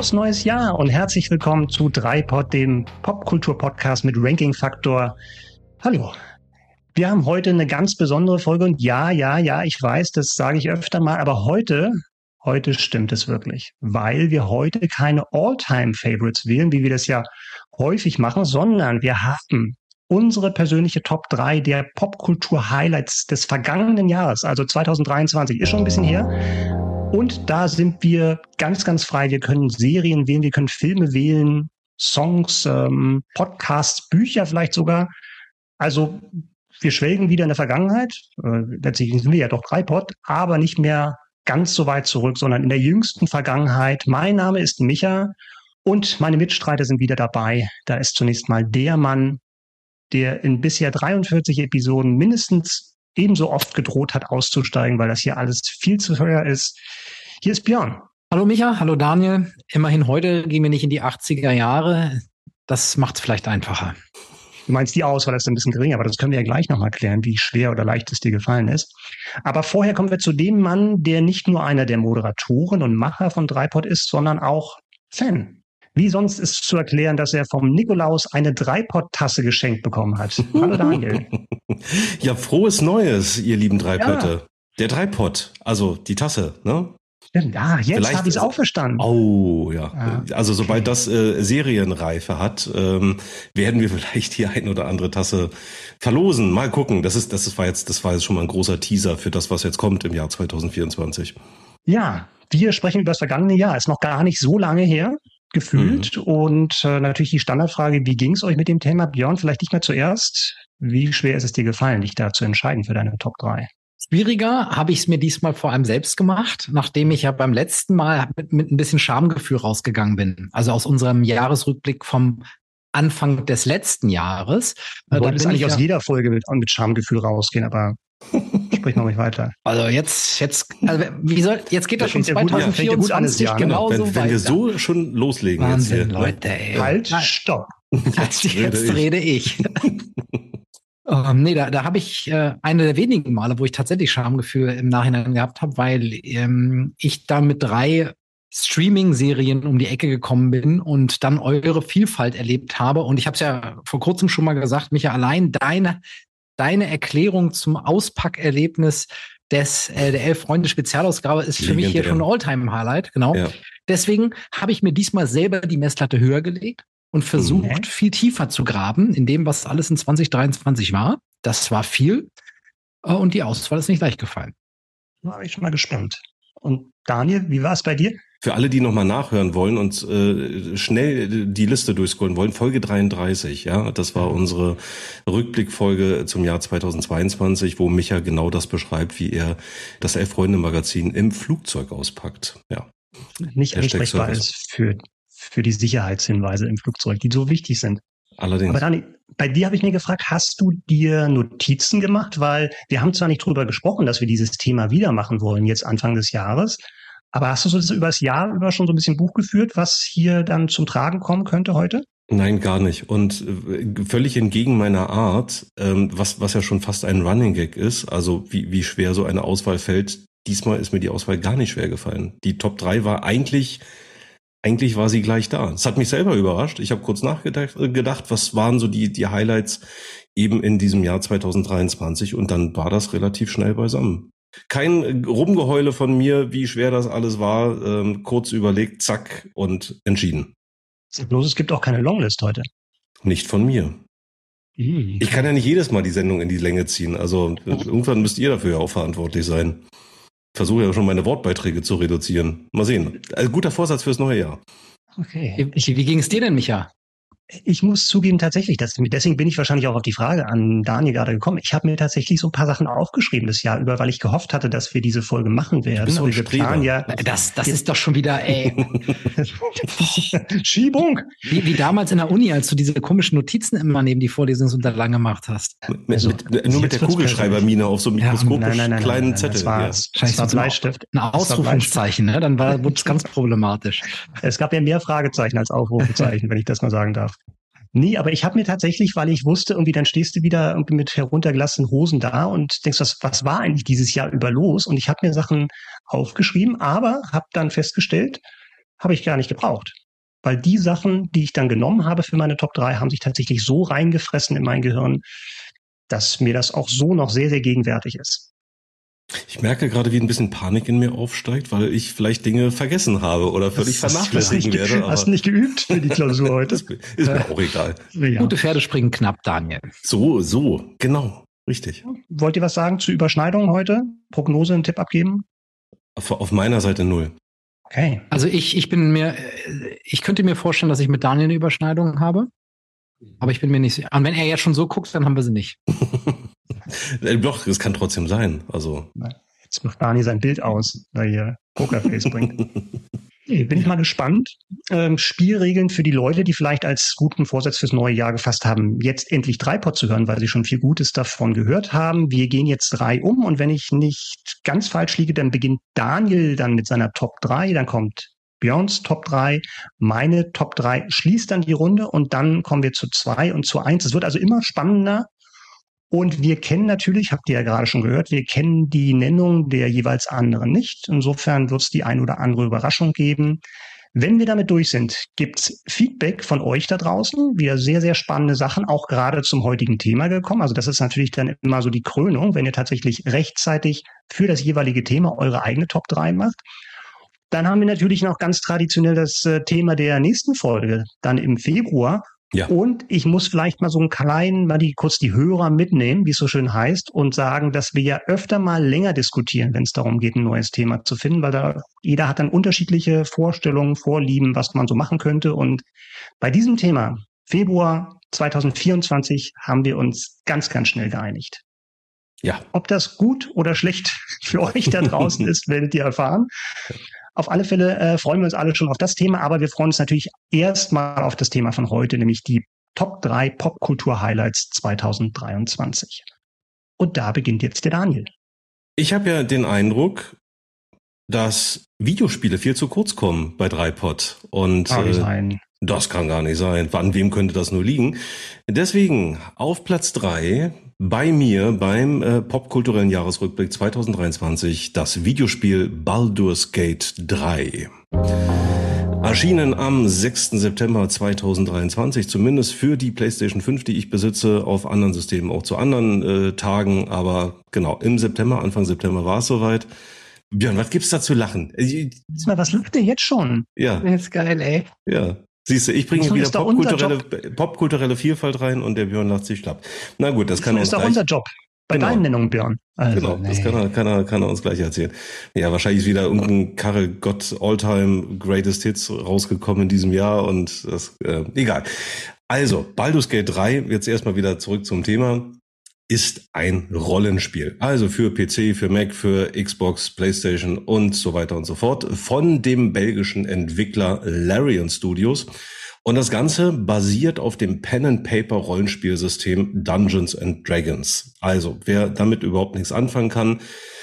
Frohes neues Jahr und herzlich willkommen zu Dreipod, dem Popkultur-Podcast mit Ranking-Faktor. Hallo. Wir haben heute eine ganz besondere Folge und ja, ja, ja, ich weiß, das sage ich öfter mal, aber heute, heute stimmt es wirklich, weil wir heute keine All-Time-Favorites wählen, wie wir das ja häufig machen, sondern wir haben unsere persönliche Top 3 der Popkultur-Highlights des vergangenen Jahres, also 2023, ist schon ein bisschen her. Und da sind wir ganz, ganz frei. Wir können Serien wählen, wir können Filme wählen, Songs, ähm, Podcasts, Bücher vielleicht sogar. Also wir schwelgen wieder in der Vergangenheit. Äh, letztlich sind wir ja doch Dreipod, aber nicht mehr ganz so weit zurück, sondern in der jüngsten Vergangenheit. Mein Name ist Micha und meine Mitstreiter sind wieder dabei. Da ist zunächst mal der Mann, der in bisher 43 Episoden mindestens ebenso oft gedroht hat, auszusteigen, weil das hier alles viel zu teuer ist. Hier ist Björn. Hallo Micha, hallo Daniel. Immerhin heute gehen wir nicht in die 80er Jahre. Das macht es vielleicht einfacher. Du meinst die Auswahl ist ein bisschen geringer, aber das können wir ja gleich nochmal klären, wie schwer oder leicht es dir gefallen ist. Aber vorher kommen wir zu dem Mann, der nicht nur einer der Moderatoren und Macher von Dreipod ist, sondern auch Fan. Wie sonst ist zu erklären, dass er vom Nikolaus eine Dreipott-Tasse geschenkt bekommen hat? Hallo Daniel. ja, frohes Neues, ihr lieben Dreipötte. Ja. Der Dreipott, also die Tasse, ne? Ja, jetzt habe ich es auch verstanden. Oh, ja. Ah, also sobald okay. das äh, Serienreife hat, ähm, werden wir vielleicht die ein oder andere Tasse verlosen. Mal gucken. Das ist, das war jetzt, das war jetzt schon mal ein großer Teaser für das, was jetzt kommt im Jahr 2024. Ja, wir sprechen über das vergangene Jahr. Ist noch gar nicht so lange her gefühlt. Mhm. Und äh, natürlich die Standardfrage, wie ging es euch mit dem Thema? Björn, vielleicht nicht mehr zuerst. Wie schwer ist es dir gefallen, dich da zu entscheiden für deine Top 3? Schwieriger habe ich es mir diesmal vor allem selbst gemacht, nachdem ich ja beim letzten Mal mit, mit ein bisschen Schamgefühl rausgegangen bin. Also aus unserem Jahresrückblick vom Anfang des letzten Jahres. Du äh, wolltest eigentlich ja aus jeder Folge mit, mit Schamgefühl rausgehen, aber Sprich noch nicht weiter. Also jetzt, jetzt, also wie soll, jetzt geht das schon 2024 ja, genau wenn, wenn wir so schon loslegen Wahnsinn, jetzt hier, ne? Leute, ey. Halt, stopp. Jetzt, jetzt rede ich. ähm, nee, da, da habe ich äh, eine der wenigen Male, wo ich tatsächlich Schamgefühl im Nachhinein gehabt habe, weil ähm, ich da mit drei Streaming-Serien um die Ecke gekommen bin und dann eure Vielfalt erlebt habe. Und ich habe es ja vor kurzem schon mal gesagt, Micha, allein deine deine Erklärung zum Auspackerlebnis des äh, der elf Freunde Spezialausgabe ist für mich hier schon ein Alltime Highlight. Genau. Ja. Deswegen habe ich mir diesmal selber die Messlatte höher gelegt und versucht mhm. viel tiefer zu graben in dem, was alles in 2023 war. Das war viel äh, und die Auswahl ist nicht leicht gefallen. Da bin ich schon mal gespannt. Und Daniel, wie war es bei dir? Für alle, die nochmal nachhören wollen und äh, schnell die Liste durchscrollen wollen, Folge 33, ja, das war unsere Rückblickfolge zum Jahr 2022, wo Micha genau das beschreibt, wie er das Elf-Freunde-Magazin im Flugzeug auspackt. Ja. Nicht ansprechbar ist für, für die Sicherheitshinweise im Flugzeug, die so wichtig sind. Allerdings. Aber Dani, bei dir habe ich mir gefragt, hast du dir Notizen gemacht? Weil wir haben zwar nicht drüber gesprochen, dass wir dieses Thema wieder machen wollen, jetzt Anfang des Jahres, aber hast du so über das Jahr über schon so ein bisschen Buch geführt, was hier dann zum Tragen kommen könnte heute? Nein, gar nicht. Und äh, völlig entgegen meiner Art, ähm, was, was ja schon fast ein Running Gag ist, also wie, wie schwer so eine Auswahl fällt. Diesmal ist mir die Auswahl gar nicht schwer gefallen. Die Top 3 war eigentlich, eigentlich war sie gleich da. Es hat mich selber überrascht. Ich habe kurz nachgedacht, äh, gedacht, was waren so die, die Highlights eben in diesem Jahr 2023 und dann war das relativ schnell beisammen. Kein Rumgeheule von mir, wie schwer das alles war. Ähm, kurz überlegt, zack und entschieden. Bloß es gibt auch keine Longlist heute. Nicht von mir. Mhm. Ich kann ja nicht jedes Mal die Sendung in die Länge ziehen. Also irgendwann müsst ihr dafür ja auch verantwortlich sein. Versuche ja schon meine Wortbeiträge zu reduzieren. Mal sehen. Also guter Vorsatz fürs neue Jahr. Okay. Wie, wie ging es dir denn, Micha? Ich muss zugeben, tatsächlich, dass, deswegen bin ich wahrscheinlich auch auf die Frage an Daniel gerade gekommen. Ich habe mir tatsächlich so ein paar Sachen aufgeschrieben das Jahr über, weil ich gehofft hatte, dass wir diese Folge machen werden. So wir planen ja. Das, das ist doch schon wieder, ey. Schiebung. Wie, wie damals in der Uni, als du diese komischen Notizen immer neben die Vorlesungsunterlagen gemacht hast. Mit, also, mit, nur mit der Kugelschreibermine auf so einem mikroskopisch ja, nein, nein, nein, kleinen Zettel. Das war, ja. das war Bleistift. Ein Ausrufungszeichen, ne? Dann war, wurde es ganz problematisch. Es gab ja mehr Fragezeichen als Aufrufezeichen, wenn ich das mal sagen darf. Nee, aber ich habe mir tatsächlich, weil ich wusste, irgendwie dann stehst du wieder irgendwie mit heruntergelassenen Hosen da und denkst, was, was war eigentlich dieses Jahr über los? Und ich habe mir Sachen aufgeschrieben, aber habe dann festgestellt, habe ich gar nicht gebraucht. Weil die Sachen, die ich dann genommen habe für meine Top 3, haben sich tatsächlich so reingefressen in mein Gehirn, dass mir das auch so noch sehr, sehr gegenwärtig ist. Ich merke gerade, wie ein bisschen Panik in mir aufsteigt, weil ich vielleicht Dinge vergessen habe oder völlig das vernachlässigen werde. Hast du nicht geübt für die Klausur heute? ist, ist mir auch egal. Ja. Gute Pferde springen knapp, Daniel. So, so, genau, richtig. Wollt ihr was sagen zu Überschneidungen heute? Prognose, einen Tipp abgeben? Auf, auf meiner Seite null. Okay. Also ich, ich bin mir, ich könnte mir vorstellen, dass ich mit Daniel eine Überschneidung habe. Aber ich bin mir nicht sicher. Und wenn er jetzt schon so guckt, dann haben wir sie nicht. Äh, doch, es kann trotzdem sein. Also. Jetzt macht Barney sein Bild aus, weil er hier Pokerface bringt. Bin ich mal gespannt. Ähm, Spielregeln für die Leute, die vielleicht als guten Vorsatz fürs neue Jahr gefasst haben, jetzt endlich Dreipod zu hören, weil sie schon viel Gutes davon gehört haben. Wir gehen jetzt drei um und wenn ich nicht ganz falsch liege, dann beginnt Daniel dann mit seiner Top 3, dann kommt Björns Top 3, meine Top 3 schließt dann die Runde und dann kommen wir zu 2 und zu 1. Es wird also immer spannender und wir kennen natürlich, habt ihr ja gerade schon gehört, wir kennen die Nennung der jeweils anderen nicht. Insofern wird es die ein oder andere Überraschung geben. Wenn wir damit durch sind, gibt's Feedback von euch da draußen. Wieder sehr, sehr spannende Sachen, auch gerade zum heutigen Thema gekommen. Also das ist natürlich dann immer so die Krönung, wenn ihr tatsächlich rechtzeitig für das jeweilige Thema eure eigene Top 3 macht. Dann haben wir natürlich noch ganz traditionell das äh, Thema der nächsten Folge, dann im Februar. Ja. Und ich muss vielleicht mal so einen kleinen, mal die kurz die Hörer mitnehmen, wie es so schön heißt, und sagen, dass wir ja öfter mal länger diskutieren, wenn es darum geht, ein neues Thema zu finden, weil da jeder hat dann unterschiedliche Vorstellungen, Vorlieben, was man so machen könnte. Und bei diesem Thema, Februar 2024, haben wir uns ganz, ganz schnell geeinigt. Ja. Ob das gut oder schlecht für euch da draußen ist, werdet ihr erfahren. Auf alle Fälle äh, freuen wir uns alle schon auf das Thema, aber wir freuen uns natürlich erstmal auf das Thema von heute, nämlich die Top 3 Popkultur-Highlights 2023. Und da beginnt jetzt der Daniel. Ich habe ja den Eindruck, dass Videospiele viel zu kurz kommen bei Dreipod. Und äh. Das kann gar nicht sein. An wem könnte das nur liegen? Deswegen auf Platz drei bei mir beim äh, popkulturellen Jahresrückblick 2023 das Videospiel Baldur's Gate 3. Erschienen am 6. September 2023, zumindest für die PlayStation 5, die ich besitze, auf anderen Systemen auch zu anderen äh, Tagen, aber genau, im September, Anfang September war es soweit. Björn, was gibt's da zu lachen? Was lacht ihr jetzt schon? Ja. Das ist geil, ey. Ja. Siehst du, ich bringe wieder popkulturelle, popkulturelle Vielfalt rein und der Björn lacht sich schlapp. Na gut, das kann er uns ist doch unser Job. Bei genau. deinen Nennungen, Björn. Also, genau, nee. das kann er, kann, er, kann er uns gleich erzählen. Ja, wahrscheinlich ist wieder irgendein Karre Gott Alltime Greatest Hits rausgekommen in diesem Jahr und das, äh, egal. Also, Baldur's Gate 3, jetzt erstmal wieder zurück zum Thema ist ein Rollenspiel. Also für PC, für Mac, für Xbox, PlayStation und so weiter und so fort von dem belgischen Entwickler Larian Studios. Und das Ganze basiert auf dem Pen-and-Paper-Rollenspielsystem Dungeons and Dragons. Also, wer damit überhaupt nichts anfangen kann,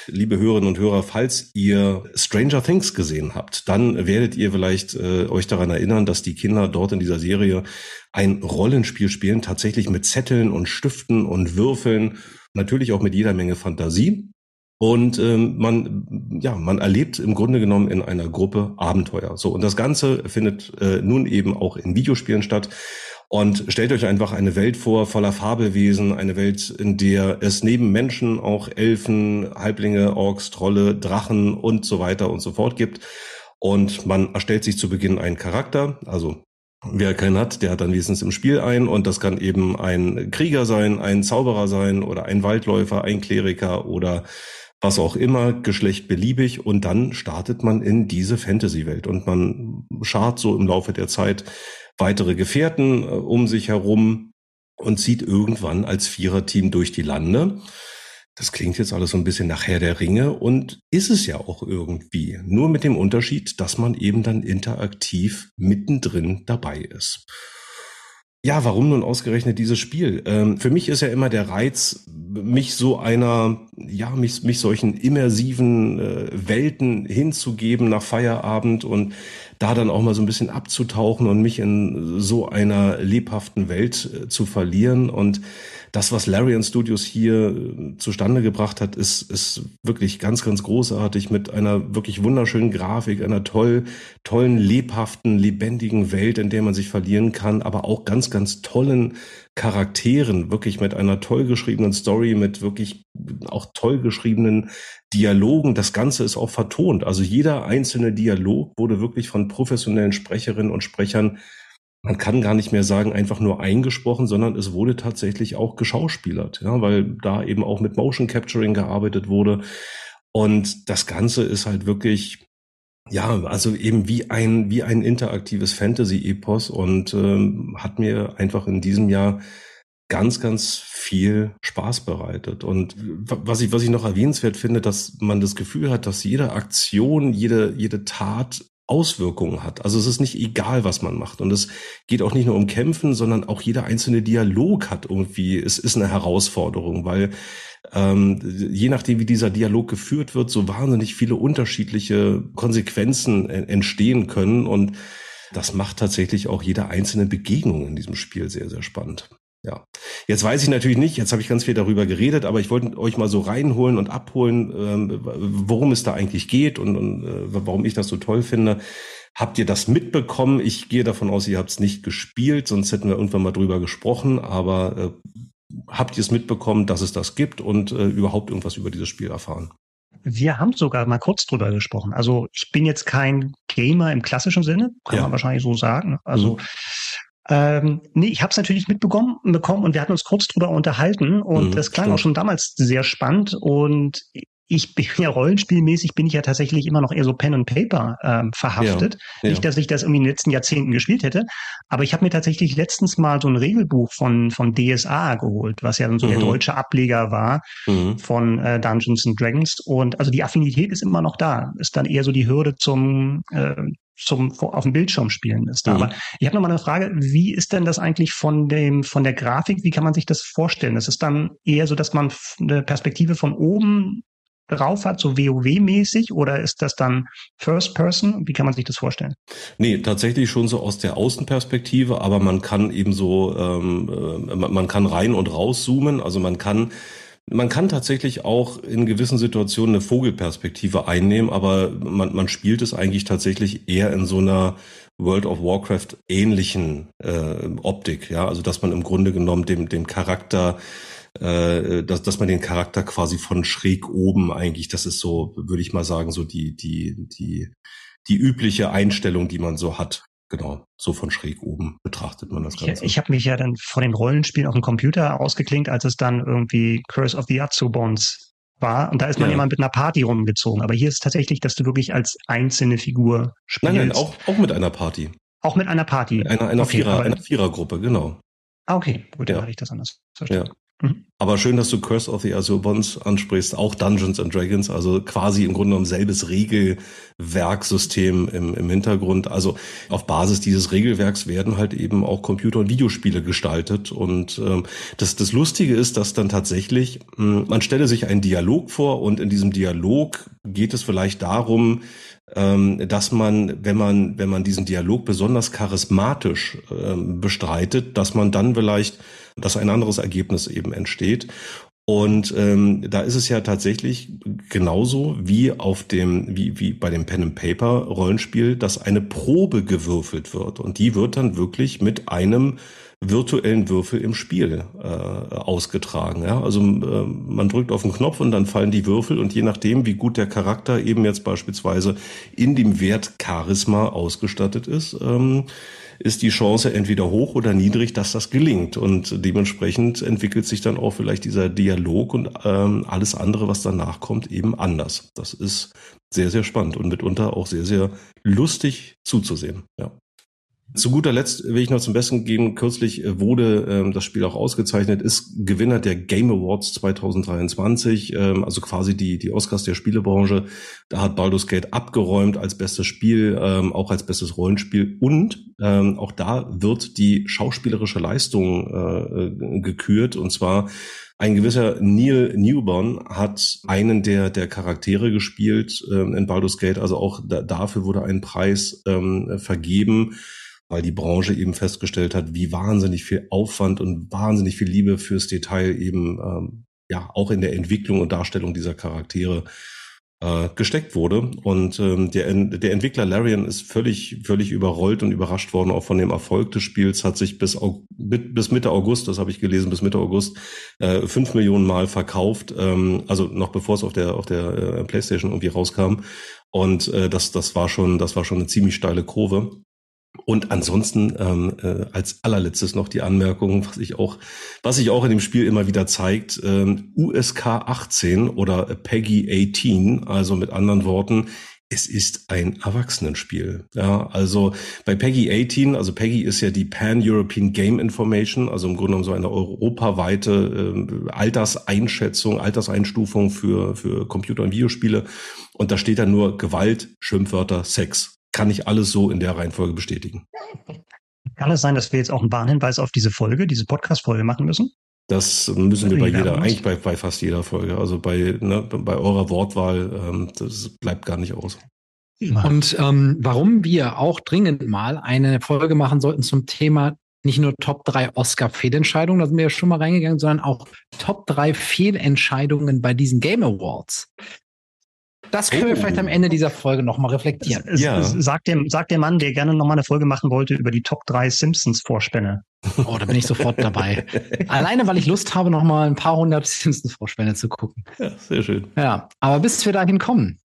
liebe Hörerinnen und Hörer, falls ihr Stranger Things gesehen habt, dann werdet ihr vielleicht äh, euch daran erinnern, dass die Kinder dort in dieser Serie ein Rollenspiel spielen, tatsächlich mit Zetteln und Stiften und Würfeln, natürlich auch mit jeder Menge Fantasie. Und ähm, man, ja, man erlebt im Grunde genommen in einer Gruppe Abenteuer. So und das Ganze findet äh, nun eben auch in Videospielen statt. Und stellt euch einfach eine Welt vor voller Fabelwesen, eine Welt, in der es neben Menschen auch Elfen, Halblinge, Orks, Trolle, Drachen und so weiter und so fort gibt. Und man erstellt sich zu Beginn einen Charakter, also Wer keinen hat, der hat dann wenigstens im Spiel ein und das kann eben ein Krieger sein, ein Zauberer sein oder ein Waldläufer, ein Kleriker oder was auch immer, Geschlecht beliebig. Und dann startet man in diese Fantasy-Welt. Und man schart so im Laufe der Zeit weitere Gefährten äh, um sich herum und zieht irgendwann als Viererteam durch die Lande. Das klingt jetzt alles so ein bisschen nach Herr der Ringe und ist es ja auch irgendwie. Nur mit dem Unterschied, dass man eben dann interaktiv mittendrin dabei ist. Ja, warum nun ausgerechnet dieses Spiel? Ähm, für mich ist ja immer der Reiz, mich so einer, ja, mich, mich solchen immersiven äh, Welten hinzugeben nach Feierabend und da dann auch mal so ein bisschen abzutauchen und mich in so einer lebhaften Welt äh, zu verlieren. Und das, was Larian Studios hier äh, zustande gebracht hat, ist, ist wirklich ganz, ganz großartig mit einer wirklich wunderschönen Grafik, einer toll, tollen, lebhaften, lebendigen Welt, in der man sich verlieren kann, aber auch ganz, ganz tollen Charakteren, wirklich mit einer toll geschriebenen Story, mit wirklich auch toll geschriebenen Dialogen. Das Ganze ist auch vertont. Also jeder einzelne Dialog wurde wirklich von professionellen Sprecherinnen und Sprechern man kann gar nicht mehr sagen, einfach nur eingesprochen, sondern es wurde tatsächlich auch geschauspielert, ja, weil da eben auch mit Motion Capturing gearbeitet wurde. Und das Ganze ist halt wirklich, ja, also eben wie ein, wie ein interaktives Fantasy-Epos und ähm, hat mir einfach in diesem Jahr ganz, ganz viel Spaß bereitet. Und was ich, was ich noch erwähnenswert finde, dass man das Gefühl hat, dass jede Aktion, jede, jede Tat Auswirkungen hat. Also es ist nicht egal, was man macht. Und es geht auch nicht nur um Kämpfen, sondern auch jeder einzelne Dialog hat irgendwie, es ist eine Herausforderung, weil ähm, je nachdem, wie dieser Dialog geführt wird, so wahnsinnig viele unterschiedliche Konsequenzen entstehen können. Und das macht tatsächlich auch jede einzelne Begegnung in diesem Spiel sehr, sehr spannend. Ja, jetzt weiß ich natürlich nicht, jetzt habe ich ganz viel darüber geredet, aber ich wollte euch mal so reinholen und abholen, ähm, worum es da eigentlich geht und, und äh, warum ich das so toll finde. Habt ihr das mitbekommen? Ich gehe davon aus, ihr habt es nicht gespielt, sonst hätten wir irgendwann mal drüber gesprochen, aber äh, habt ihr es mitbekommen, dass es das gibt und äh, überhaupt irgendwas über dieses Spiel erfahren? Wir haben sogar mal kurz drüber gesprochen. Also ich bin jetzt kein Gamer im klassischen Sinne, kann ja. man wahrscheinlich so sagen. Also mhm. Ähm, nee, ich habe es natürlich mitbekommen bekommen und wir hatten uns kurz drüber unterhalten und mhm, das klang stimmt. auch schon damals sehr spannend und ich bin ja rollenspielmäßig bin ich ja tatsächlich immer noch eher so Pen and Paper ähm, verhaftet. Ja, ja. Nicht, dass ich das irgendwie in den letzten Jahrzehnten gespielt hätte, aber ich habe mir tatsächlich letztens mal so ein Regelbuch von von DSA geholt, was ja dann so mhm. der deutsche Ableger war mhm. von äh, Dungeons and Dragons und also die Affinität ist immer noch da. Ist dann eher so die Hürde zum äh, zum auf dem Bildschirm spielen ist da. Mhm. Aber ich habe noch mal eine Frage: Wie ist denn das eigentlich von dem von der Grafik? Wie kann man sich das vorstellen? Ist es dann eher so, dass man eine Perspektive von oben drauf hat, so WoW-mäßig, oder ist das dann First Person? Wie kann man sich das vorstellen? Nee, tatsächlich schon so aus der Außenperspektive, aber man kann eben so, ähm, äh, man kann rein und raus zoomen, also man kann man kann tatsächlich auch in gewissen Situationen eine Vogelperspektive einnehmen, aber man, man spielt es eigentlich tatsächlich eher in so einer World of Warcraft ähnlichen äh, Optik, ja, also dass man im Grunde genommen dem, dem Charakter äh, dass, dass man den Charakter quasi von schräg oben eigentlich, das ist so, würde ich mal sagen, so die, die, die, die übliche Einstellung, die man so hat. Genau, so von schräg oben betrachtet man das Ganze. Ich, ich habe mich ja dann von den Rollenspielen auf dem Computer ausgeklinkt, als es dann irgendwie Curse of the Azubons war. Und da ist man ja. immer mit einer Party rumgezogen. Aber hier ist tatsächlich, dass du wirklich als einzelne Figur spielst. Nein, nein, auch, auch mit einer Party. Auch mit einer Party. Einer, einer, okay, Vierer, einer Vierergruppe, genau. Ah, okay, gut, dann ja. hatte ich das anders verstanden. Ja. Mhm. Aber schön, dass du Curse of the Azure Bonds ansprichst, auch Dungeons and Dragons, also quasi im Grunde genommen selbes Regelwerksystem im, im Hintergrund. Also auf Basis dieses Regelwerks werden halt eben auch Computer- und Videospiele gestaltet. Und ähm, das, das Lustige ist, dass dann tatsächlich, mh, hm, man stelle sich einen Dialog vor und in diesem Dialog geht es vielleicht darum, ähm, dass man, wenn man, wenn man diesen Dialog besonders charismatisch ähm, bestreitet, dass man dann vielleicht, dass ein anderes Ergebnis eben entsteht. Und ähm, da ist es ja tatsächlich genauso wie auf dem, wie, wie bei dem Pen and Paper Rollenspiel, dass eine Probe gewürfelt wird. Und die wird dann wirklich mit einem virtuellen Würfel im Spiel äh, ausgetragen. Ja? Also äh, man drückt auf den Knopf und dann fallen die Würfel und je nachdem, wie gut der Charakter eben jetzt beispielsweise in dem Wert Charisma ausgestattet ist, ähm, ist die Chance entweder hoch oder niedrig, dass das gelingt. Und dementsprechend entwickelt sich dann auch vielleicht dieser Dialog und ähm, alles andere, was danach kommt, eben anders. Das ist sehr, sehr spannend und mitunter auch sehr, sehr lustig zuzusehen. Ja. Zu guter Letzt will ich noch zum Besten geben, kürzlich äh, wurde ähm, das Spiel auch ausgezeichnet, ist Gewinner der Game Awards 2023, ähm, also quasi die, die Oscars der Spielebranche. Da hat Baldur's Gate abgeräumt als bestes Spiel, ähm, auch als bestes Rollenspiel. Und ähm, auch da wird die schauspielerische Leistung äh, gekürt. Und zwar ein gewisser Neil Newborn hat einen der, der Charaktere gespielt ähm, in Baldur's Gate, also auch da, dafür wurde ein Preis ähm, vergeben weil die Branche eben festgestellt hat, wie wahnsinnig viel Aufwand und wahnsinnig viel Liebe fürs Detail eben ähm, ja auch in der Entwicklung und Darstellung dieser Charaktere äh, gesteckt wurde. Und ähm, der, der Entwickler Larian ist völlig, völlig überrollt und überrascht worden, auch von dem Erfolg des Spiels, hat sich bis, bis Mitte August, das habe ich gelesen, bis Mitte August äh, fünf Millionen Mal verkauft, ähm, also noch bevor es auf der, auf der äh, Playstation irgendwie rauskam. Und äh, das, das war schon, das war schon eine ziemlich steile Kurve. Und ansonsten ähm, äh, als allerletztes noch die Anmerkung, was ich auch, was sich auch in dem Spiel immer wieder zeigt, ähm, USK 18 oder Peggy 18, also mit anderen Worten, es ist ein Erwachsenenspiel. Ja, also bei Peggy 18, also Peggy ist ja die Pan-European Game Information, also im Grunde genommen so eine europaweite äh, Alterseinschätzung, Alterseinstufung für, für Computer- und Videospiele. Und da steht dann nur Gewalt, Schimpfwörter, Sex kann ich alles so in der Reihenfolge bestätigen. Kann es sein, dass wir jetzt auch einen Warnhinweis auf diese Folge, diese Podcast-Folge machen müssen? Das müssen wir bei jeder, eigentlich bei, bei fast jeder Folge. Also bei, ne, bei eurer Wortwahl, ähm, das bleibt gar nicht aus. Und ähm, warum wir auch dringend mal eine Folge machen sollten zum Thema nicht nur Top 3 Oscar-Fehlentscheidungen, da sind wir ja schon mal reingegangen, sondern auch Top 3 Fehlentscheidungen bei diesen Game Awards. Das können oh. wir vielleicht am Ende dieser Folge nochmal reflektieren. Es, ja. sagt, dem, sagt der Mann, der gerne nochmal eine Folge machen wollte über die Top 3 Simpsons-Vorspänne. Oh, da bin ich sofort dabei. Alleine, weil ich Lust habe, nochmal ein paar hundert Simpsons-Vorspänne zu gucken. Ja, sehr schön. Ja, aber bis wir dahin kommen.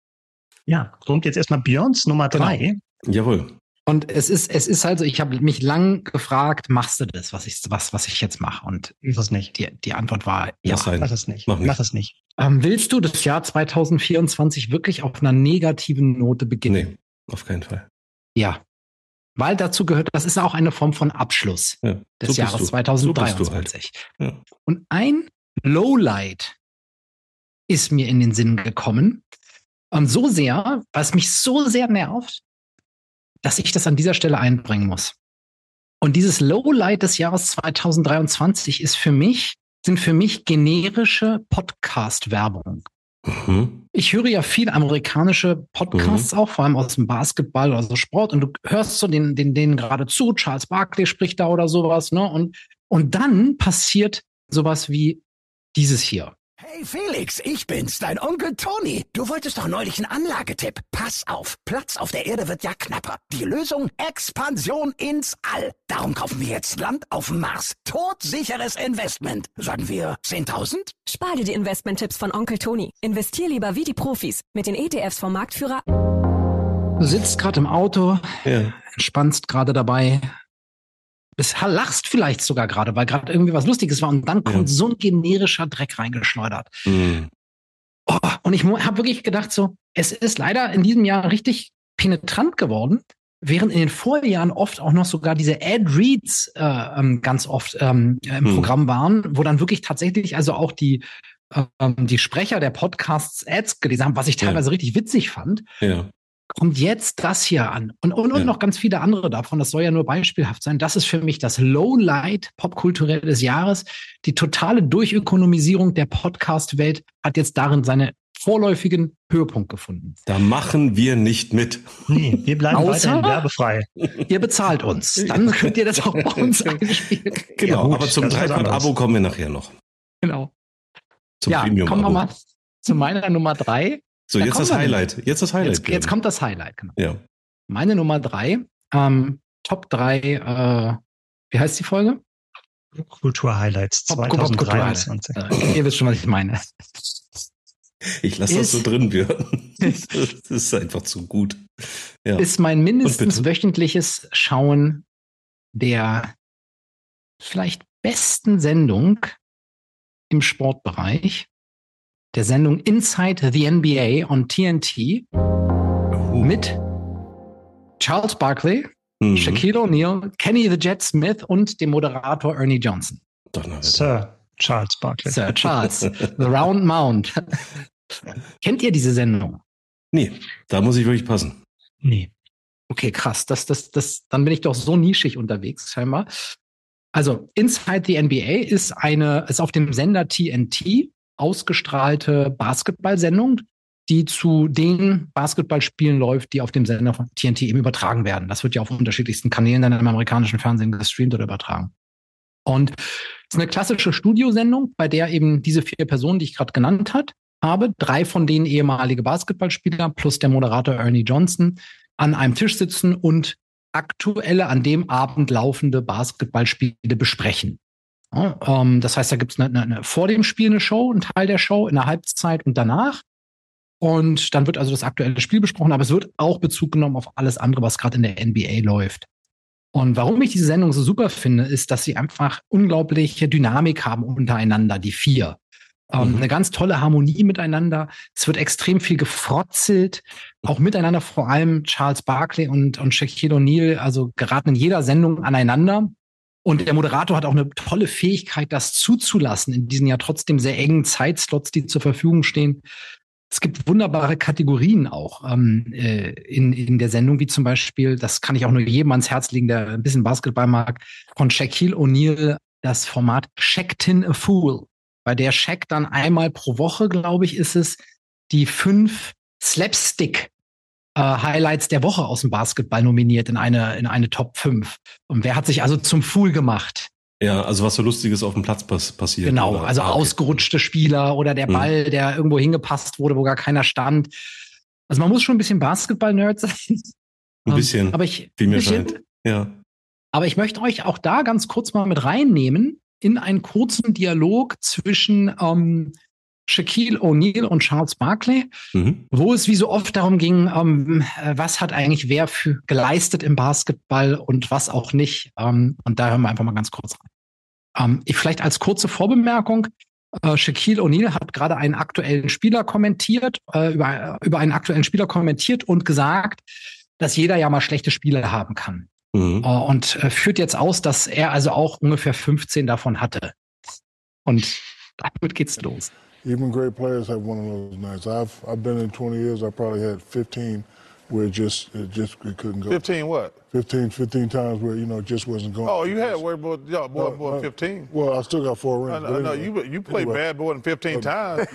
Ja, kommt jetzt erstmal Björns Nummer 3. Genau. Jawohl. Und es ist, es ist halt so, ich habe mich lang gefragt, machst du das, was ich, was, was ich jetzt mache? Und das nicht. Die, die Antwort war ja. Mach es nicht. Mach, nicht. Mach es nicht. Ähm, willst du das Jahr 2024 wirklich auf einer negativen Note beginnen? Nee, auf keinen Fall. Ja. Weil dazu gehört, das ist auch eine Form von Abschluss ja, des so Jahres 2023. So halt. ja. Und ein Lowlight ist mir in den Sinn gekommen. Und so sehr, was mich so sehr nervt, dass ich das an dieser Stelle einbringen muss. Und dieses Lowlight des Jahres 2023 ist für mich, sind für mich generische Podcast-Werbung. Mhm. Ich höre ja viel amerikanische Podcasts mhm. auch, vor allem aus dem Basketball oder so Sport. Und du hörst so den, den, denen gerade zu. Charles Barkley spricht da oder sowas, ne? Und, und dann passiert sowas wie dieses hier. Hey Felix, ich bin's, dein Onkel Tony. Du wolltest doch neulich einen Anlagetipp. Pass auf, Platz auf der Erde wird ja knapper. Die Lösung? Expansion ins All. Darum kaufen wir jetzt Land auf dem Mars. Todsicheres Investment. Sagen wir 10.000? Spar dir die Investment-Tipps von Onkel Tony. Investier lieber wie die Profis mit den ETFs vom Marktführer. Du sitzt gerade im Auto, ja. entspannst gerade dabei, es lachst vielleicht sogar gerade, weil gerade irgendwie was Lustiges war und dann kommt ja. so ein generischer Dreck reingeschleudert. Mhm. Oh, und ich habe wirklich gedacht, so, es ist leider in diesem Jahr richtig penetrant geworden, während in den Vorjahren oft auch noch sogar diese Ad-Reads äh, ähm, ganz oft ähm, im mhm. Programm waren, wo dann wirklich tatsächlich also auch die ähm, die Sprecher der Podcasts Ads gelesen haben, was ich teilweise ja. richtig witzig fand. Ja kommt jetzt das hier an. Und, und, und ja. noch ganz viele andere davon. Das soll ja nur beispielhaft sein. Das ist für mich das Lowlight popkulturell des Jahres. Die totale Durchökonomisierung der Podcast-Welt hat jetzt darin seine vorläufigen Höhepunkt gefunden. Da machen wir nicht mit. Nee, wir bleiben Außer, weiterhin werbefrei. Ihr bezahlt uns. Dann könnt ihr das auch bei uns einspielen. Genau, ja, aber zum Dreifach-Abo kommen wir nachher noch. Genau. Zum ja, Premium -Abo. kommen wir mal zu meiner Nummer drei. So, da jetzt das Highlight. Jetzt das Highlight. Jetzt, jetzt, kommt das Highlight, genau. Ja. Meine Nummer drei, ähm, Top drei, äh, wie heißt die Folge? Kultur-Highlights 2023. Äh, ihr wisst schon, was ich meine. Ich lasse das so drin, Björn. Das ist einfach zu gut. Ja. Ist mein mindestens wöchentliches Schauen der vielleicht besten Sendung im Sportbereich, der Sendung Inside the NBA on TNT uh. mit Charles Barkley, mhm. Shaquille O'Neal, Kenny the Jet Smith und dem Moderator Ernie Johnson. Sir Charles Barkley. Sir Charles, The Round Mound. Kennt ihr diese Sendung? Nee, da muss ich wirklich passen. Nee. Okay, krass. Das, das, das, dann bin ich doch so nischig unterwegs, scheinbar. Also, Inside the NBA ist eine, ist auf dem Sender TNT ausgestrahlte Basketballsendung, die zu den Basketballspielen läuft, die auf dem Sender von TNT eben übertragen werden. Das wird ja auf unterschiedlichsten Kanälen dann im amerikanischen Fernsehen gestreamt oder übertragen. Und es ist eine klassische Studiosendung, bei der eben diese vier Personen, die ich gerade genannt hat, habe, drei von denen ehemalige Basketballspieler plus der Moderator Ernie Johnson, an einem Tisch sitzen und aktuelle, an dem Abend laufende Basketballspiele besprechen. Ähm, das heißt, da gibt es eine, eine, vor dem Spiel eine Show, ein Teil der Show, in der Halbzeit und danach. Und dann wird also das aktuelle Spiel besprochen, aber es wird auch Bezug genommen auf alles andere, was gerade in der NBA läuft. Und warum ich diese Sendung so super finde, ist, dass sie einfach unglaubliche Dynamik haben untereinander, die vier. Ähm, mhm. Eine ganz tolle Harmonie miteinander. Es wird extrem viel gefrotzelt, auch miteinander, vor allem Charles Barkley und, und Shaquille O'Neal, also geraten in jeder Sendung aneinander. Und der Moderator hat auch eine tolle Fähigkeit, das zuzulassen in diesen ja trotzdem sehr engen Zeitslots, die zur Verfügung stehen. Es gibt wunderbare Kategorien auch ähm, äh, in, in der Sendung, wie zum Beispiel, das kann ich auch nur jedem ans Herz legen, der ein bisschen Basketball mag, von Shaquille O'Neal das Format Shacktin a Fool bei der Shaq dann einmal pro Woche, glaube ich, ist es, die fünf Slapstick äh, Highlights der Woche aus dem Basketball nominiert in eine, in eine Top 5. Und wer hat sich also zum Fool gemacht? Ja, also was so Lustiges auf dem Platz pass passiert. Genau, oder? also ah, okay. ausgerutschte Spieler oder der hm. Ball, hm. der irgendwo hingepasst wurde, wo gar keiner stand. Also man muss schon ein bisschen Basketball-Nerd sein. Ein bisschen, ähm, aber ich, wie mir bisschen, scheint. Ja. Aber ich möchte euch auch da ganz kurz mal mit reinnehmen, in einen kurzen Dialog zwischen ähm, Shaquille O'Neal und Charles Barkley, mhm. wo es wie so oft darum ging, ähm, was hat eigentlich wer für geleistet im Basketball und was auch nicht. Ähm, und da hören wir einfach mal ganz kurz rein. Ähm, ich vielleicht als kurze Vorbemerkung. Äh, Shaquille O'Neal hat gerade einen aktuellen Spieler kommentiert, äh, über, über einen aktuellen Spieler kommentiert und gesagt, dass jeder ja mal schlechte Spiele haben kann. Mhm. Äh, und äh, führt jetzt aus, dass er also auch ungefähr 15 davon hatte. Und damit geht's los. Even great players have one of those nights. I've I've been in 20 years. I probably had 15 where it just it just it couldn't go. 15 what? 15, 15 times where you know it just wasn't going. Oh, you had way more, yeah, more, no, more no, 15. Well, I still got four rings. No, no, anyway, you you played anyway. bad more than 15 times.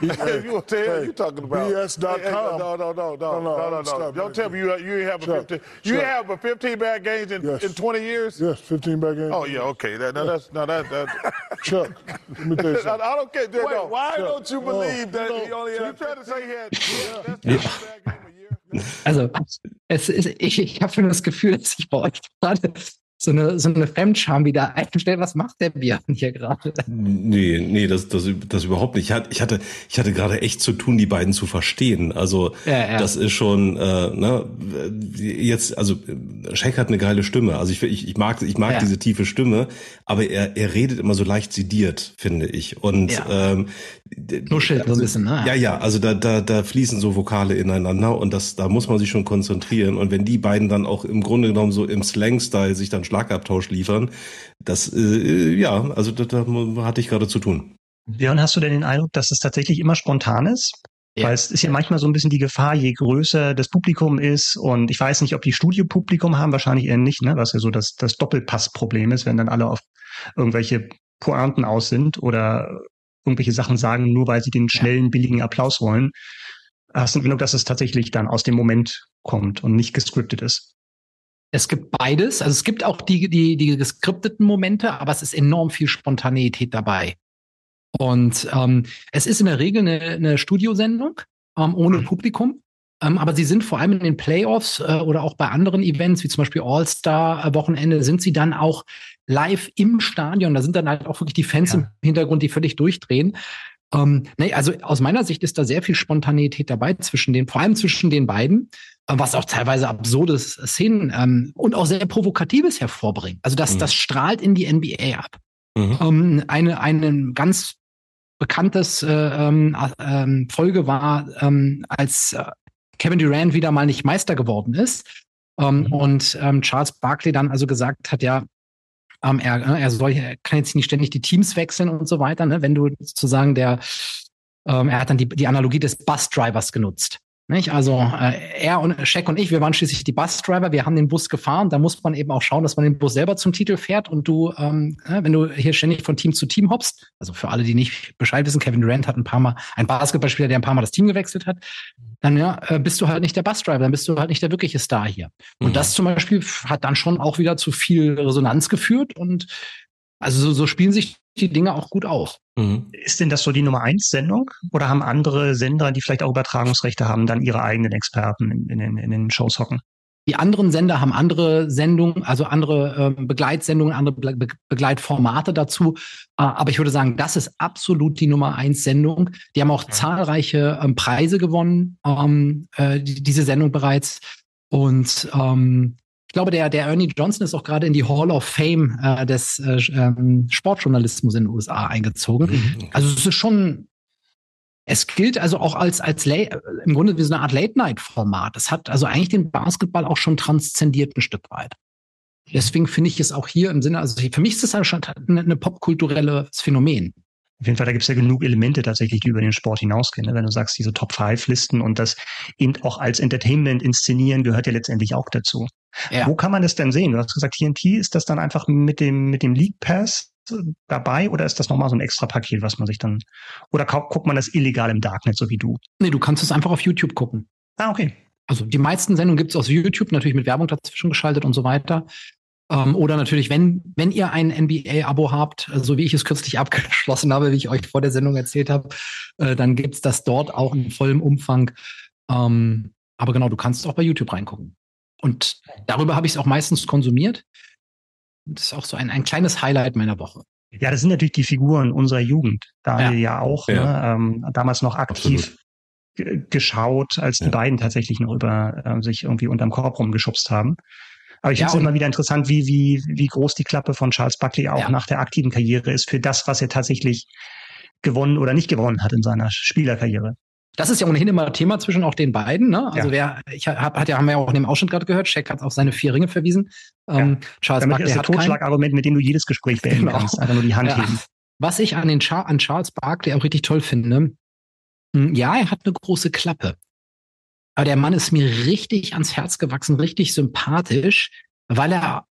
he, hey, you tell hey, you talking about BS.com. Hey, no, no, no, no, no, no, no, no. Don't tell me you you have a 15. You have a 15 bad games in, yes. in 20 years. Yes, 15 bad games. Oh yeah, okay. That, now that's now that that. Chuck, let me tell you something. I, I don't care. Wait, no, why Chuck, don't you believe that he only had? You trying to say he had? Yeah, that's bad game a year. Also, es ist, ich, ich habe schon das Gefühl, dass ich bei euch gerade so eine, so eine Fremdscham wieder einstellen. Was macht der Björn hier gerade? Nee, nee, das, das, das überhaupt nicht. Ich hatte, ich hatte, ich hatte gerade echt zu tun, die beiden zu verstehen. Also ja, ja. das ist schon, äh, ne, jetzt, also Shaq hat eine geile Stimme. Also ich, ich, ich mag, ich mag ja. diese tiefe Stimme, aber er, er redet immer so leicht sediert, finde ich. Und ähm, Nuschelt also, so ein bisschen, ne? Ja, ja, also da, da, da fließen so Vokale ineinander und das, da muss man sich schon konzentrieren. Und wenn die beiden dann auch im Grunde genommen so im Slang-Style sich dann Schlagabtausch liefern. Das, äh, ja, also da, da hatte ich gerade zu tun. Björn, hast du denn den Eindruck, dass es tatsächlich immer spontan ist? Ja. Weil es ist ja manchmal so ein bisschen die Gefahr, je größer das Publikum ist und ich weiß nicht, ob die Studiopublikum haben, wahrscheinlich eher nicht, ne? was ja so das, das Doppelpassproblem ist, wenn dann alle auf irgendwelche Pointen aus sind oder irgendwelche Sachen sagen, nur weil sie den schnellen, billigen Applaus wollen. Hast du den Eindruck, dass es tatsächlich dann aus dem Moment kommt und nicht gescriptet ist? Es gibt beides. Also es gibt auch die, die, die geskripteten Momente, aber es ist enorm viel Spontaneität dabei. Und ähm, es ist in der Regel eine, eine Studiosendung ähm, ohne mhm. Publikum. Ähm, aber sie sind vor allem in den Playoffs äh, oder auch bei anderen Events, wie zum Beispiel All-Star-Wochenende, sind sie dann auch live im Stadion. Da sind dann halt auch wirklich die Fans ja. im Hintergrund, die völlig durchdrehen. Ähm, nee, also aus meiner Sicht ist da sehr viel Spontanität dabei zwischen den, vor allem zwischen den beiden, was auch teilweise absurde Szenen ähm, und auch sehr Provokatives hervorbringt. Also das, mhm. das strahlt in die NBA ab. Mhm. Ähm, eine, eine ganz bekanntes äh, ähm, äh, Folge war, ähm, als äh, Kevin Durant wieder mal nicht Meister geworden ist. Ähm, mhm. Und ähm, Charles Barkley dann also gesagt hat, ja, ähm, er, ne, er, soll, er kann jetzt nicht ständig die Teams wechseln und so weiter. Ne? Wenn du sozusagen der, ähm, er hat dann die, die Analogie des Bus-Drivers genutzt. Nicht? Also äh, er und Shaq und ich, wir waren schließlich die Busdriver, wir haben den Bus gefahren. Da muss man eben auch schauen, dass man den Bus selber zum Titel fährt und du, ähm, äh, wenn du hier ständig von Team zu Team hoppst, also für alle, die nicht Bescheid wissen, Kevin Durant hat ein paar Mal, ein Basketballspieler, der ein paar Mal das Team gewechselt hat, dann ja, äh, bist du halt nicht der Busdriver, dann bist du halt nicht der wirkliche Star hier. Und mhm. das zum Beispiel hat dann schon auch wieder zu viel Resonanz geführt und also so, so spielen sich die Dinge auch gut aus. Mhm. Ist denn das so die Nummer eins Sendung? Oder haben andere Sender, die vielleicht auch Übertragungsrechte haben, dann ihre eigenen Experten in, in, in den Shows hocken? Die anderen Sender haben andere Sendungen, also andere äh, Begleitsendungen, andere Be Begleitformate dazu. Äh, aber ich würde sagen, das ist absolut die Nummer eins Sendung. Die haben auch zahlreiche ähm, Preise gewonnen, ähm, äh, die, diese Sendung bereits. Und ähm, glaube, der, der Ernie Johnson ist auch gerade in die Hall of Fame äh, des äh, ähm, Sportjournalismus in den USA eingezogen. Mhm. Also es ist schon, es gilt also auch als, als Late, im Grunde wie so eine Art Late-Night-Format. Es hat also eigentlich den Basketball auch schon transzendiert ein Stück weit. Deswegen finde ich es auch hier im Sinne, also für mich ist es halt schon eine popkulturelles Phänomen. Auf jeden Fall, da gibt es ja genug Elemente tatsächlich, die über den Sport hinausgehen. Ne? Wenn du sagst, diese Top-5-Listen und das eben auch als Entertainment inszenieren, gehört ja letztendlich auch dazu. Ja. Wo kann man das denn sehen? Du hast gesagt, TNT, ist das dann einfach mit dem, mit dem League Pass dabei oder ist das nochmal so ein extra Paket, was man sich dann, oder guckt man das illegal im Darknet, so wie du? Nee, du kannst es einfach auf YouTube gucken. Ah, okay. Also die meisten Sendungen gibt es aus YouTube, natürlich mit Werbung dazwischen geschaltet und so weiter. Ähm, oder natürlich, wenn, wenn ihr ein NBA-Abo habt, äh, so wie ich es kürzlich abgeschlossen habe, wie ich euch vor der Sendung erzählt habe, äh, dann gibt's das dort auch in vollem Umfang. Ähm, aber genau, du kannst auch bei YouTube reingucken. Und darüber habe ich es auch meistens konsumiert. Das ist auch so ein, ein kleines Highlight meiner Woche. Ja, das sind natürlich die Figuren unserer Jugend. Da ja, ja auch, ja. Ne, ähm, damals noch aktiv geschaut, als die beiden tatsächlich noch über äh, sich irgendwie unterm Korb rumgeschubst haben. Aber ich ja, finde es immer wieder interessant, wie, wie, wie groß die Klappe von Charles Buckley auch ja. nach der aktiven Karriere ist für das, was er tatsächlich gewonnen oder nicht gewonnen hat in seiner Spielerkarriere. Das ist ja ohnehin immer Thema zwischen auch den beiden. Ne? Also ja. wer, ich hab, hat ja, haben wir ja auch in dem Ausschnitt gerade gehört, Shaq hat auf seine vier Ringe verwiesen. Ähm, Charles Damit Barkley ist ein Totschlagargument, mit dem du jedes Gespräch beenden genau. kannst. Einfach nur die Hand heben. Was ich an, den Char an Charles Barkley auch richtig toll finde, hm, ja, er hat eine große Klappe. Aber der Mann ist mir richtig ans Herz gewachsen, richtig sympathisch, weil er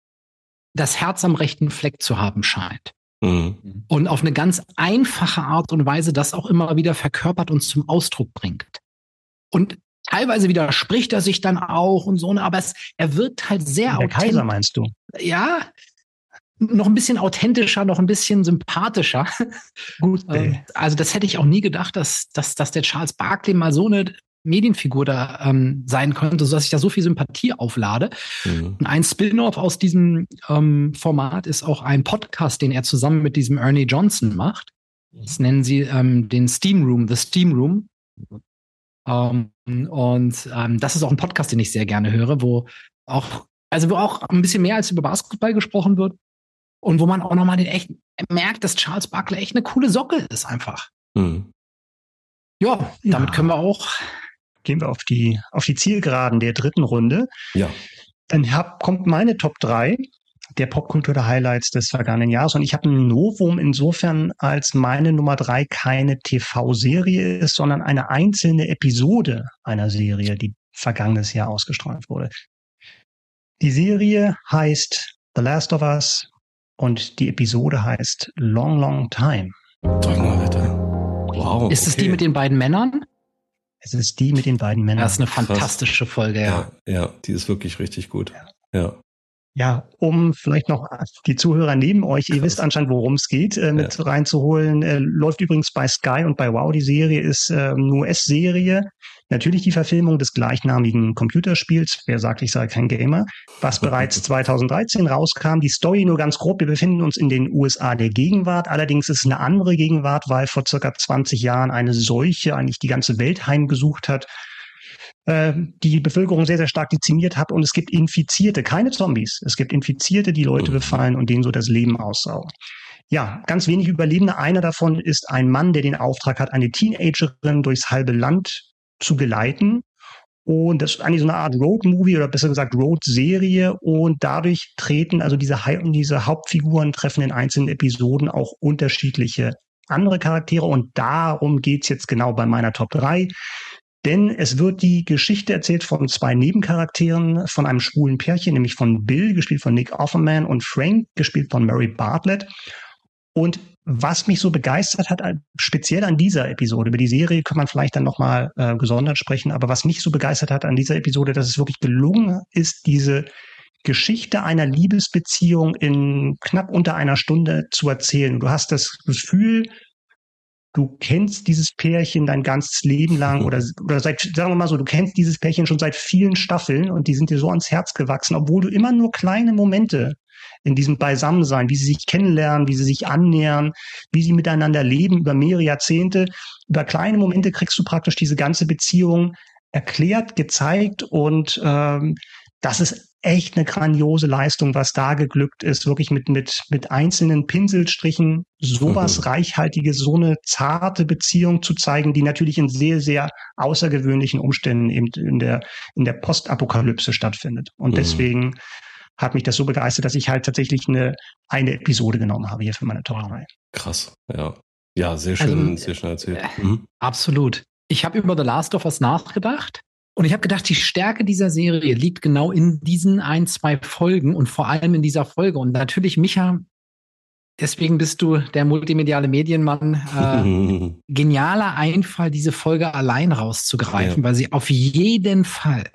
das Herz am rechten Fleck zu haben scheint. Mhm. Und auf eine ganz einfache Art und Weise das auch immer wieder verkörpert und zum Ausdruck bringt. Und teilweise widerspricht er sich dann auch und so, ne, aber es, er wirkt halt sehr Der Kaiser meinst du? Ja, noch ein bisschen authentischer, noch ein bisschen sympathischer. Gut. Ähm, also das hätte ich auch nie gedacht, dass, dass, dass der Charles Barkley mal so eine Medienfigur da ähm, sein könnte, sodass ich da so viel Sympathie auflade. Mhm. Und ein Spin-off aus diesem ähm, Format ist auch ein Podcast, den er zusammen mit diesem Ernie Johnson macht. Das nennen sie ähm, den Steam Room, The Steam Room. Ähm, und ähm, das ist auch ein Podcast, den ich sehr gerne höre, wo auch, also wo auch ein bisschen mehr als über Basketball gesprochen wird und wo man auch nochmal den echt merkt, dass Charles Barkley echt eine coole Socke ist einfach. Mhm. Ja, damit ja. können wir auch gehen wir auf die, auf die Zielgeraden der dritten Runde. Ja. Dann hab, kommt meine Top 3 der Popkultur der Highlights des vergangenen Jahres. Und ich habe ein Novum insofern, als meine Nummer drei keine TV-Serie ist, sondern eine einzelne Episode einer Serie, die vergangenes Jahr ausgestrahlt wurde. Die Serie heißt The Last of Us und die Episode heißt Long, Long Time. Sag mal, Alter. Wow. Ist es okay. die mit den beiden Männern? Es ist die mit den beiden Männern. Das ist eine fantastische Folge, ja. ja. Ja, die ist wirklich richtig gut. Ja. ja. Ja, um vielleicht noch die Zuhörer neben euch, ihr wisst anscheinend, worum es geht, äh, mit ja. reinzuholen. Äh, läuft übrigens bei Sky und bei Wow. Die Serie ist äh, eine US-Serie. Natürlich die Verfilmung des gleichnamigen Computerspiels. Wer sagt, ich sei kein Gamer? Was bereits 2013 rauskam. Die Story nur ganz grob. Wir befinden uns in den USA der Gegenwart. Allerdings ist es eine andere Gegenwart, weil vor circa 20 Jahren eine Seuche eigentlich die ganze Welt heimgesucht hat äh, die Bevölkerung sehr, sehr stark dezimiert hat und es gibt Infizierte, keine Zombies. Es gibt Infizierte, die Leute mhm. befallen und denen so das Leben aussaugen. Ja, ganz wenig Überlebende. Einer davon ist ein Mann, der den Auftrag hat, eine Teenagerin durchs halbe Land zu geleiten. Und das ist eigentlich so eine Art Road-Movie oder besser gesagt Road-Serie. Und dadurch treten also diese, diese Hauptfiguren treffen in einzelnen Episoden auch unterschiedliche andere Charaktere. Und darum geht's jetzt genau bei meiner Top 3. Denn es wird die Geschichte erzählt von zwei Nebencharakteren, von einem schwulen Pärchen, nämlich von Bill, gespielt von Nick Offerman, und Frank, gespielt von Mary Bartlett. Und was mich so begeistert hat, speziell an dieser Episode, über die Serie kann man vielleicht dann nochmal äh, gesondert sprechen, aber was mich so begeistert hat an dieser Episode, dass es wirklich gelungen ist, diese Geschichte einer Liebesbeziehung in knapp unter einer Stunde zu erzählen. Du hast das Gefühl, du kennst dieses Pärchen dein ganzes Leben lang oder, oder seit, sagen wir mal so, du kennst dieses Pärchen schon seit vielen Staffeln und die sind dir so ans Herz gewachsen, obwohl du immer nur kleine Momente in diesem Beisammensein, wie sie sich kennenlernen, wie sie sich annähern, wie sie miteinander leben über mehrere Jahrzehnte. Über kleine Momente kriegst du praktisch diese ganze Beziehung erklärt, gezeigt und ähm, das ist echt eine grandiose Leistung, was da geglückt ist, wirklich mit, mit, mit einzelnen Pinselstrichen sowas mhm. reichhaltiges, so eine zarte Beziehung zu zeigen, die natürlich in sehr, sehr außergewöhnlichen Umständen eben in der, in der Postapokalypse stattfindet. Und mhm. deswegen hat mich das so begeistert, dass ich halt tatsächlich eine, eine Episode genommen habe hier für meine Top 3. Krass, ja. Ja, sehr schön, also, sehr schön erzählt. Äh, mhm. Absolut. Ich habe über The Last of Us nachgedacht und ich habe gedacht, die Stärke dieser Serie liegt genau in diesen ein, zwei Folgen und vor allem in dieser Folge. Und natürlich, Micha, deswegen bist du der multimediale Medienmann. Äh, genialer Einfall, diese Folge allein rauszugreifen, ja. weil sie auf jeden Fall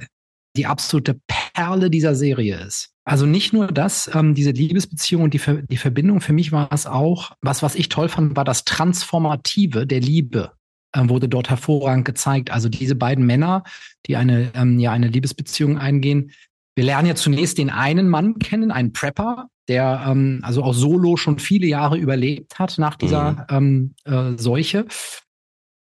die absolute Perle dieser Serie ist. Also nicht nur das, ähm, diese Liebesbeziehung und die, Ver die Verbindung, für mich war es auch, was, was ich toll fand, war das Transformative der Liebe äh, wurde dort hervorragend gezeigt. Also diese beiden Männer, die eine, ähm, ja, eine Liebesbeziehung eingehen. Wir lernen ja zunächst den einen Mann kennen, einen Prepper, der ähm, also auch solo schon viele Jahre überlebt hat nach dieser mhm. ähm, äh, Seuche.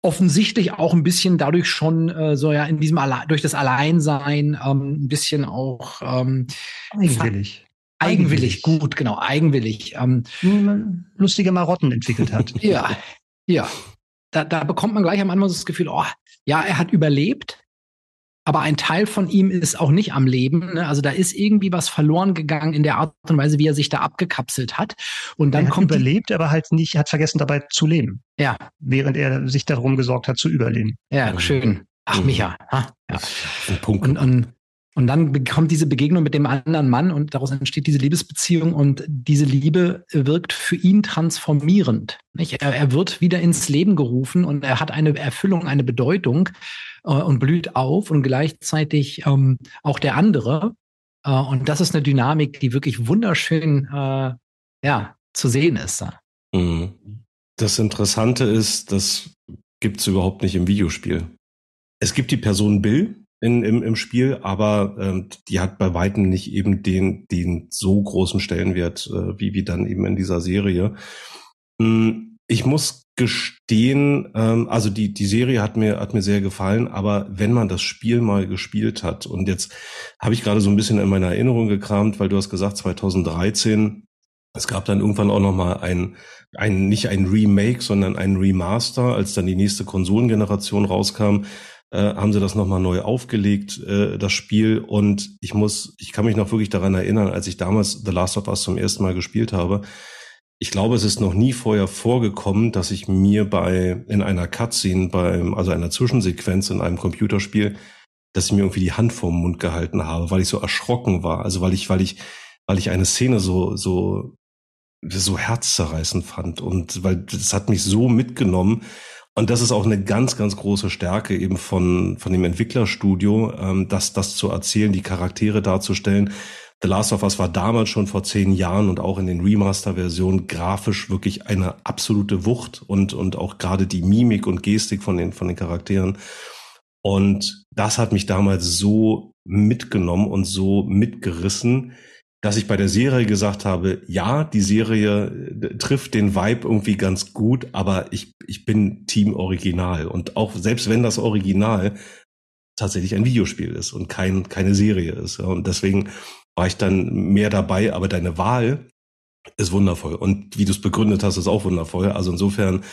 Offensichtlich auch ein bisschen dadurch schon äh, so ja in diesem Alle durch das Alleinsein ähm, ein bisschen auch ähm, eigenwillig. Eigenwillig, gut, genau, eigenwillig. Ähm, Lustige Marotten entwickelt hat. ja, ja da, da bekommt man gleich am Anfang das Gefühl, oh, ja, er hat überlebt, aber ein Teil von ihm ist auch nicht am Leben. Ne? Also da ist irgendwie was verloren gegangen in der Art und Weise, wie er sich da abgekapselt hat. Und dann er hat kommt überlebt, aber halt nicht, hat vergessen dabei zu leben. Ja. Während er sich darum gesorgt hat zu überleben. Ja, schön. Ach, Micha. Ha, ja. Punkt. Und, und und dann bekommt diese Begegnung mit dem anderen Mann und daraus entsteht diese Liebesbeziehung und diese Liebe wirkt für ihn transformierend. Nicht? Er, er wird wieder ins Leben gerufen und er hat eine Erfüllung, eine Bedeutung äh, und blüht auf und gleichzeitig ähm, auch der andere. Äh, und das ist eine Dynamik, die wirklich wunderschön äh, ja, zu sehen ist. Mhm. Das Interessante ist, das gibt es überhaupt nicht im Videospiel. Es gibt die Person Bill, in, im, im Spiel, aber ähm, die hat bei weitem nicht eben den, den so großen Stellenwert äh, wie, wie dann eben in dieser Serie. Hm, ich muss gestehen, ähm, also die, die Serie hat mir, hat mir sehr gefallen, aber wenn man das Spiel mal gespielt hat, und jetzt habe ich gerade so ein bisschen in meiner Erinnerung gekramt, weil du hast gesagt, 2013, es gab dann irgendwann auch noch mal ein, ein nicht ein Remake, sondern ein Remaster, als dann die nächste Konsolengeneration rauskam äh, haben sie das nochmal neu aufgelegt, äh, das Spiel. Und ich muss, ich kann mich noch wirklich daran erinnern, als ich damals The Last of Us zum ersten Mal gespielt habe. Ich glaube, es ist noch nie vorher vorgekommen, dass ich mir bei, in einer Cutscene, beim, also einer Zwischensequenz in einem Computerspiel, dass ich mir irgendwie die Hand vorm Mund gehalten habe, weil ich so erschrocken war. Also weil ich, weil ich, weil ich eine Szene so, so, so herzzerreißend fand und weil das hat mich so mitgenommen und das ist auch eine ganz, ganz große Stärke eben von, von dem Entwicklerstudio, ähm, das, das zu erzählen, die Charaktere darzustellen. The Last of Us war damals schon vor zehn Jahren und auch in den Remaster-Versionen grafisch wirklich eine absolute Wucht und, und auch gerade die Mimik und Gestik von den, von den Charakteren. Und das hat mich damals so mitgenommen und so mitgerissen, dass ich bei der Serie gesagt habe, ja, die Serie äh, trifft den Vibe irgendwie ganz gut, aber ich, ich bin Team Original. Und auch selbst wenn das Original tatsächlich ein Videospiel ist und kein, keine Serie ist. Und deswegen war ich dann mehr dabei, aber deine Wahl ist wundervoll. Und wie du es begründet hast, ist auch wundervoll. Also insofern,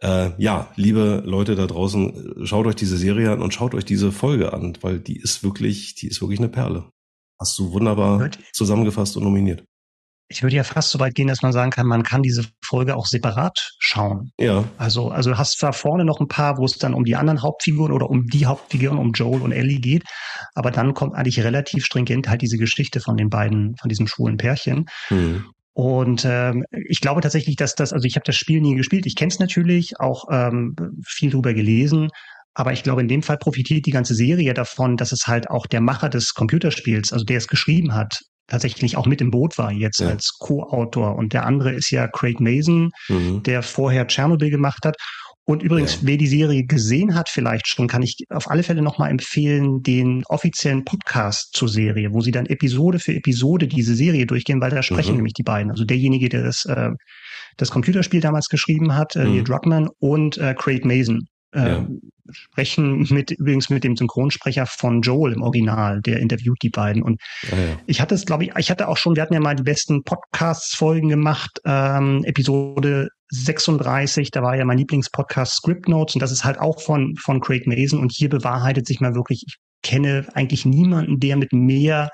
äh, ja, liebe Leute da draußen, schaut euch diese Serie an und schaut euch diese Folge an, weil die ist wirklich, die ist wirklich eine Perle. Hast du wunderbar zusammengefasst und nominiert. Ich würde ja fast so weit gehen, dass man sagen kann, man kann diese Folge auch separat schauen. Ja. Also, also hast zwar vorne noch ein paar, wo es dann um die anderen Hauptfiguren oder um die Hauptfiguren, um Joel und Ellie geht, aber dann kommt eigentlich relativ stringent halt diese Geschichte von den beiden, von diesem schwulen Pärchen. Mhm. Und ähm, ich glaube tatsächlich, dass das, also ich habe das Spiel nie gespielt, ich kenne es natürlich, auch ähm, viel drüber gelesen, aber ich glaube, in dem Fall profitiert die ganze Serie davon, dass es halt auch der Macher des Computerspiels, also der es geschrieben hat, tatsächlich auch mit im Boot war jetzt ja. als Co-Autor. Und der andere ist ja Craig Mason, mhm. der vorher Tschernobyl gemacht hat. Und übrigens, ja. wer die Serie gesehen hat, vielleicht schon, kann ich auf alle Fälle nochmal empfehlen, den offiziellen Podcast zur Serie, wo sie dann Episode für Episode diese Serie durchgehen, weil da sprechen mhm. nämlich die beiden. Also derjenige, der das, äh, das Computerspiel damals geschrieben hat, äh, mhm. Neil Druckmann und äh, Craig Mason äh, ja. sprechen mit übrigens mit dem Synchronsprecher von Joel im Original, der interviewt die beiden. Und ah, ja. ich hatte es, glaube ich, ich hatte auch schon, wir hatten ja mal die besten Podcasts-Folgen gemacht, ähm, Episode 36, da war ja mein Lieblingspodcast Script Notes und das ist halt auch von, von Craig Mason und hier bewahrheitet sich mal wirklich, ich kenne eigentlich niemanden, der mit mehr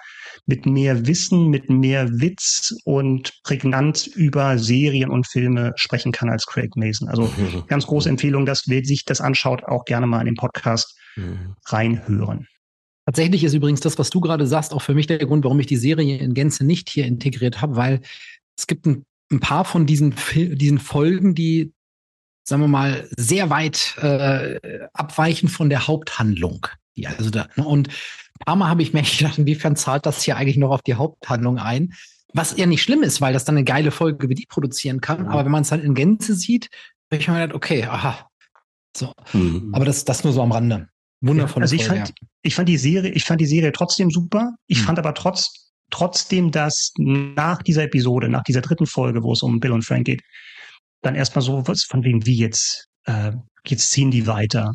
mit mehr Wissen, mit mehr Witz und Prägnanz über Serien und Filme sprechen kann als Craig Mason. Also ganz große Empfehlung, dass wer sich das anschaut, auch gerne mal in den Podcast mhm. reinhören. Tatsächlich ist übrigens das, was du gerade sagst, auch für mich der Grund, warum ich die Serie in Gänze nicht hier integriert habe, weil es gibt ein, ein paar von diesen, diesen Folgen, die, sagen wir mal, sehr weit äh, abweichen von der Haupthandlung. Ja, also da, ne, und ein paar Mal habe ich mir gedacht, inwiefern zahlt das hier eigentlich noch auf die Haupthandlung ein? Was ja nicht schlimm ist, weil das dann eine geile Folge wie die produzieren kann. Mhm. Aber wenn man es dann in Gänze sieht, habe ich mir gedacht, okay, aha. So. Mhm. Aber das, das nur so am Rande. Wundervoll. also ich Folge, fand, ja. ich fand die Serie, ich fand die Serie trotzdem super. Ich mhm. fand aber trotz, trotzdem, dass nach dieser Episode, nach dieser dritten Folge, wo es um Bill und Frank geht, dann erstmal so was von wegen wie jetzt, äh, jetzt ziehen die weiter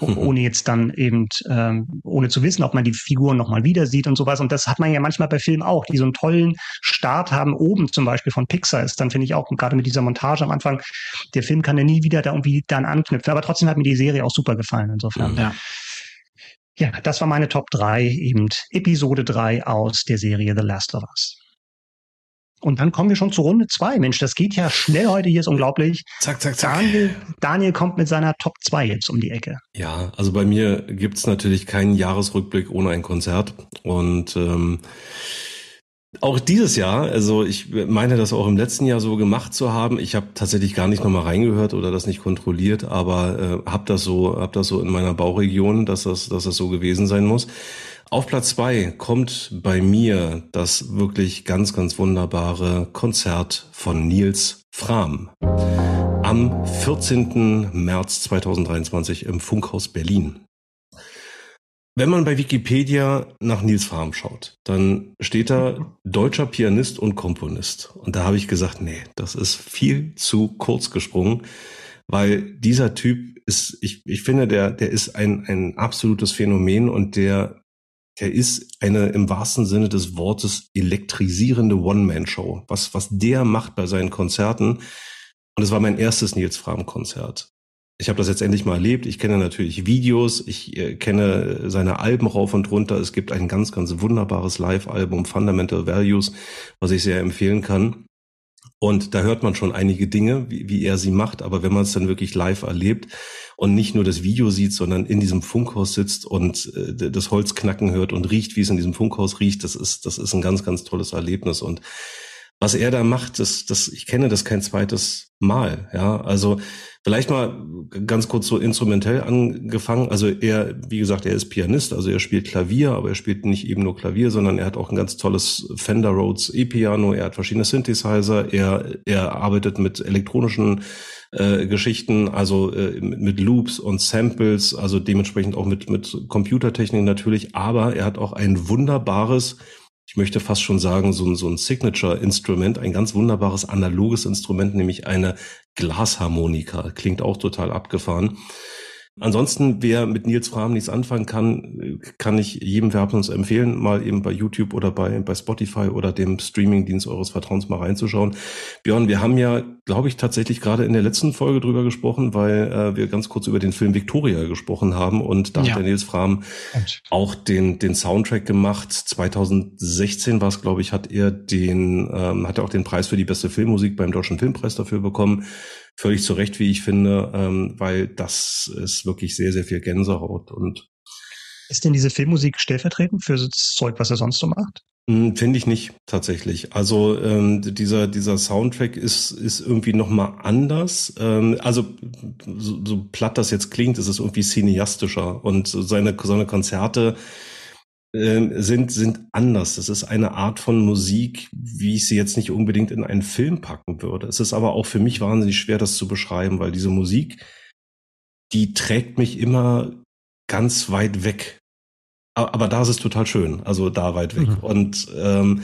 mhm. ohne jetzt dann eben, ähm, ohne zu wissen, ob man die Figuren nochmal wieder sieht und sowas. Und das hat man ja manchmal bei Filmen auch, die so einen tollen Start haben, oben zum Beispiel von Pixar ist, dann finde ich auch, gerade mit dieser Montage am Anfang, der Film kann ja nie wieder da irgendwie dann anknüpfen. Aber trotzdem hat mir die Serie auch super gefallen, insofern. Ja. Ja, das war meine Top 3, eben Episode 3 aus der Serie The Last of Us. Und dann kommen wir schon zu Runde zwei. Mensch, das geht ja schnell heute, hier ist unglaublich. Zack, zack, zack. Daniel, Daniel kommt mit seiner Top 2 jetzt um die Ecke. Ja, also bei mir gibt's natürlich keinen Jahresrückblick ohne ein Konzert. Und ähm, auch dieses Jahr, also ich meine das auch im letzten Jahr so gemacht zu haben. Ich habe tatsächlich gar nicht nochmal reingehört oder das nicht kontrolliert, aber äh, habe das so, hab das so in meiner Bauregion, dass das, dass das so gewesen sein muss. Auf Platz zwei kommt bei mir das wirklich ganz, ganz wunderbare Konzert von Nils Fram am 14. März 2023 im Funkhaus Berlin. Wenn man bei Wikipedia nach Nils Fram schaut, dann steht da deutscher Pianist und Komponist. Und da habe ich gesagt, nee, das ist viel zu kurz gesprungen, weil dieser Typ ist, ich, ich finde, der, der ist ein, ein absolutes Phänomen und der er ist eine im wahrsten Sinne des Wortes elektrisierende One-Man-Show. Was, was der macht bei seinen Konzerten. Und es war mein erstes Nils Fram-Konzert. Ich habe das jetzt endlich mal erlebt. Ich kenne natürlich Videos, ich äh, kenne seine Alben rauf und runter. Es gibt ein ganz, ganz wunderbares Live-Album, Fundamental Values, was ich sehr empfehlen kann. Und da hört man schon einige Dinge, wie, wie er sie macht. Aber wenn man es dann wirklich live erlebt und nicht nur das Video sieht, sondern in diesem Funkhaus sitzt und äh, das Holz knacken hört und riecht, wie es in diesem Funkhaus riecht, das ist, das ist ein ganz, ganz tolles Erlebnis. Und was er da macht, das, das, ich kenne das kein zweites Mal. Ja, also vielleicht mal ganz kurz so instrumentell angefangen. Also er, wie gesagt, er ist Pianist, also er spielt Klavier, aber er spielt nicht eben nur Klavier, sondern er hat auch ein ganz tolles Fender Rhodes E-Piano. Er hat verschiedene Synthesizer. Er, er arbeitet mit elektronischen äh, Geschichten, also äh, mit, Loops und Samples, also dementsprechend auch mit, mit Computertechnik natürlich. Aber er hat auch ein wunderbares ich möchte fast schon sagen, so ein, so ein Signature-Instrument, ein ganz wunderbares analoges Instrument, nämlich eine Glasharmonika. Klingt auch total abgefahren. Ansonsten, wer mit Nils Fram nichts anfangen kann, kann ich jedem Werbens empfehlen, mal eben bei YouTube oder bei, bei Spotify oder dem Streamingdienst eures Vertrauens mal reinzuschauen. Björn, wir haben ja, glaube ich, tatsächlich gerade in der letzten Folge drüber gesprochen, weil äh, wir ganz kurz über den Film Victoria gesprochen haben und da ja. hat der Nils Fram auch den, den Soundtrack gemacht. 2016 war es, glaube ich, hat er den, ähm, hat er auch den Preis für die beste Filmmusik beim Deutschen Filmpreis dafür bekommen völlig zu Recht, wie ich finde, ähm, weil das ist wirklich sehr, sehr viel Gänsehaut und ist denn diese Filmmusik stellvertretend für das Zeug, was er sonst so macht? Hm, finde ich nicht tatsächlich. Also ähm, dieser dieser Soundtrack ist ist irgendwie noch mal anders. Ähm, also so, so platt das jetzt klingt, ist es irgendwie cineastischer und seine seine Konzerte sind, sind anders. Das ist eine Art von Musik, wie ich sie jetzt nicht unbedingt in einen Film packen würde. Es ist aber auch für mich wahnsinnig schwer, das zu beschreiben, weil diese Musik, die trägt mich immer ganz weit weg. Aber da ist es total schön, also da weit weg. Mhm. Und ähm,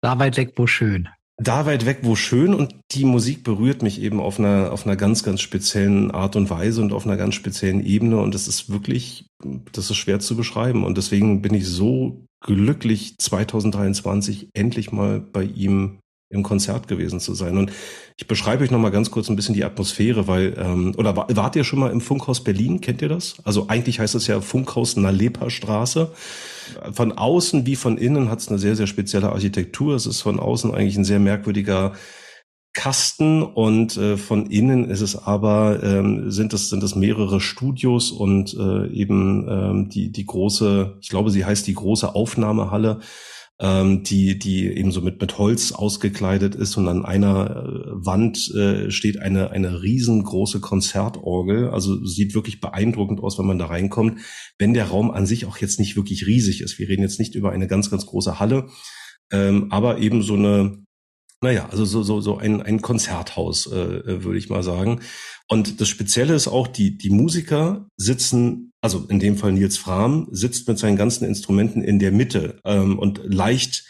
da weit weg, wo schön da weit weg, wo schön und die Musik berührt mich eben auf einer, auf einer ganz, ganz speziellen Art und Weise und auf einer ganz speziellen Ebene und das ist wirklich, das ist schwer zu beschreiben und deswegen bin ich so glücklich 2023 endlich mal bei ihm im Konzert gewesen zu sein. Und ich beschreibe euch noch mal ganz kurz ein bisschen die Atmosphäre, weil ähm, oder wart ihr schon mal im Funkhaus Berlin? Kennt ihr das? Also eigentlich heißt es ja Funkhaus Nalepa Straße. Von außen wie von innen hat es eine sehr sehr spezielle Architektur. Es ist von außen eigentlich ein sehr merkwürdiger Kasten und äh, von innen ist es aber ähm, sind es sind es mehrere Studios und äh, eben ähm, die die große, ich glaube, sie heißt die große Aufnahmehalle ähm, die, die eben so mit, mit Holz ausgekleidet ist und an einer äh, Wand äh, steht eine, eine riesengroße Konzertorgel. Also sieht wirklich beeindruckend aus, wenn man da reinkommt, wenn der Raum an sich auch jetzt nicht wirklich riesig ist. Wir reden jetzt nicht über eine ganz, ganz große Halle, ähm, aber eben so eine, naja, also so, so, so ein, ein Konzerthaus, äh, äh würde ich mal sagen. Und das Spezielle ist auch, die, die Musiker sitzen, also in dem Fall Nils Fram, sitzt mit seinen ganzen Instrumenten in der Mitte ähm, und leicht,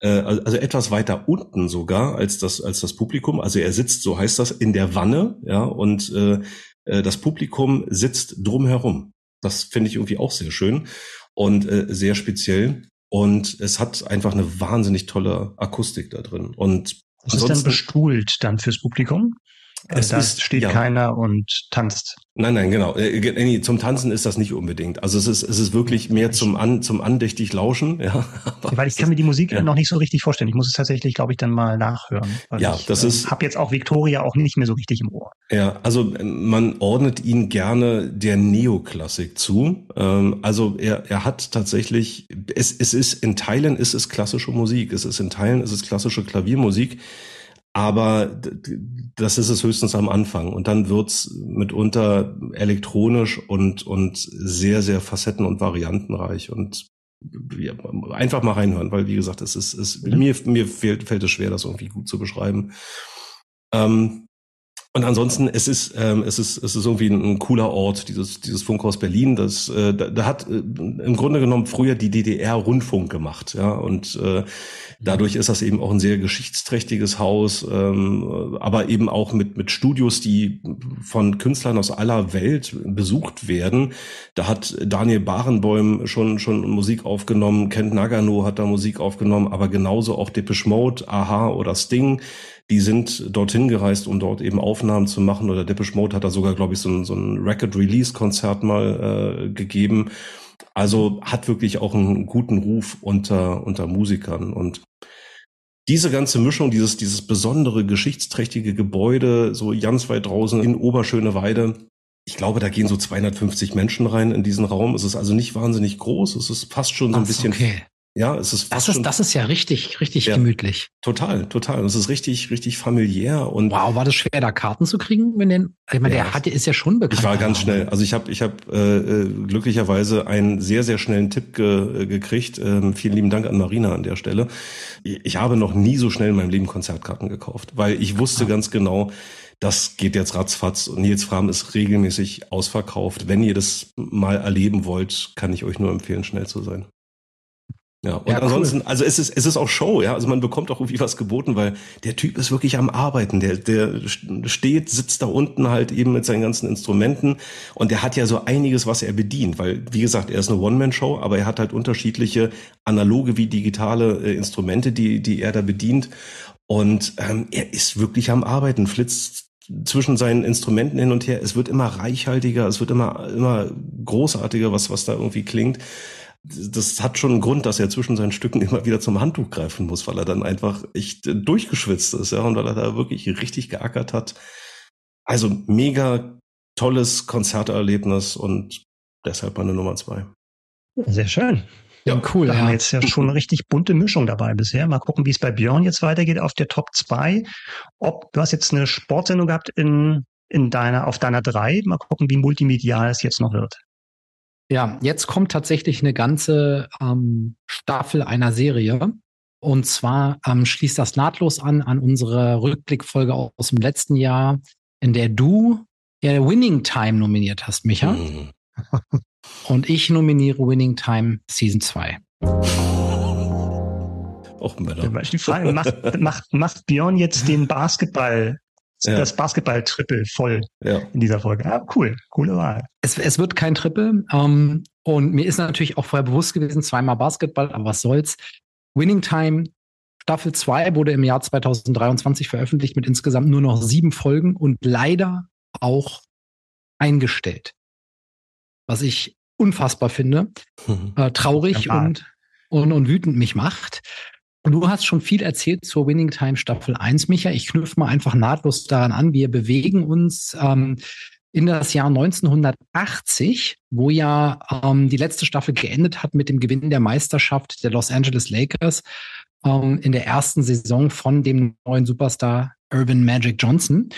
äh, also etwas weiter unten sogar als das, als das Publikum. Also er sitzt, so heißt das, in der Wanne, ja, und äh, äh das Publikum sitzt drumherum. Das finde ich irgendwie auch sehr schön und äh, sehr speziell. Und es hat einfach eine wahnsinnig tolle Akustik da drin. Und das ist dann bestuhlt dann fürs Publikum? Es da ist, steht ja. keiner und tanzt. Nein, nein, genau. Äh, zum Tanzen ist das nicht unbedingt. Also es ist, es ist wirklich mehr zum, an, zum andächtig Lauschen. Ja, weil ich kann mir die Musik ja. noch nicht so richtig vorstellen. Ich muss es tatsächlich, glaube ich, dann mal nachhören. ja, ich, das äh, ist. Habe jetzt auch Victoria auch nicht mehr so richtig im Ohr. Ja, also ähm, man ordnet ihn gerne der Neoklassik zu. Ähm, also er, er hat tatsächlich, es, es ist in Teilen ist es klassische Musik. Es ist in Teilen ist es klassische Klaviermusik. Aber das ist es höchstens am Anfang. Und dann wird's mitunter elektronisch und, und sehr, sehr facetten- und variantenreich. Und ja, einfach mal reinhören, weil wie gesagt, es ist, es, mhm. mir, mir fällt, fällt es schwer, das irgendwie gut zu beschreiben. Ähm, und ansonsten, es ist, ähm, es ist, es ist irgendwie ein, ein, cooler Ort, dieses, dieses Funkhaus Berlin. Das, äh, da, da hat äh, im Grunde genommen früher die DDR Rundfunk gemacht, ja. Und äh, dadurch ist das eben auch ein sehr geschichtsträchtiges Haus, ähm, aber eben auch mit mit Studios, die von Künstlern aus aller Welt besucht werden. Da hat Daniel Barenbäum schon schon Musik aufgenommen, Kent Nagano hat da Musik aufgenommen, aber genauso auch Depeche Mode, Aha oder Sting die sind dorthin gereist, um dort eben Aufnahmen zu machen. Oder Depeche Mode hat da sogar, glaube ich, so ein, so ein Record-Release-Konzert mal äh, gegeben. Also hat wirklich auch einen guten Ruf unter, unter Musikern. Und diese ganze Mischung, dieses, dieses besondere, geschichtsträchtige Gebäude, so ganz weit draußen in Oberschöneweide, ich glaube, da gehen so 250 Menschen rein in diesen Raum. Es ist also nicht wahnsinnig groß. Es ist fast schon so ein Ach, bisschen okay. Ja, es ist das ist das ist ja richtig richtig ja, gemütlich. Total, total. Es ist richtig richtig familiär und wow, war das schwer da Karten zu kriegen, wenn den ich meine, ja, der hatte ist ja schon bekannt. Ich war ganz schnell. Also ich habe ich habe äh, äh, glücklicherweise einen sehr sehr schnellen Tipp ge, äh, gekriegt. Ähm, vielen lieben Dank an Marina an der Stelle. Ich habe noch nie so schnell in meinem Leben Konzertkarten gekauft, weil ich wusste ah. ganz genau, das geht jetzt ratzfatz und Nils Fram ist regelmäßig ausverkauft. Wenn ihr das mal erleben wollt, kann ich euch nur empfehlen, schnell zu sein. Ja, und ja, ansonsten, cool. also es ist, es ist auch Show, ja. Also man bekommt auch irgendwie was geboten, weil der Typ ist wirklich am Arbeiten. Der, der steht, sitzt da unten halt eben mit seinen ganzen Instrumenten und der hat ja so einiges, was er bedient, weil, wie gesagt, er ist eine One-Man-Show, aber er hat halt unterschiedliche analoge wie digitale äh, Instrumente, die, die er da bedient. Und ähm, er ist wirklich am Arbeiten, flitzt zwischen seinen Instrumenten hin und her. Es wird immer reichhaltiger, es wird immer, immer großartiger, was, was da irgendwie klingt das hat schon einen Grund, dass er zwischen seinen Stücken immer wieder zum Handtuch greifen muss, weil er dann einfach echt durchgeschwitzt ist, ja, und weil er da wirklich richtig geackert hat. Also mega tolles Konzerterlebnis und deshalb meine Nummer zwei. Sehr schön. Ja, cool. Da ja. haben wir jetzt ja schon eine richtig bunte Mischung dabei bisher. Mal gucken, wie es bei Björn jetzt weitergeht auf der Top 2. Ob du hast jetzt eine Sportsendung gehabt in, in deiner, auf deiner 3. Mal gucken, wie multimedial es jetzt noch wird. Ja, jetzt kommt tatsächlich eine ganze ähm, Staffel einer Serie. Und zwar ähm, schließt das nahtlos an an unsere Rückblickfolge aus dem letzten Jahr, in der du ja Winning Time nominiert hast, Micha. Mhm. Und ich nominiere Winning Time Season 2. Auch Männer. Die Frage, macht, macht, macht Björn jetzt den Basketball ja. das Basketball-Triple voll ja. in dieser Folge. Ah, cool, coole Wahl. Es, es wird kein Triple. Ähm, und mir ist natürlich auch vorher bewusst gewesen, zweimal Basketball, aber was soll's. Winning Time Staffel 2 wurde im Jahr 2023 veröffentlicht mit insgesamt nur noch sieben Folgen und leider auch eingestellt. Was ich unfassbar finde, mhm. äh, traurig und, und, und wütend mich macht. Du hast schon viel erzählt zur Winning Time Staffel 1, Micha. Ich knüpfe mal einfach nahtlos daran an. Wir bewegen uns ähm, in das Jahr 1980, wo ja ähm, die letzte Staffel geendet hat mit dem Gewinn der Meisterschaft der Los Angeles Lakers ähm, in der ersten Saison von dem neuen Superstar Urban Magic Johnson.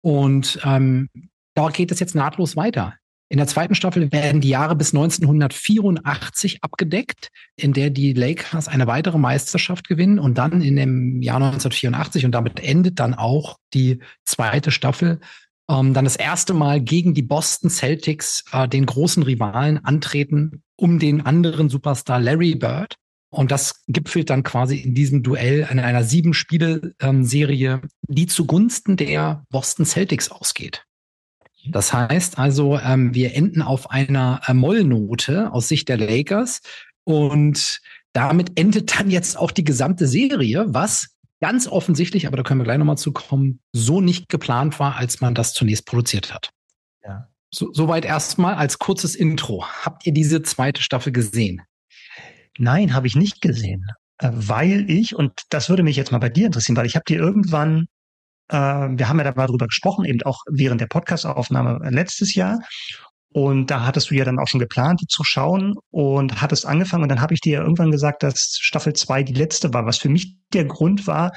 Und ähm, da geht es jetzt nahtlos weiter. In der zweiten Staffel werden die Jahre bis 1984 abgedeckt, in der die Lakers eine weitere Meisterschaft gewinnen und dann in dem Jahr 1984 und damit endet dann auch die zweite Staffel ähm, dann das erste Mal gegen die Boston Celtics, äh, den großen Rivalen, antreten, um den anderen Superstar Larry Bird. Und das gipfelt dann quasi in diesem Duell in einer Sieben-Spiele-Serie, ähm, die zugunsten der Boston Celtics ausgeht. Das heißt also, ähm, wir enden auf einer äh, Mollnote aus Sicht der Lakers und damit endet dann jetzt auch die gesamte Serie, was ganz offensichtlich, aber da können wir gleich nochmal zu kommen, so nicht geplant war, als man das zunächst produziert hat. Ja. So, soweit erstmal als kurzes Intro. Habt ihr diese zweite Staffel gesehen? Nein, habe ich nicht gesehen. Äh, weil ich, und das würde mich jetzt mal bei dir interessieren, weil ich habe dir irgendwann äh, wir haben ja da mal drüber gesprochen, eben auch während der Podcastaufnahme letztes Jahr. Und da hattest du ja dann auch schon geplant, die zu schauen und hattest angefangen. Und dann habe ich dir ja irgendwann gesagt, dass Staffel 2 die letzte war, was für mich der Grund war,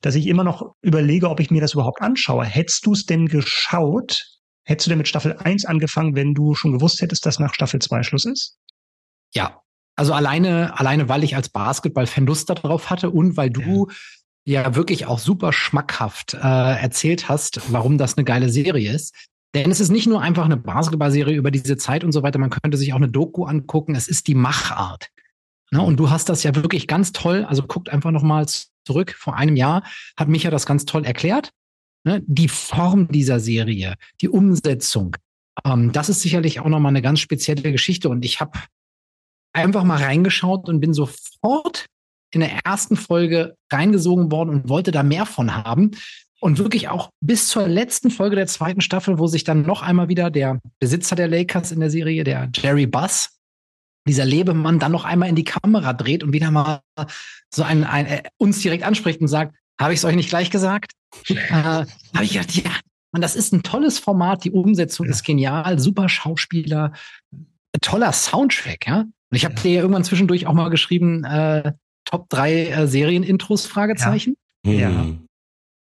dass ich immer noch überlege, ob ich mir das überhaupt anschaue. Hättest du es denn geschaut? Hättest du denn mit Staffel 1 angefangen, wenn du schon gewusst hättest, dass nach Staffel 2 Schluss ist? Ja, also alleine, alleine, weil ich als Basketball-Fan Lust darauf hatte und weil du ja ja wirklich auch super schmackhaft äh, erzählt hast, warum das eine geile Serie ist. Denn es ist nicht nur einfach eine Basketballserie über diese Zeit und so weiter, man könnte sich auch eine Doku angucken, es ist die Machart. Ne? Und du hast das ja wirklich ganz toll, also guckt einfach nochmal zurück, vor einem Jahr hat Micha das ganz toll erklärt. Ne? Die Form dieser Serie, die Umsetzung, ähm, das ist sicherlich auch nochmal eine ganz spezielle Geschichte. Und ich habe einfach mal reingeschaut und bin sofort in der ersten Folge reingesogen worden und wollte da mehr von haben. Und wirklich auch bis zur letzten Folge der zweiten Staffel, wo sich dann noch einmal wieder der Besitzer der Lakers in der Serie, der Jerry Buss, dieser Lebemann, dann noch einmal in die Kamera dreht und wieder mal so ein, ein äh, uns direkt anspricht und sagt, habe ich es euch nicht gleich gesagt? äh, habe ich gedacht, ja, man, das ist ein tolles Format, die Umsetzung ja. ist genial, super Schauspieler, toller Soundtrack, ja. Und ich habe dir ja irgendwann zwischendurch auch mal geschrieben, äh, Top 3 äh, Serienintros, Fragezeichen. Ja. ja.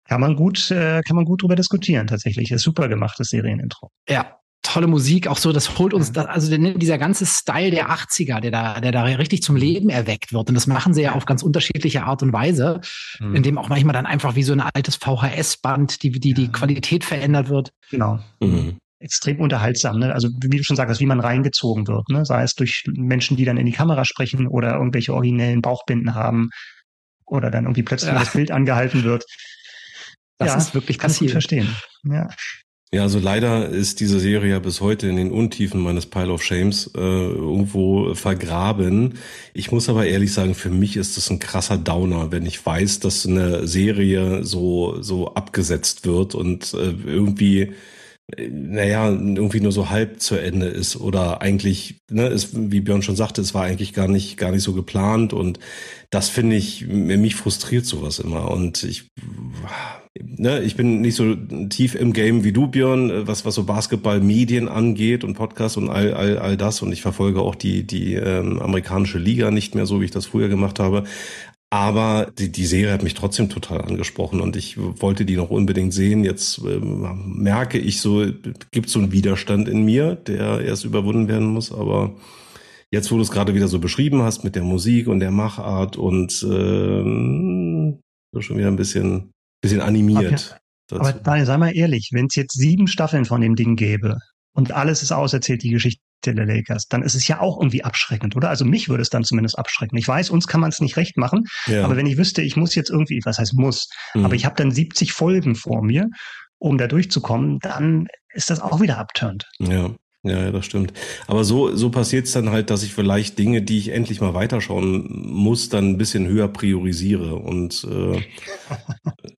Kann man gut, äh, kann man gut drüber diskutieren, tatsächlich. Ist super gemachtes Serienintro. Ja, tolle Musik, auch so, das holt uns, das, also dieser ganze Style der 80er, der da, der da richtig zum Leben erweckt wird. Und das machen sie ja auf ganz unterschiedliche Art und Weise, mhm. indem auch manchmal dann einfach wie so ein altes VHS-Band, die, die, die Qualität verändert wird. Genau. Mhm. Extrem unterhaltsam, ne? Also wie du schon sagst, wie man reingezogen wird, ne? Sei es durch Menschen, die dann in die Kamera sprechen oder irgendwelche originellen Bauchbinden haben oder dann irgendwie plötzlich ja. das Bild angehalten wird. Das ja, ist wirklich passiert. verstehen. Ja. Ja, also leider ist diese Serie ja bis heute in den Untiefen meines Pile of Shames äh, irgendwo vergraben. Ich muss aber ehrlich sagen, für mich ist das ein krasser Downer, wenn ich weiß, dass eine Serie so so abgesetzt wird und äh, irgendwie naja, irgendwie nur so halb zu Ende ist oder eigentlich, ne, ist, wie Björn schon sagte, es war eigentlich gar nicht, gar nicht so geplant und das finde ich, mich frustriert sowas immer und ich, ne, ich bin nicht so tief im Game wie du, Björn, was, was so Basketball-Medien angeht und Podcast und all, all, all das und ich verfolge auch die, die ähm, amerikanische Liga nicht mehr so, wie ich das früher gemacht habe. Aber die, die Serie hat mich trotzdem total angesprochen und ich wollte die noch unbedingt sehen. Jetzt äh, merke ich so, gibt so einen Widerstand in mir, der erst überwunden werden muss. Aber jetzt, wo du es gerade wieder so beschrieben hast mit der Musik und der Machart und äh, so schon wieder ein bisschen, bisschen animiert. Aber, aber Daniel, sei mal ehrlich, wenn es jetzt sieben Staffeln von dem Ding gäbe und alles ist auserzählt, die Geschichte der Lakers, dann ist es ja auch irgendwie abschreckend, oder? Also mich würde es dann zumindest abschrecken. Ich weiß, uns kann man es nicht recht machen, ja. aber wenn ich wüsste, ich muss jetzt irgendwie, was heißt muss, mhm. aber ich habe dann 70 Folgen vor mir, um da durchzukommen, dann ist das auch wieder abturnt. Ja. Ja, ja, das stimmt. Aber so, so passiert es dann halt, dass ich vielleicht Dinge, die ich endlich mal weiterschauen muss, dann ein bisschen höher priorisiere. Und äh,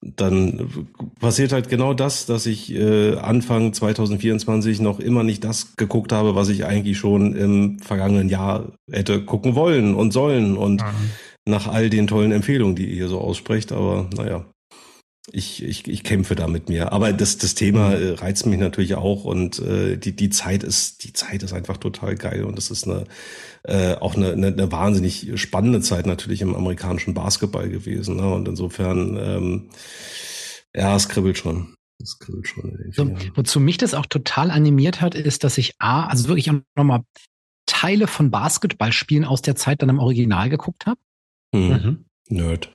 dann passiert halt genau das, dass ich äh, Anfang 2024 noch immer nicht das geguckt habe, was ich eigentlich schon im vergangenen Jahr hätte gucken wollen und sollen. Und mhm. nach all den tollen Empfehlungen, die ihr hier so aussprecht, aber naja ich, ich, ich kämpfe da mit mir. Aber das, das Thema äh, reizt mich natürlich auch und äh, die, die Zeit ist, die Zeit ist einfach total geil und das ist eine äh, auch eine, eine, eine wahnsinnig spannende Zeit natürlich im amerikanischen Basketball gewesen. Ne? Und insofern, ähm, ja, es kribbelt schon. Es kribbelt schon. So, wozu mich das auch total animiert hat, ist, dass ich A, also wirklich auch nochmal Teile von Basketballspielen aus der Zeit dann im Original geguckt habe. Mhm. Mhm. Nerd.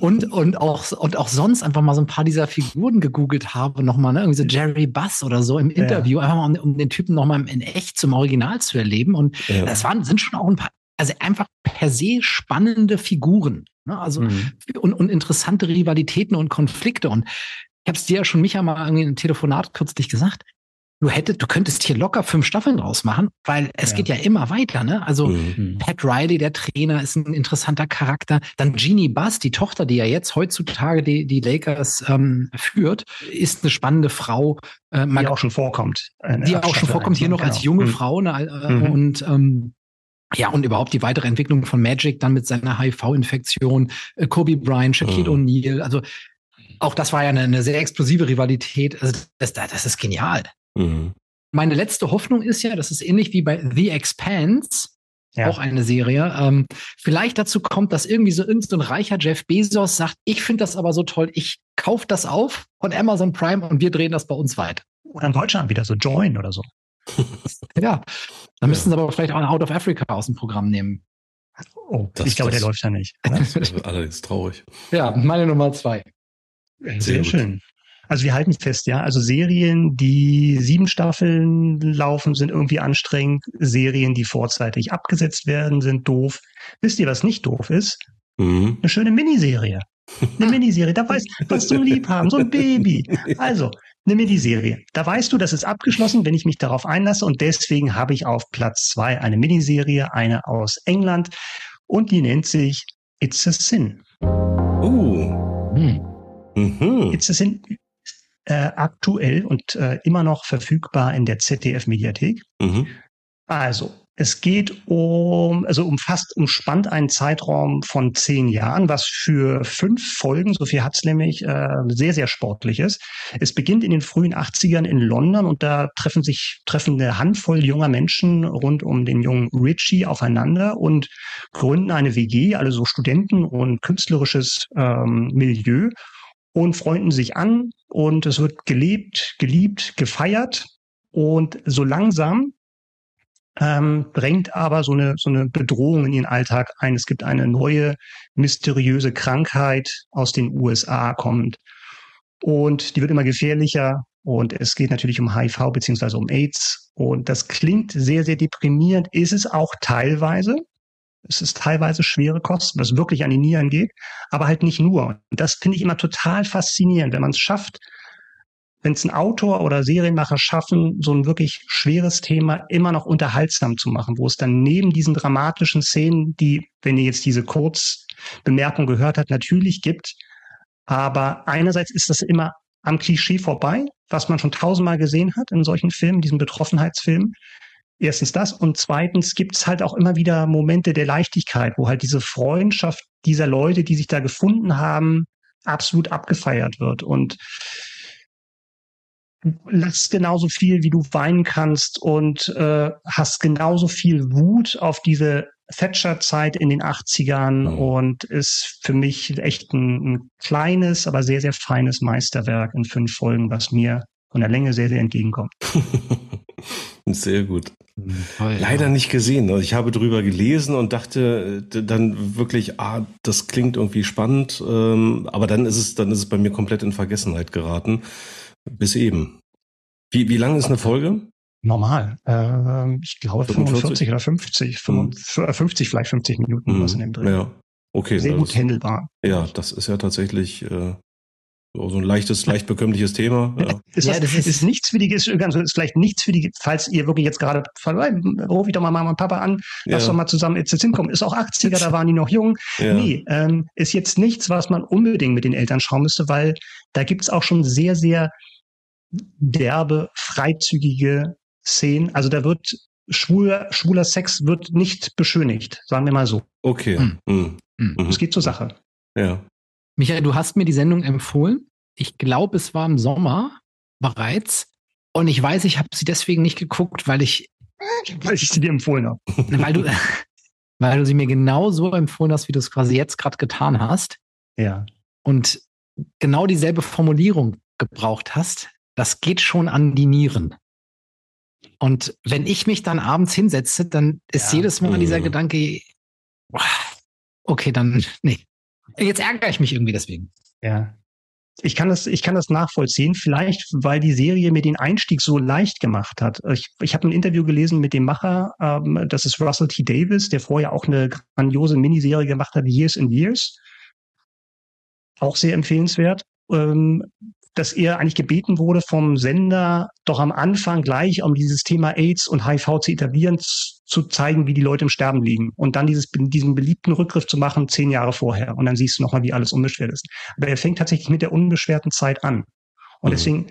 Und, und auch, und auch sonst einfach mal so ein paar dieser Figuren gegoogelt habe, nochmal, ne? Irgendwie so Jerry Buss oder so im Interview, ja. einfach mal, um, um, den Typen nochmal in echt zum Original zu erleben. Und ja. das waren, sind schon auch ein paar, also einfach per se spannende Figuren. Ne? Also, mhm. und, und interessante Rivalitäten und Konflikte. Und ich habe es dir ja schon Micha mal irgendwie in einem Telefonat kürzlich gesagt du hättest, du könntest hier locker fünf Staffeln draus machen, weil es ja. geht ja immer weiter, ne? Also mhm. Pat Riley, der Trainer, ist ein interessanter Charakter. Dann Jeannie Buss, die Tochter, die ja jetzt heutzutage die, die Lakers ähm, führt, ist eine spannende Frau. Äh, die auch schon vorkommt. Die auch schon vorkommt, hier noch genau. als junge mhm. Frau. Ne? Äh, mhm. Und ähm, ja, und überhaupt die weitere Entwicklung von Magic dann mit seiner HIV-Infektion, äh, Kobe Bryant, Shaquille mhm. O'Neal, also auch das war ja eine, eine sehr explosive Rivalität. Also das, das ist genial. Mhm. Meine letzte Hoffnung ist ja, das ist ähnlich wie bei The Expanse, ja. auch eine Serie, ähm, vielleicht dazu kommt, dass irgendwie so irgendein so reicher Jeff Bezos sagt, ich finde das aber so toll, ich kaufe das auf von Amazon Prime und wir drehen das bei uns weiter. Oder in Deutschland wieder so Join oder so. ja, dann müssen sie aber vielleicht auch Out of Africa aus dem Programm nehmen. Oh, das, ich glaube, der läuft ja nicht. Das ist allerdings traurig. Ja, meine Nummer zwei. Sehr, Sehr schön. Also wir halten fest, ja. Also Serien, die sieben Staffeln laufen, sind irgendwie anstrengend. Serien, die vorzeitig abgesetzt werden, sind doof. Wisst ihr, was nicht doof ist? Mhm. Eine schöne Miniserie. Eine Miniserie, da weißt du, was zum Liebhaben, so ein Baby. Also, eine Miniserie. Da weißt du, das ist abgeschlossen, wenn ich mich darauf einlasse. Und deswegen habe ich auf Platz zwei eine Miniserie, eine aus England. Und die nennt sich It's a Sin. Uh. Hm. Mhm. It's a Sin äh, aktuell und äh, immer noch verfügbar in der ZDF-Mediathek. Mhm. Also, Es geht um, also umfasst, umspannt einen Zeitraum von zehn Jahren, was für fünf Folgen, so viel hat's nämlich, äh, sehr, sehr sportlich ist. Es beginnt in den frühen 80ern in London und da treffen sich, treffen eine Handvoll junger Menschen rund um den jungen Richie aufeinander und gründen eine WG, also Studenten und künstlerisches ähm, Milieu und freunden sich an und es wird gelebt, geliebt, gefeiert und so langsam ähm, bringt aber so eine, so eine Bedrohung in ihren Alltag ein. Es gibt eine neue mysteriöse Krankheit aus den USA kommt und die wird immer gefährlicher und es geht natürlich um HIV beziehungsweise um AIDS und das klingt sehr, sehr deprimierend, ist es auch teilweise. Es ist teilweise schwere Kosten, was wirklich an die Nieren geht, aber halt nicht nur. Und das finde ich immer total faszinierend, wenn man es schafft, wenn es ein Autor oder Serienmacher schaffen, so ein wirklich schweres Thema immer noch unterhaltsam zu machen, wo es dann neben diesen dramatischen Szenen, die, wenn ihr jetzt diese Kurzbemerkung gehört habt, natürlich gibt, aber einerseits ist das immer am Klischee vorbei, was man schon tausendmal gesehen hat in solchen Filmen, diesen Betroffenheitsfilmen. Erstens das und zweitens gibt es halt auch immer wieder Momente der Leichtigkeit, wo halt diese Freundschaft dieser Leute, die sich da gefunden haben, absolut abgefeiert wird. Und lass genauso viel, wie du weinen kannst und äh, hast genauso viel Wut auf diese Thatcher-Zeit in den 80ern mhm. und ist für mich echt ein, ein, kleines, aber sehr, sehr feines Meisterwerk in fünf Folgen, was mir von der Länge sehr, sehr entgegenkommt. sehr gut. Toll, Leider ja. nicht gesehen. Also ich habe drüber gelesen und dachte dann wirklich, ah, das klingt irgendwie spannend, ähm, aber dann ist es, dann ist es bei mir komplett in Vergessenheit geraten. Bis eben. Wie, wie lang ist eine Folge? Normal. Äh, ich glaube 45 oder 50. 50, hm. vielleicht 50 Minuten, hm. was in dem Dreh. Ja. Okay. Sehr gut handelbar. Ja, das ist ja tatsächlich äh, so ein leichtes, leicht bekömmliches Thema. Ja, ist, ja, das ist, ist nichts für die, ist, ist vielleicht nichts für die, falls ihr wirklich jetzt gerade, ruf ich doch mal Mama und Papa an, lass ja. doch mal zusammen jetzt hinkommen. Ist auch 80er, da waren die noch jung. Ja. Nee, ähm, ist jetzt nichts, was man unbedingt mit den Eltern schauen müsste, weil da gibt's auch schon sehr, sehr derbe, freizügige Szenen. Also da wird schwuler, schwuler Sex wird nicht beschönigt, sagen wir mal so. Okay. Hm. Hm. hm. Es geht zur Sache. Ja. Michael, du hast mir die Sendung empfohlen. Ich glaube, es war im Sommer bereits. Und ich weiß, ich habe sie deswegen nicht geguckt, weil ich. Weil ich sie dir empfohlen habe. Weil du, weil du sie mir genau so empfohlen hast, wie du es quasi jetzt gerade getan hast. Ja. Und genau dieselbe Formulierung gebraucht hast. Das geht schon an die Nieren. Und wenn ich mich dann abends hinsetze, dann ist ja. jedes Mal dieser mhm. Gedanke, okay, dann, nee. Jetzt ärgere ich mich irgendwie deswegen. Ja. Ich kann das, ich kann das nachvollziehen. Vielleicht, weil die Serie mir den Einstieg so leicht gemacht hat. Ich, ich habe ein Interview gelesen mit dem Macher, ähm, das ist Russell T. Davis, der vorher auch eine grandiose Miniserie gemacht hat, Years and Years. Auch sehr empfehlenswert. Ähm, dass er eigentlich gebeten wurde vom Sender, doch am Anfang gleich, um dieses Thema AIDS und HIV zu etablieren, zu zeigen, wie die Leute im Sterben liegen. Und dann dieses, diesen beliebten Rückgriff zu machen, zehn Jahre vorher. Und dann siehst du nochmal, wie alles unbeschwert ist. Aber er fängt tatsächlich mit der unbeschwerten Zeit an. Und mhm. deswegen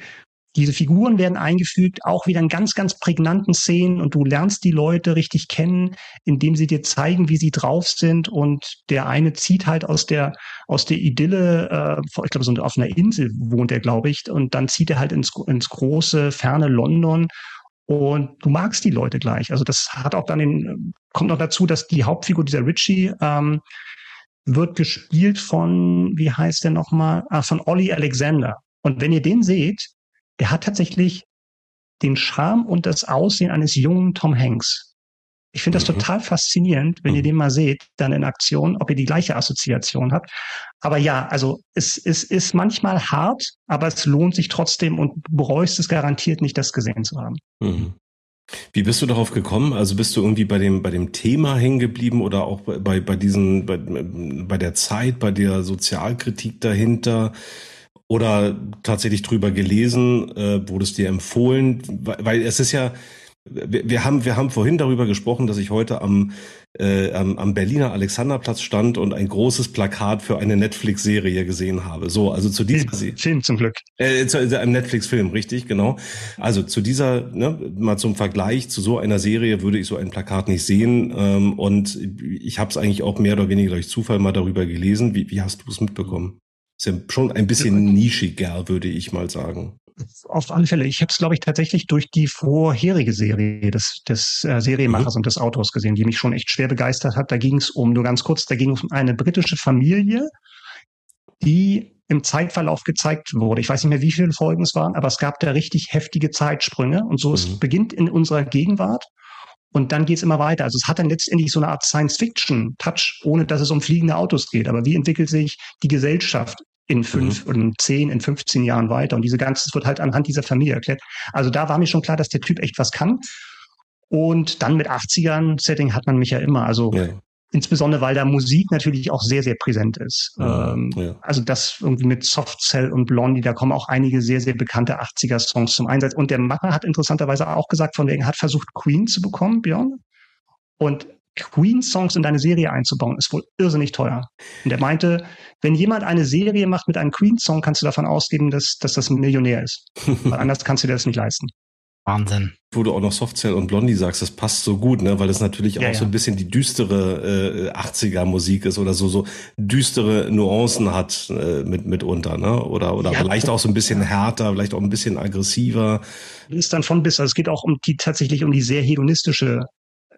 diese Figuren werden eingefügt, auch wieder in ganz, ganz prägnanten Szenen und du lernst die Leute richtig kennen, indem sie dir zeigen, wie sie drauf sind und der eine zieht halt aus der, aus der Idylle, äh, ich glaube, so auf einer Insel wohnt er, glaube ich, und dann zieht er halt ins, ins große, ferne London und du magst die Leute gleich. Also das hat auch dann den, kommt noch dazu, dass die Hauptfigur dieser Richie, ähm, wird gespielt von, wie heißt der nochmal, ah, von Ollie Alexander. Und wenn ihr den seht, der hat tatsächlich den Charme und das Aussehen eines jungen Tom Hanks. Ich finde das mhm. total faszinierend, wenn mhm. ihr den mal seht, dann in Aktion, ob ihr die gleiche Assoziation habt. Aber ja, also es, es ist manchmal hart, aber es lohnt sich trotzdem und bereust es garantiert nicht, das gesehen zu haben. Mhm. Wie bist du darauf gekommen? Also bist du irgendwie bei dem, bei dem Thema hängen geblieben oder auch bei, bei diesen, bei, bei der Zeit, bei der Sozialkritik dahinter? Oder tatsächlich drüber gelesen, äh, wurde es dir empfohlen, weil, weil es ist ja, wir, wir, haben, wir haben vorhin darüber gesprochen, dass ich heute am, äh, am, am Berliner Alexanderplatz stand und ein großes Plakat für eine Netflix-Serie gesehen habe. So, also zu dieser Film, Film zum Glück. Äh, zu einem Netflix-Film, richtig, genau. Also zu dieser, ne, mal zum Vergleich, zu so einer Serie würde ich so ein Plakat nicht sehen. Ähm, und ich habe es eigentlich auch mehr oder weniger durch Zufall mal darüber gelesen. Wie, wie hast du es mitbekommen? Ist ja schon ein bisschen nischiger, würde ich mal sagen. Auf alle Fälle. Ich habe es, glaube ich, tatsächlich durch die vorherige Serie des, des äh, Serienmachers mhm. und des Autors gesehen, die mich schon echt schwer begeistert hat. Da ging es um, nur ganz kurz, da ging es um eine britische Familie, die im Zeitverlauf gezeigt wurde. Ich weiß nicht mehr, wie viele Folgen es waren, aber es gab da richtig heftige Zeitsprünge. Und so mhm. es beginnt in unserer Gegenwart und dann geht es immer weiter. Also es hat dann letztendlich so eine Art Science-Fiction-Touch, ohne dass es um fliegende Autos geht. Aber wie entwickelt sich die Gesellschaft in fünf, mhm. in zehn, in 15 Jahren weiter. Und diese ganze, wird halt anhand dieser Familie erklärt. Also da war mir schon klar, dass der Typ echt was kann. Und dann mit 80ern Setting hat man mich ja immer. Also ja. Insbesondere, weil da Musik natürlich auch sehr, sehr präsent ist. Ja, ähm, ja. Also das irgendwie mit Soft Cell und Blondie, da kommen auch einige sehr, sehr bekannte 80er Songs zum Einsatz. Und der Macher hat interessanterweise auch gesagt, von wegen hat versucht, Queen zu bekommen, Björn. Und Queen-Songs in deine Serie einzubauen, ist wohl irrsinnig teuer. Und er meinte, wenn jemand eine Serie macht mit einem Queen-Song, kannst du davon ausgehen, dass, dass das ein Millionär ist. Weil anders kannst du dir das nicht leisten. Wahnsinn. Wo du auch noch Softcell und Blondie sagst, das passt so gut, ne? weil das natürlich ja, auch ja. so ein bisschen die düstere äh, 80er Musik ist oder so so düstere Nuancen hat äh, mit mitunter, ne? Oder oder ja, vielleicht auch so ein bisschen härter, vielleicht auch ein bisschen aggressiver. Ist dann von bis, also es geht auch um die tatsächlich um die sehr hedonistische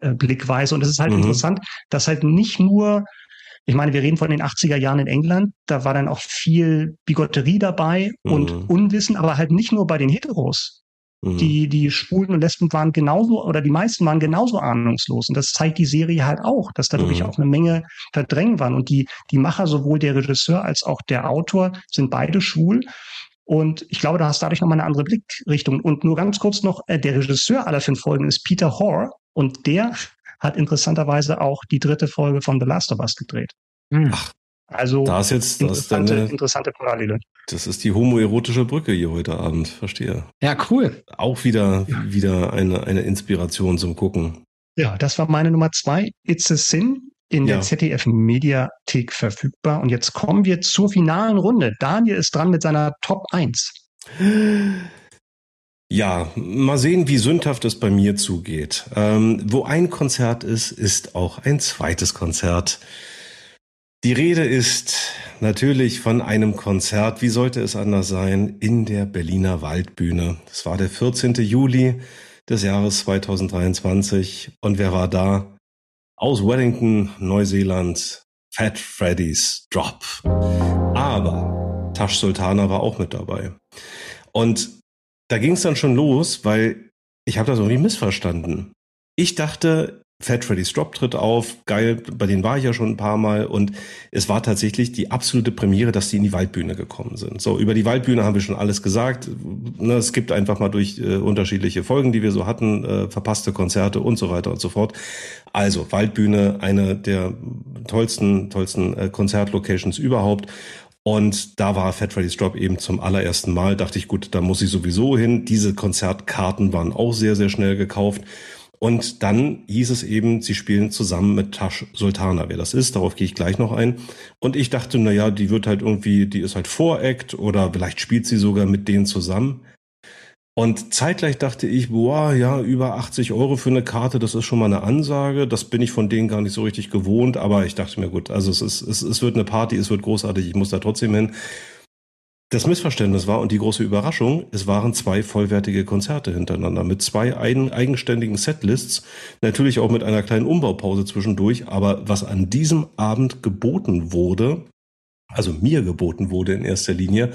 äh, Blickweise. Und es ist halt mhm. interessant, dass halt nicht nur, ich meine, wir reden von den 80er Jahren in England, da war dann auch viel Bigotterie dabei mhm. und Unwissen, aber halt nicht nur bei den Heteros. Mhm. Die, die Schwulen und Lesben waren genauso, oder die meisten waren genauso ahnungslos. Und das zeigt die Serie halt auch, dass da wirklich mhm. auch eine Menge Verdrängen waren. Und die, die Macher, sowohl der Regisseur als auch der Autor, sind beide schwul. Und ich glaube, du hast dadurch nochmal eine andere Blickrichtung. Und nur ganz kurz noch, äh, der Regisseur aller fünf Folgen ist Peter Hoare. Und der hat interessanterweise auch die dritte Folge von The Last of Us gedreht. Hm. Ach, also da ist jetzt das interessante, deine, interessante Parallele. Das ist die homoerotische Brücke hier heute Abend, verstehe. Ja, cool. Auch wieder, ja. wieder eine, eine Inspiration zum Gucken. Ja, das war meine Nummer zwei. It's a Sin in ja. der ZDF Mediathek verfügbar. Und jetzt kommen wir zur finalen Runde. Daniel ist dran mit seiner Top 1. Ja, mal sehen, wie sündhaft es bei mir zugeht. Ähm, wo ein Konzert ist, ist auch ein zweites Konzert. Die Rede ist natürlich von einem Konzert, wie sollte es anders sein, in der Berliner Waldbühne. Es war der 14. Juli des Jahres 2023 und wer war da? aus Wellington, Neuseeland, Fat Freddy's Drop. Aber Tash Sultana war auch mit dabei. Und da ging es dann schon los, weil ich habe das irgendwie missverstanden. Ich dachte, Fat Freddy's Drop tritt auf, geil, bei denen war ich ja schon ein paar Mal und es war tatsächlich die absolute Premiere, dass die in die Waldbühne gekommen sind. So, über die Waldbühne haben wir schon alles gesagt. Ne, es gibt einfach mal durch äh, unterschiedliche Folgen, die wir so hatten, äh, verpasste Konzerte und so weiter und so fort. Also, Waldbühne, eine der tollsten, tollsten äh, Konzertlocations überhaupt. Und da war Fat Freddy's Drop eben zum allerersten Mal. Dachte ich, gut, da muss ich sowieso hin. Diese Konzertkarten waren auch sehr, sehr schnell gekauft. Und dann hieß es eben, sie spielen zusammen mit Tash Sultana. Wer das ist, darauf gehe ich gleich noch ein. Und ich dachte, na ja, die wird halt irgendwie, die ist halt Voract oder vielleicht spielt sie sogar mit denen zusammen. Und zeitgleich dachte ich, boah, ja, über 80 Euro für eine Karte, das ist schon mal eine Ansage. Das bin ich von denen gar nicht so richtig gewohnt. Aber ich dachte mir, gut, also es ist, es, es wird eine Party, es wird großartig, ich muss da trotzdem hin. Das Missverständnis war und die große Überraschung, es waren zwei vollwertige Konzerte hintereinander mit zwei eigenständigen Setlists, natürlich auch mit einer kleinen Umbaupause zwischendurch, aber was an diesem Abend geboten wurde, also mir geboten wurde in erster Linie,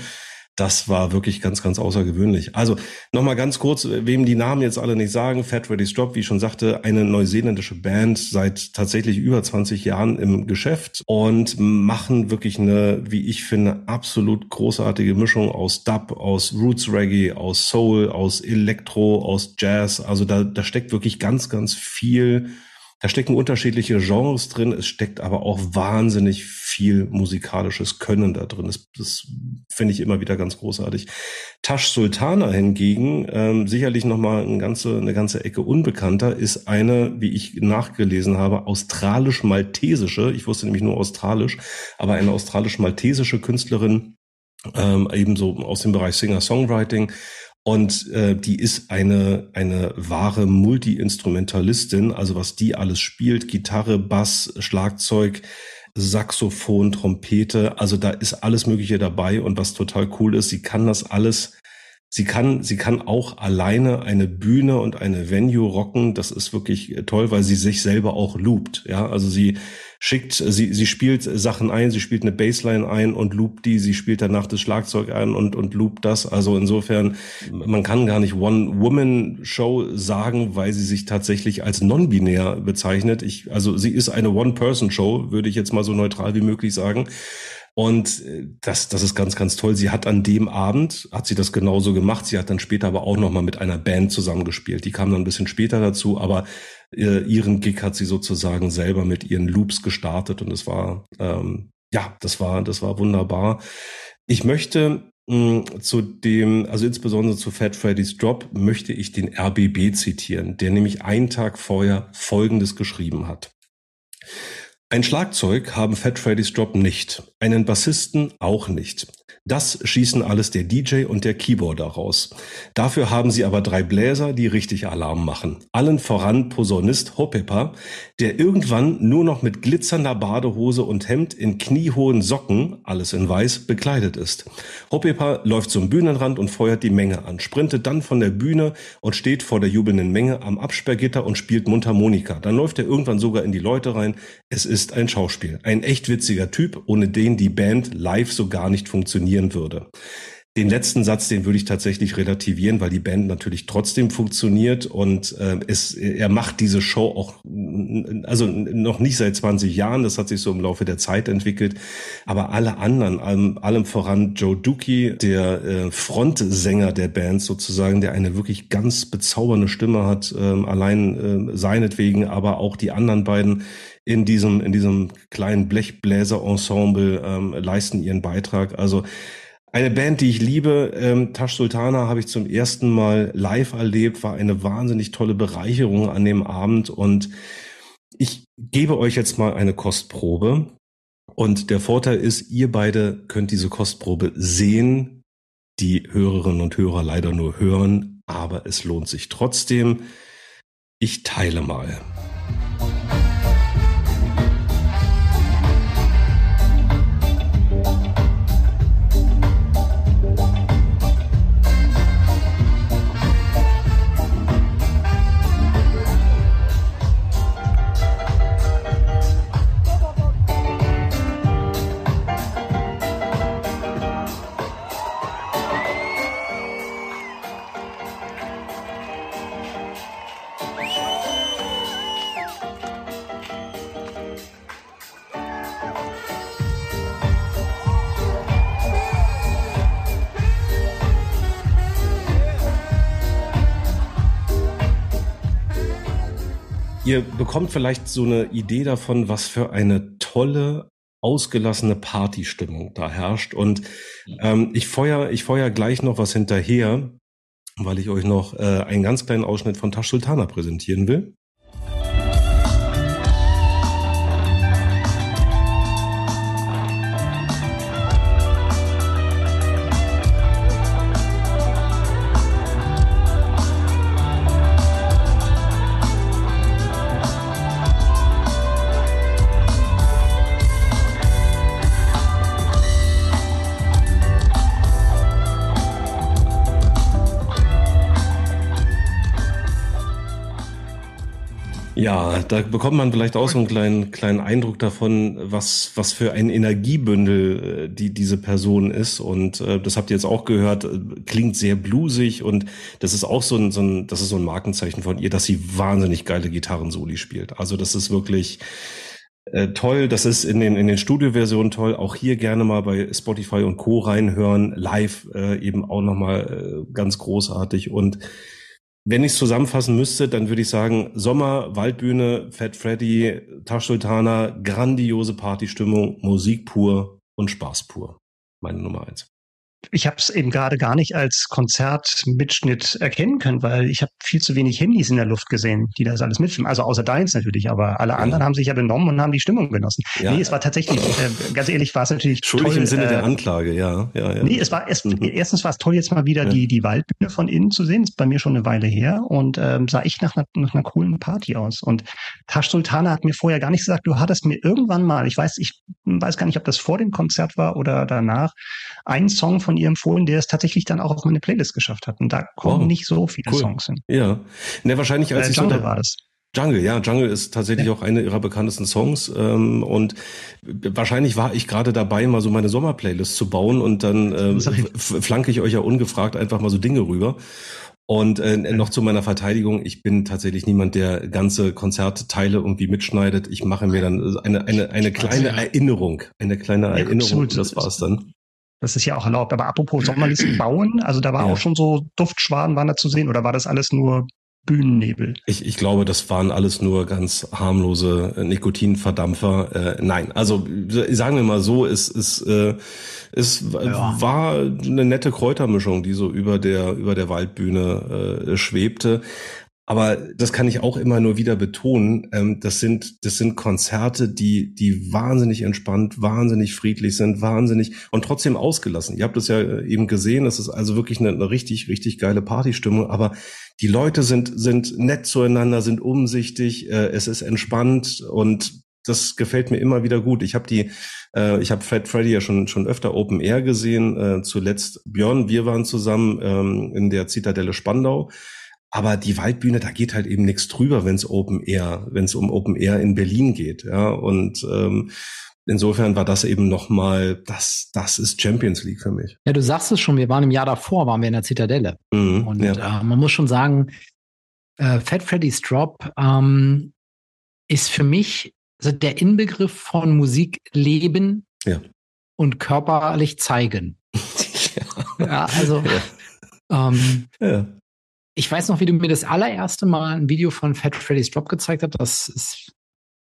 das war wirklich ganz, ganz außergewöhnlich. Also nochmal ganz kurz, wem die Namen jetzt alle nicht sagen, Fat Ready Drop, wie ich schon sagte, eine neuseeländische Band seit tatsächlich über 20 Jahren im Geschäft und machen wirklich eine, wie ich finde, absolut großartige Mischung aus Dub, aus Roots Reggae, aus Soul, aus Elektro, aus Jazz. Also da, da steckt wirklich ganz, ganz viel Da stecken unterschiedliche Genres drin, es steckt aber auch wahnsinnig viel musikalisches Können da drin. Das, das finde ich immer wieder ganz großartig. Tash Sultana hingegen, ähm, sicherlich nochmal eine ganze, eine ganze Ecke unbekannter, ist eine, wie ich nachgelesen habe, australisch-maltesische, ich wusste nämlich nur australisch, aber eine australisch-maltesische Künstlerin, ähm, ebenso aus dem Bereich Singer-Songwriting. Und äh, die ist eine, eine wahre Multi-Instrumentalistin, also was die alles spielt, Gitarre, Bass, Schlagzeug, Saxophon, Trompete, also da ist alles Mögliche dabei. Und was total cool ist, sie kann das alles Sie kann, sie kann auch alleine eine Bühne und eine Venue rocken. Das ist wirklich toll, weil sie sich selber auch loopt. Ja, also sie schickt, sie, sie spielt Sachen ein, sie spielt eine Bassline ein und loopt die, sie spielt danach das Schlagzeug ein und, und loopt das. Also insofern, man kann gar nicht One-Woman-Show sagen, weil sie sich tatsächlich als non-binär bezeichnet. Ich, also sie ist eine One-Person-Show, würde ich jetzt mal so neutral wie möglich sagen. Und äh, das, das ist ganz, ganz toll. Sie hat an dem Abend, hat sie das genauso gemacht. Sie hat dann später aber auch nochmal mit einer Band zusammengespielt. Die kam dann ein bisschen später dazu, aber äh, ihren Gig hat sie sozusagen selber mit ihren Loops gestartet und es war, ähm, ja, das war, das war wunderbar. Ich möchte hm, zu dem, also insbesondere zu Fat Freddy's Drop, möchte ich den RBB zitieren, der nämlich einen Tag vorher Folgendes geschrieben hat. Ein Schlagzeug haben Fat Freddy's Drop nicht, einen Bassisten auch nicht. Das schießen alles der DJ und der Keyboarder raus. Dafür haben sie aber drei Bläser, die richtig Alarm machen. Allen voran Posaunist Hopepa, der irgendwann nur noch mit glitzernder Badehose und Hemd in kniehohen Socken, alles in weiß, bekleidet ist. Hopepa läuft zum Bühnenrand und feuert die Menge an, sprintet dann von der Bühne und steht vor der jubelnden Menge am Absperrgitter und spielt Mundharmonika. Dann läuft er irgendwann sogar in die Leute rein. Es ist ein Schauspiel. Ein echt witziger Typ, ohne den die Band live so gar nicht funktioniert funktionieren würde. Den letzten Satz, den würde ich tatsächlich relativieren, weil die Band natürlich trotzdem funktioniert und äh, es, er macht diese Show auch, also noch nicht seit 20 Jahren, das hat sich so im Laufe der Zeit entwickelt, aber alle anderen, allem, allem voran Joe Dookie, der äh, Frontsänger der Band sozusagen, der eine wirklich ganz bezaubernde Stimme hat, äh, allein äh, seinetwegen, aber auch die anderen beiden, in diesem, in diesem kleinen Blechbläser-Ensemble ähm, leisten ihren Beitrag. Also eine Band, die ich liebe, ähm, Tash Sultana, habe ich zum ersten Mal live erlebt, war eine wahnsinnig tolle Bereicherung an dem Abend und ich gebe euch jetzt mal eine Kostprobe. Und der Vorteil ist, ihr beide könnt diese Kostprobe sehen, die Hörerinnen und Hörer leider nur hören, aber es lohnt sich trotzdem. Ich teile mal. Bekommt vielleicht so eine Idee davon, was für eine tolle, ausgelassene Partystimmung da herrscht. Und ähm, ich feuer, ich feuer gleich noch was hinterher, weil ich euch noch äh, einen ganz kleinen Ausschnitt von Tash Sultana präsentieren will. Ja, da bekommt man vielleicht auch so einen kleinen, kleinen Eindruck davon, was, was für ein Energiebündel äh, die, diese Person ist. Und äh, das habt ihr jetzt auch gehört, äh, klingt sehr blusig und das ist auch so ein, so ein, das ist so ein Markenzeichen von ihr, dass sie wahnsinnig geile Gitarrensoli spielt. Also das ist wirklich, äh, toll, das ist in den, in den Studioversionen toll. Auch hier gerne mal bei Spotify und Co. reinhören. Live äh, eben auch nochmal äh, ganz großartig. Und wenn ich es zusammenfassen müsste, dann würde ich sagen, Sommer, Waldbühne, Fat Freddy, Tasch Sultana, grandiose Partystimmung, Musik pur und Spaß pur. Meine Nummer eins ich habe es eben gerade gar nicht als Konzertmitschnitt erkennen können, weil ich habe viel zu wenig Handys in der Luft gesehen, die das alles mitfilmen. Also außer deins natürlich, aber alle anderen ja. haben sich ja benommen und haben die Stimmung genossen. Ja. Nee, es war tatsächlich, äh, ganz ehrlich, war es natürlich Schuldig toll, im Sinne äh, der Anklage, ja. ja, ja. Nee, es war erst, mhm. erstens war es toll, jetzt mal wieder ja. die, die Waldbühne von innen zu sehen. Das ist bei mir schon eine Weile her und ähm, sah echt nach einer, nach einer coolen Party aus. Und Tash Sultana hat mir vorher gar nicht gesagt, du hattest mir irgendwann mal, ich weiß, ich weiß gar nicht, ob das vor dem Konzert war oder danach, einen Song von ihr empfohlen, der es tatsächlich dann auch auf meine Playlist geschafft hat. Und da kommen oh, nicht so viele cool. Songs hin. Ja. Ne, wahrscheinlich als äh, ich Jungle so war das. Jungle, ja, Jungle ist tatsächlich ja. auch eine ihrer bekanntesten Songs ähm, und wahrscheinlich war ich gerade dabei, mal so meine Sommerplaylist zu bauen und dann äh, flanke ich euch ja ungefragt einfach mal so Dinge rüber. Und äh, noch zu meiner Verteidigung, ich bin tatsächlich niemand, der ganze Konzertteile irgendwie mitschneidet. Ich mache mir dann eine, eine, eine kleine Erinnerung, eine kleine ja, Erinnerung, absolut. das war's dann. Das ist ja auch erlaubt. Aber apropos Sommerlisten bauen, also da war ja. auch schon so Duftschwaden waren da zu sehen oder war das alles nur Bühnennebel? Ich, ich glaube, das waren alles nur ganz harmlose Nikotinverdampfer. Äh, nein, also sagen wir mal so, es, es, äh, es ja. war eine nette Kräutermischung, die so über der über der Waldbühne äh, schwebte. Aber das kann ich auch immer nur wieder betonen. Ähm, das sind, das sind Konzerte, die, die wahnsinnig entspannt, wahnsinnig friedlich sind, wahnsinnig und trotzdem ausgelassen. Ihr habt es ja äh, eben gesehen. Das ist also wirklich eine, eine richtig, richtig geile Partystimmung. Aber die Leute sind, sind nett zueinander, sind umsichtig. Äh, es ist entspannt und das gefällt mir immer wieder gut. Ich habe die, äh, ich habe Fred Freddy ja schon schon öfter Open Air gesehen. Äh, zuletzt Björn, wir waren zusammen ähm, in der Zitadelle Spandau. Aber die Waldbühne, da geht halt eben nichts drüber, wenn es Open Air, wenn es um Open Air in Berlin geht. Ja, und ähm, insofern war das eben nochmal, das, das ist Champions League für mich. Ja, du sagst es schon, wir waren im Jahr davor, waren wir in der Zitadelle. Mhm, und ja. äh, man muss schon sagen, äh, Fat Freddy's Drop ähm, ist für mich also der Inbegriff von Musik leben ja. und körperlich zeigen. ja. ja also. Ähm, ja ich weiß noch, wie du mir das allererste Mal ein Video von Fat Freddy's Drop gezeigt hast. Das ist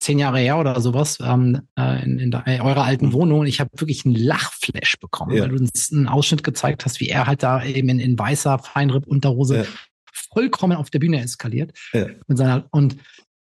zehn Jahre her oder sowas ähm, äh, in, in, in eurer alten mhm. Wohnung. Und ich habe wirklich einen Lachflash bekommen, ja. weil du uns einen Ausschnitt gezeigt hast, wie er halt da eben in, in weißer Feinripp-Unterhose ja. vollkommen auf der Bühne eskaliert. Ja. Mit seiner, und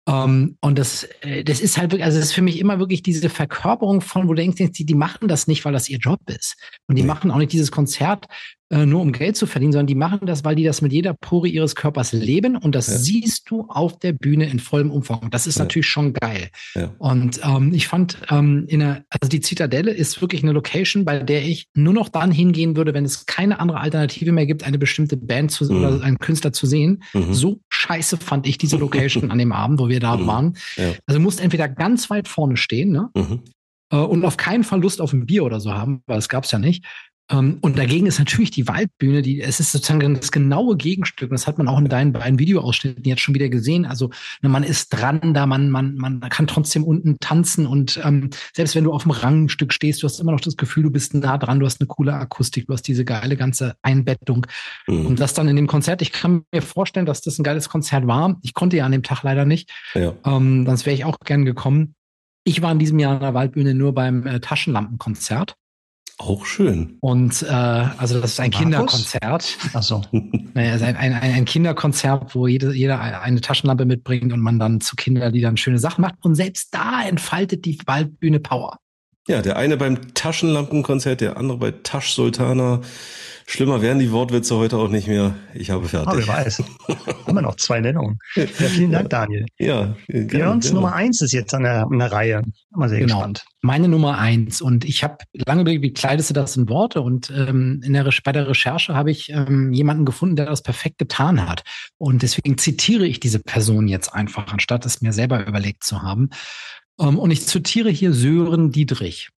um, und das, äh, das ist halt wirklich, also das ist für mich immer wirklich diese Verkörperung von, wo du denkst, die, die machen das nicht, weil das ihr Job ist. Und die machen auch nicht dieses Konzert, äh, nur um Geld zu verdienen, sondern die machen das, weil die das mit jeder Pore ihres Körpers leben und das ja. siehst du auf der Bühne in vollem Umfang. Das ist ja. natürlich schon geil. Ja. Und ähm, ich fand, ähm, in der, also die Zitadelle ist wirklich eine Location, bei der ich nur noch dann hingehen würde, wenn es keine andere Alternative mehr gibt, eine bestimmte Band zu, mhm. oder einen Künstler zu sehen. Mhm. So scheiße fand ich diese Location an dem Abend, wo wir da mhm. waren. Also du musst entweder ganz weit vorne stehen, ne? Mhm. Äh, und auf keinen Fall Lust auf ein Bier oder so haben, weil das gab's ja nicht. Ähm, und dagegen ist natürlich die Waldbühne, die, es ist sozusagen das genaue Gegenstück. Und das hat man auch in deinen beiden Videoausschnitten jetzt schon wieder gesehen. Also ne, man ist dran da, man, man, man kann trotzdem unten tanzen und ähm, selbst wenn du auf dem Rangstück stehst, du hast immer noch das Gefühl, du bist nah dran, du hast eine coole Akustik, du hast diese geile ganze Einbettung. Mhm. Und das dann in dem Konzert, ich kann mir vorstellen, dass das ein geiles Konzert war. Ich konnte ja an dem Tag leider nicht. Ja. Ähm, sonst wäre ich auch gern gekommen. Ich war in diesem Jahr an der Waldbühne nur beim äh, Taschenlampenkonzert. Auch schön. Und äh, also das ist ein Markus? Kinderkonzert. Ach so. naja, also ein, ein, ein Kinderkonzert, wo jede, jeder eine Taschenlampe mitbringt und man dann zu Kinderliedern schöne Sachen macht. Und selbst da entfaltet die Waldbühne Power. Ja, der eine beim Taschenlampenkonzert, der andere bei Tasch Sultana. Schlimmer wären die Wortwitze heute auch nicht mehr. Ich habe fertig. Aber wer weiß. Haben wir noch zwei Nennungen. Ja, vielen Dank, Daniel. Ja, gerne, Björns gerne. Nummer eins ist jetzt an der, an der Reihe. Mal sehr genau. gespannt. Meine Nummer eins. Und ich habe lange überlegt, wie kleidest du das in Worte? Und ähm, in der, bei der Recherche habe ich ähm, jemanden gefunden, der das perfekt getan hat. Und deswegen zitiere ich diese Person jetzt einfach, anstatt es mir selber überlegt zu haben. Ähm, und ich zitiere hier Sören Dietrich.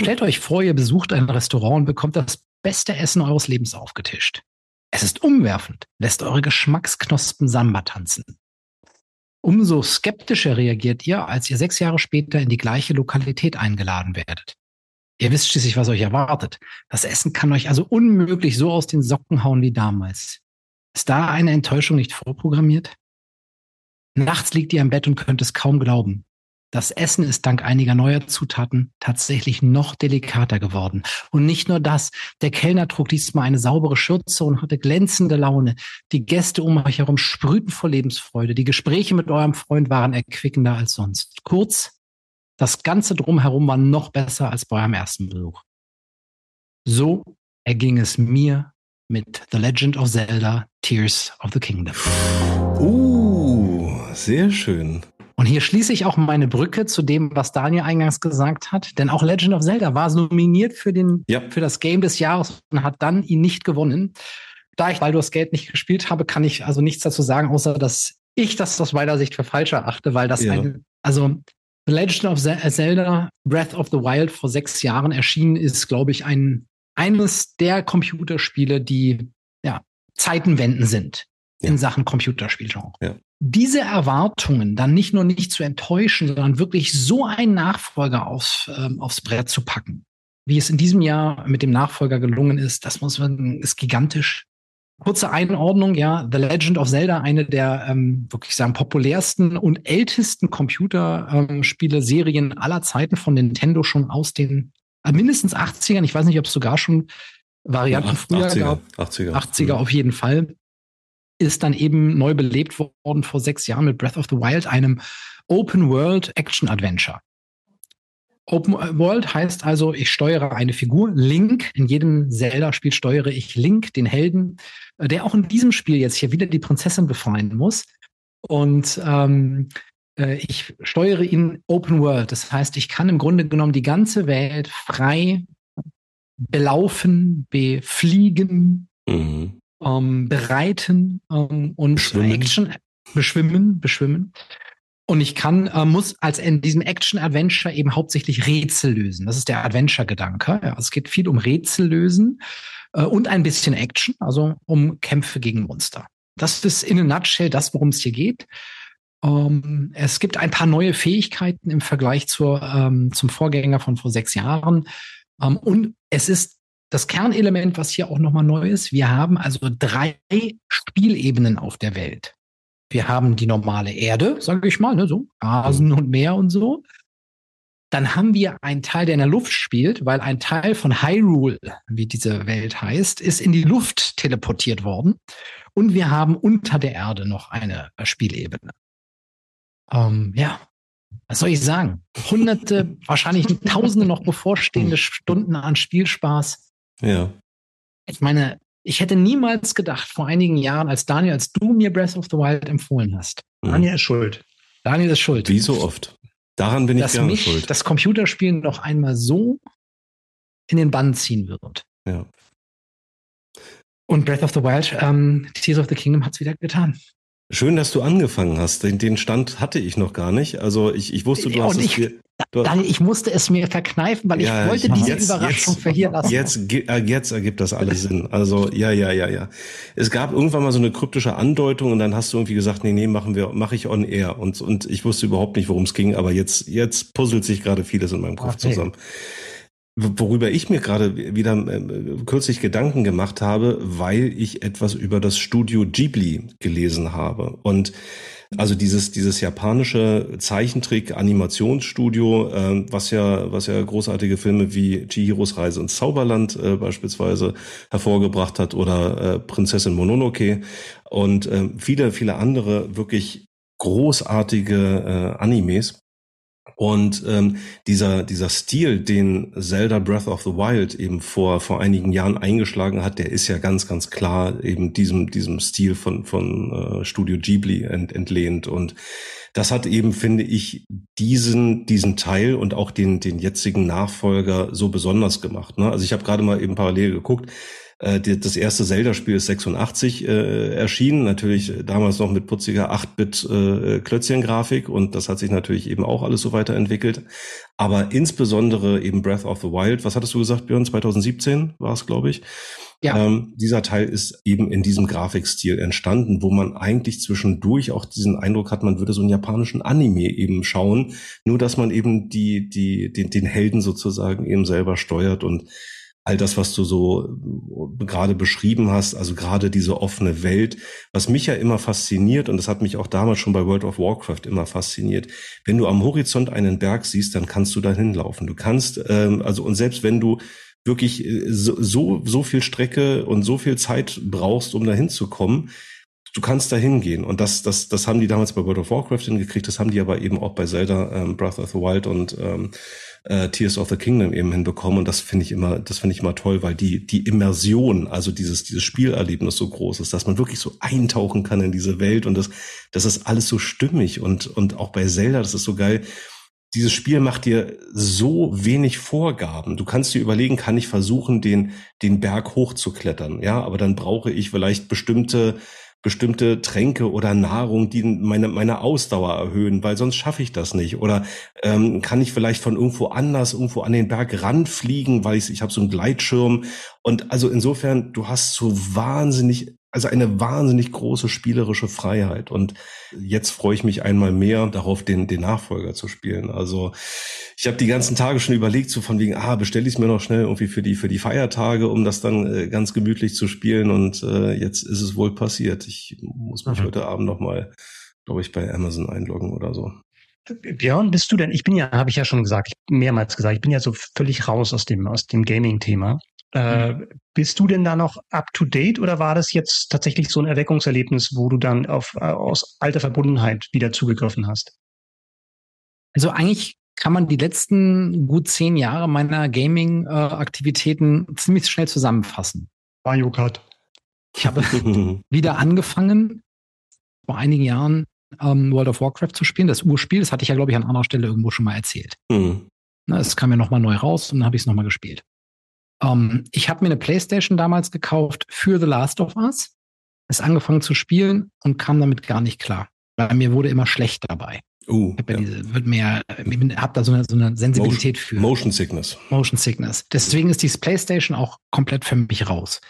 Stellt euch vor, ihr besucht ein Restaurant und bekommt das beste Essen eures Lebens aufgetischt. Es ist umwerfend, lässt eure Geschmacksknospen Samba tanzen. Umso skeptischer reagiert ihr, als ihr sechs Jahre später in die gleiche Lokalität eingeladen werdet. Ihr wisst schließlich, was euch erwartet. Das Essen kann euch also unmöglich so aus den Socken hauen wie damals. Ist da eine Enttäuschung nicht vorprogrammiert? Nachts liegt ihr im Bett und könnt es kaum glauben. Das Essen ist dank einiger neuer Zutaten tatsächlich noch delikater geworden. Und nicht nur das, der Kellner trug diesmal eine saubere Schürze und hatte glänzende Laune. Die Gäste um euch herum sprühten vor Lebensfreude. Die Gespräche mit eurem Freund waren erquickender als sonst. Kurz, das Ganze drumherum war noch besser als bei eurem ersten Besuch. So erging es mir mit The Legend of Zelda Tears of the Kingdom. Uh, sehr schön. Und hier schließe ich auch meine Brücke zu dem, was Daniel eingangs gesagt hat. Denn auch Legend of Zelda war nominiert für, den, ja. für das Game des Jahres und hat dann ihn nicht gewonnen. Da ich Baldur's Gate nicht gespielt habe, kann ich also nichts dazu sagen, außer dass ich das aus meiner Sicht für falsch erachte, weil das ja. ein, also The Legend of Zelda Breath of the Wild vor sechs Jahren erschienen ist, glaube ich, ein, eines der Computerspiele, die ja, Zeitenwenden sind ja. in Sachen Computerspielgenre. Ja diese Erwartungen dann nicht nur nicht zu enttäuschen, sondern wirklich so einen Nachfolger aufs, ähm, aufs Brett zu packen, wie es in diesem Jahr mit dem Nachfolger gelungen ist, das muss man, ist gigantisch. Kurze Einordnung, ja, The Legend of Zelda, eine der ähm, wirklich sagen populärsten und ältesten Computerspiele-Serien ähm, aller Zeiten von Nintendo schon aus den äh, mindestens 80ern. Ich weiß nicht, ob es sogar schon Varianten ja, früher 80er, gab. 80er. 80er auf jeden Fall ist dann eben neu belebt worden vor sechs Jahren mit Breath of the Wild, einem Open World Action Adventure. Open World heißt also, ich steuere eine Figur, Link. In jedem Zelda-Spiel steuere ich Link, den Helden, äh, der auch in diesem Spiel jetzt hier wieder die Prinzessin befreien muss. Und ähm, äh, ich steuere ihn Open World. Das heißt, ich kann im Grunde genommen die ganze Welt frei belaufen, befliegen, mhm ähm, bereiten ähm, und beschwimmen. Action beschwimmen, beschwimmen. Und ich kann, äh, muss als in diesem Action-Adventure eben hauptsächlich Rätsel lösen. Das ist der Adventure-Gedanke. Ja, es geht viel um Rätsel lösen äh, und ein bisschen Action, also um Kämpfe gegen Monster. Das ist in a nutshell das, worum es hier geht. Ähm, es gibt ein paar neue Fähigkeiten im Vergleich zur, ähm, zum Vorgänger von vor sechs Jahren. Ähm, und es ist das Kernelement, was hier auch nochmal neu ist, wir haben also drei Spielebenen auf der Welt. Wir haben die normale Erde, sage ich mal, ne, so Rasen und Meer und so. Dann haben wir einen Teil, der in der Luft spielt, weil ein Teil von Hyrule, wie diese Welt heißt, ist in die Luft teleportiert worden. Und wir haben unter der Erde noch eine Spielebene. Ähm, ja, was soll ich sagen? Hunderte, wahrscheinlich Tausende noch bevorstehende Stunden an Spielspaß ja. Ich meine, ich hätte niemals gedacht, vor einigen Jahren, als Daniel, als du mir Breath of the Wild empfohlen hast. Mhm. Daniel ist schuld. Daniel ist schuld. Wie so oft. Daran bin ich dass gerne mich schuld. das Computerspielen noch einmal so in den Bann ziehen wird. Ja. Und Breath of the Wild, ähm, Tears of the Kingdom hat es wieder getan. Schön, dass du angefangen hast. Den, den Stand hatte ich noch gar nicht. Also ich, ich wusste, du ja, hast es dir. Daniel, ich musste es mir verkneifen, weil ja, ich wollte diese jetzt, Überraschung jetzt, verhindern lassen. Jetzt, äh, jetzt ergibt das alles Sinn. Also ja, ja, ja, ja. Es gab irgendwann mal so eine kryptische Andeutung und dann hast du irgendwie gesagt, nee, nee, machen wir, mache ich on air. Und, und ich wusste überhaupt nicht, worum es ging, aber jetzt, jetzt puzzelt sich gerade vieles in meinem Kopf okay. zusammen. Worüber ich mir gerade wieder äh, kürzlich Gedanken gemacht habe, weil ich etwas über das Studio Ghibli gelesen habe. Und also dieses, dieses japanische Zeichentrick-Animationsstudio, äh, was ja, was ja großartige Filme wie Chihiros Reise ins Zauberland äh, beispielsweise hervorgebracht hat oder äh, Prinzessin Mononoke und äh, viele, viele andere wirklich großartige äh, Animes. Und ähm, dieser, dieser Stil, den Zelda Breath of the Wild eben vor, vor einigen Jahren eingeschlagen hat, der ist ja ganz, ganz klar eben diesem, diesem Stil von, von äh, Studio Ghibli ent, entlehnt. Und das hat eben, finde ich, diesen, diesen Teil und auch den, den jetzigen Nachfolger so besonders gemacht. Ne? Also ich habe gerade mal eben parallel geguckt. Äh, das erste Zelda-Spiel ist 86 äh, erschienen, natürlich damals noch mit putziger 8-Bit äh, und das hat sich natürlich eben auch alles so weiterentwickelt. Aber insbesondere eben Breath of the Wild, was hattest du gesagt, Björn? 2017 war es, glaube ich. Ja. Ähm, dieser Teil ist eben in diesem Grafikstil entstanden, wo man eigentlich zwischendurch auch diesen Eindruck hat, man würde so einen japanischen Anime eben schauen, nur dass man eben die, die, den, den Helden sozusagen eben selber steuert und all das, was du so äh, gerade beschrieben hast, also gerade diese offene Welt, was mich ja immer fasziniert, und das hat mich auch damals schon bei World of Warcraft immer fasziniert, wenn du am Horizont einen Berg siehst, dann kannst du da hinlaufen. Du kannst, ähm, also und selbst wenn du wirklich äh, so, so, viel Strecke und so viel Zeit brauchst, um da hinzukommen, du kannst da hingehen. Und das, das, das haben die damals bei World of Warcraft hingekriegt, das haben die aber eben auch bei Zelda, ähm, Breath of the Wild und ähm, äh, Tears of the Kingdom eben hinbekommen. Und das finde ich immer, das finde ich immer toll, weil die, die Immersion, also dieses, dieses Spielerlebnis so groß ist, dass man wirklich so eintauchen kann in diese Welt und das, das ist alles so stimmig und, und auch bei Zelda, das ist so geil dieses Spiel macht dir so wenig Vorgaben. Du kannst dir überlegen, kann ich versuchen, den, den Berg hochzuklettern? Ja, aber dann brauche ich vielleicht bestimmte, bestimmte Tränke oder Nahrung, die meine, meine Ausdauer erhöhen, weil sonst schaffe ich das nicht. Oder ähm, kann ich vielleicht von irgendwo anders, irgendwo an den Berg ranfliegen, weil ich, ich habe so einen Gleitschirm. Und also insofern, du hast so wahnsinnig also eine wahnsinnig große spielerische Freiheit. Und jetzt freue ich mich einmal mehr darauf, den, den Nachfolger zu spielen. Also ich habe die ganzen Tage schon überlegt, so von wegen, ah, bestelle ich es mir noch schnell irgendwie für die, für die Feiertage, um das dann äh, ganz gemütlich zu spielen. Und äh, jetzt ist es wohl passiert. Ich muss mich mhm. heute Abend noch mal, glaube ich, bei Amazon einloggen oder so. Björn, bist du denn? Ich bin ja, habe ich ja schon gesagt, mehrmals gesagt, ich bin ja so völlig raus aus dem aus dem Gaming-Thema. Äh, mhm. bist du denn da noch up to date oder war das jetzt tatsächlich so ein Erweckungserlebnis, wo du dann auf, äh, aus alter Verbundenheit wieder zugegriffen hast? Also eigentlich kann man die letzten gut zehn Jahre meiner Gaming-Aktivitäten äh, ziemlich schnell zusammenfassen. Mario Kart. Ich habe wieder angefangen, vor einigen Jahren ähm, World of Warcraft zu spielen. Das Urspiel, das hatte ich ja, glaube ich, an anderer Stelle irgendwo schon mal erzählt. Mhm. Es kam ja nochmal neu raus und dann habe ich es nochmal gespielt. Ähm, ich habe mir eine Playstation damals gekauft für The Last of Us, es angefangen zu spielen und kam damit gar nicht klar, weil mir wurde immer schlecht dabei. Uh, ich habe ja, ja. diese, wird mehr, ich habe da so eine, so eine Sensibilität Motion, für. Motion Sickness. Motion Sickness. Deswegen ist die Playstation auch komplett für mich raus.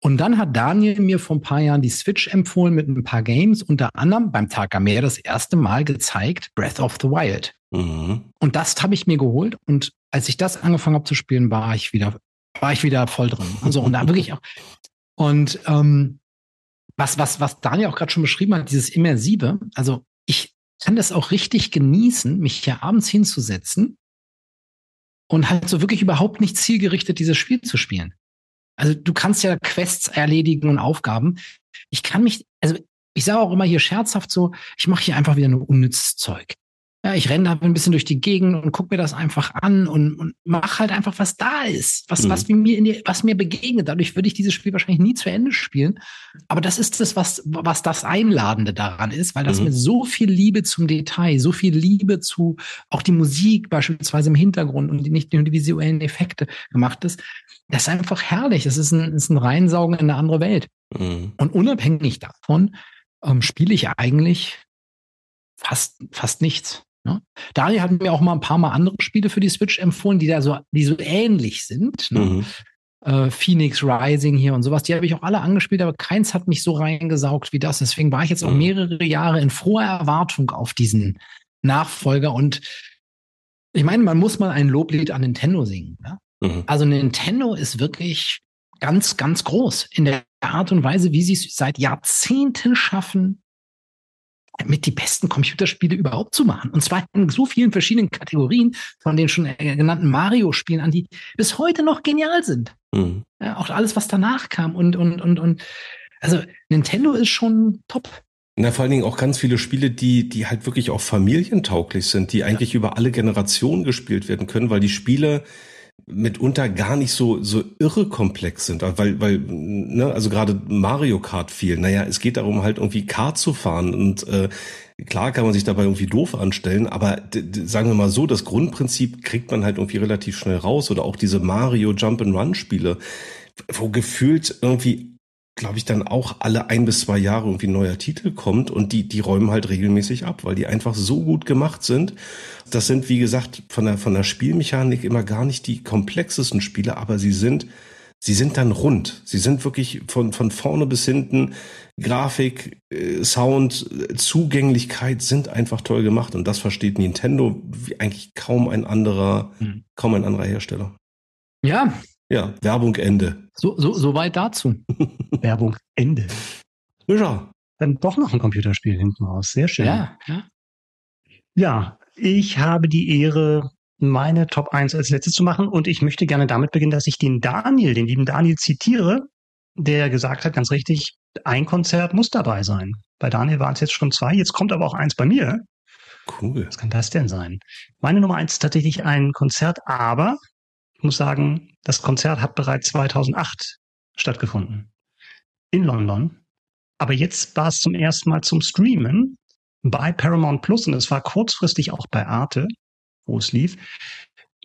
Und dann hat Daniel mir vor ein paar Jahren die Switch empfohlen mit ein paar Games, unter anderem beim Tagamer das erste Mal gezeigt, Breath of the Wild. Mhm. Und das habe ich mir geholt. Und als ich das angefangen habe zu spielen, war ich wieder war ich wieder voll drin. Also und da wirklich auch. Und ähm, was, was, was Daniel auch gerade schon beschrieben hat, dieses Immersive, also ich kann das auch richtig genießen, mich hier abends hinzusetzen und halt so wirklich überhaupt nicht zielgerichtet dieses Spiel zu spielen. Also du kannst ja Quests erledigen und Aufgaben. Ich kann mich, also ich sage auch immer hier scherzhaft so, ich mache hier einfach wieder nur unnützes Zeug. Ja, ich renne da ein bisschen durch die Gegend und gucke mir das einfach an und, und mache halt einfach, was da ist, was, mhm. was mir in die, was mir begegnet. Dadurch würde ich dieses Spiel wahrscheinlich nie zu Ende spielen. Aber das ist das, was, was das Einladende daran ist, weil das mhm. mit so viel Liebe zum Detail, so viel Liebe zu auch die Musik beispielsweise im Hintergrund und die, nicht nur die visuellen Effekte gemacht ist. Das ist einfach herrlich. Das ist ein, ist ein Reinsaugen in eine andere Welt. Mhm. Und unabhängig davon ähm, spiele ich eigentlich fast, fast nichts. Ne? Daniel hat mir auch mal ein paar Mal andere Spiele für die Switch empfohlen, die da so, die so ähnlich sind. Ne? Mhm. Äh, Phoenix Rising hier und sowas, die habe ich auch alle angespielt, aber keins hat mich so reingesaugt wie das. Deswegen war ich jetzt auch mhm. mehrere Jahre in froher Erwartung auf diesen Nachfolger. Und ich meine, man muss mal ein Loblied an Nintendo singen. Ne? Mhm. Also Nintendo ist wirklich ganz, ganz groß in der Art und Weise, wie sie es seit Jahrzehnten schaffen, mit die besten Computerspiele überhaupt zu machen. Und zwar in so vielen verschiedenen Kategorien, von den schon genannten Mario-Spielen an, die bis heute noch genial sind. Mhm. Ja, auch alles, was danach kam. Und, und, und, und, also Nintendo ist schon top. Na, vor allen Dingen auch ganz viele Spiele, die, die halt wirklich auch familientauglich sind, die eigentlich ja. über alle Generationen gespielt werden können, weil die Spiele mitunter gar nicht so so irre komplex sind, weil weil ne, also gerade Mario Kart viel. Naja, es geht darum halt irgendwie Kart zu fahren und äh, klar kann man sich dabei irgendwie doof anstellen, aber sagen wir mal so, das Grundprinzip kriegt man halt irgendwie relativ schnell raus oder auch diese Mario Jump and Run Spiele, wo gefühlt irgendwie glaube ich, dann auch alle ein bis zwei Jahre irgendwie ein neuer Titel kommt und die, die räumen halt regelmäßig ab, weil die einfach so gut gemacht sind. Das sind, wie gesagt, von der, von der Spielmechanik immer gar nicht die komplexesten Spiele, aber sie sind, sie sind dann rund. Sie sind wirklich von, von vorne bis hinten Grafik, äh, Sound, Zugänglichkeit sind einfach toll gemacht und das versteht Nintendo wie eigentlich kaum ein anderer, hm. kaum ein anderer Hersteller. Ja, Ja, Werbung Ende. So, so, so weit dazu. Werbung Ende. Ja. Dann doch noch ein Computerspiel hinten raus. Sehr schön. Ja, ja. Ja, ich habe die Ehre, meine Top 1 als letztes zu machen und ich möchte gerne damit beginnen, dass ich den Daniel, den lieben Daniel zitiere, der gesagt hat, ganz richtig, ein Konzert muss dabei sein. Bei Daniel waren es jetzt schon zwei, jetzt kommt aber auch eins bei mir. Cool. Was kann das denn sein? Meine Nummer eins ist tatsächlich ein Konzert, aber ich muss sagen, das Konzert hat bereits 2008 stattgefunden. In London. Aber jetzt war es zum ersten Mal zum Streamen bei Paramount Plus und es war kurzfristig auch bei Arte, wo es lief.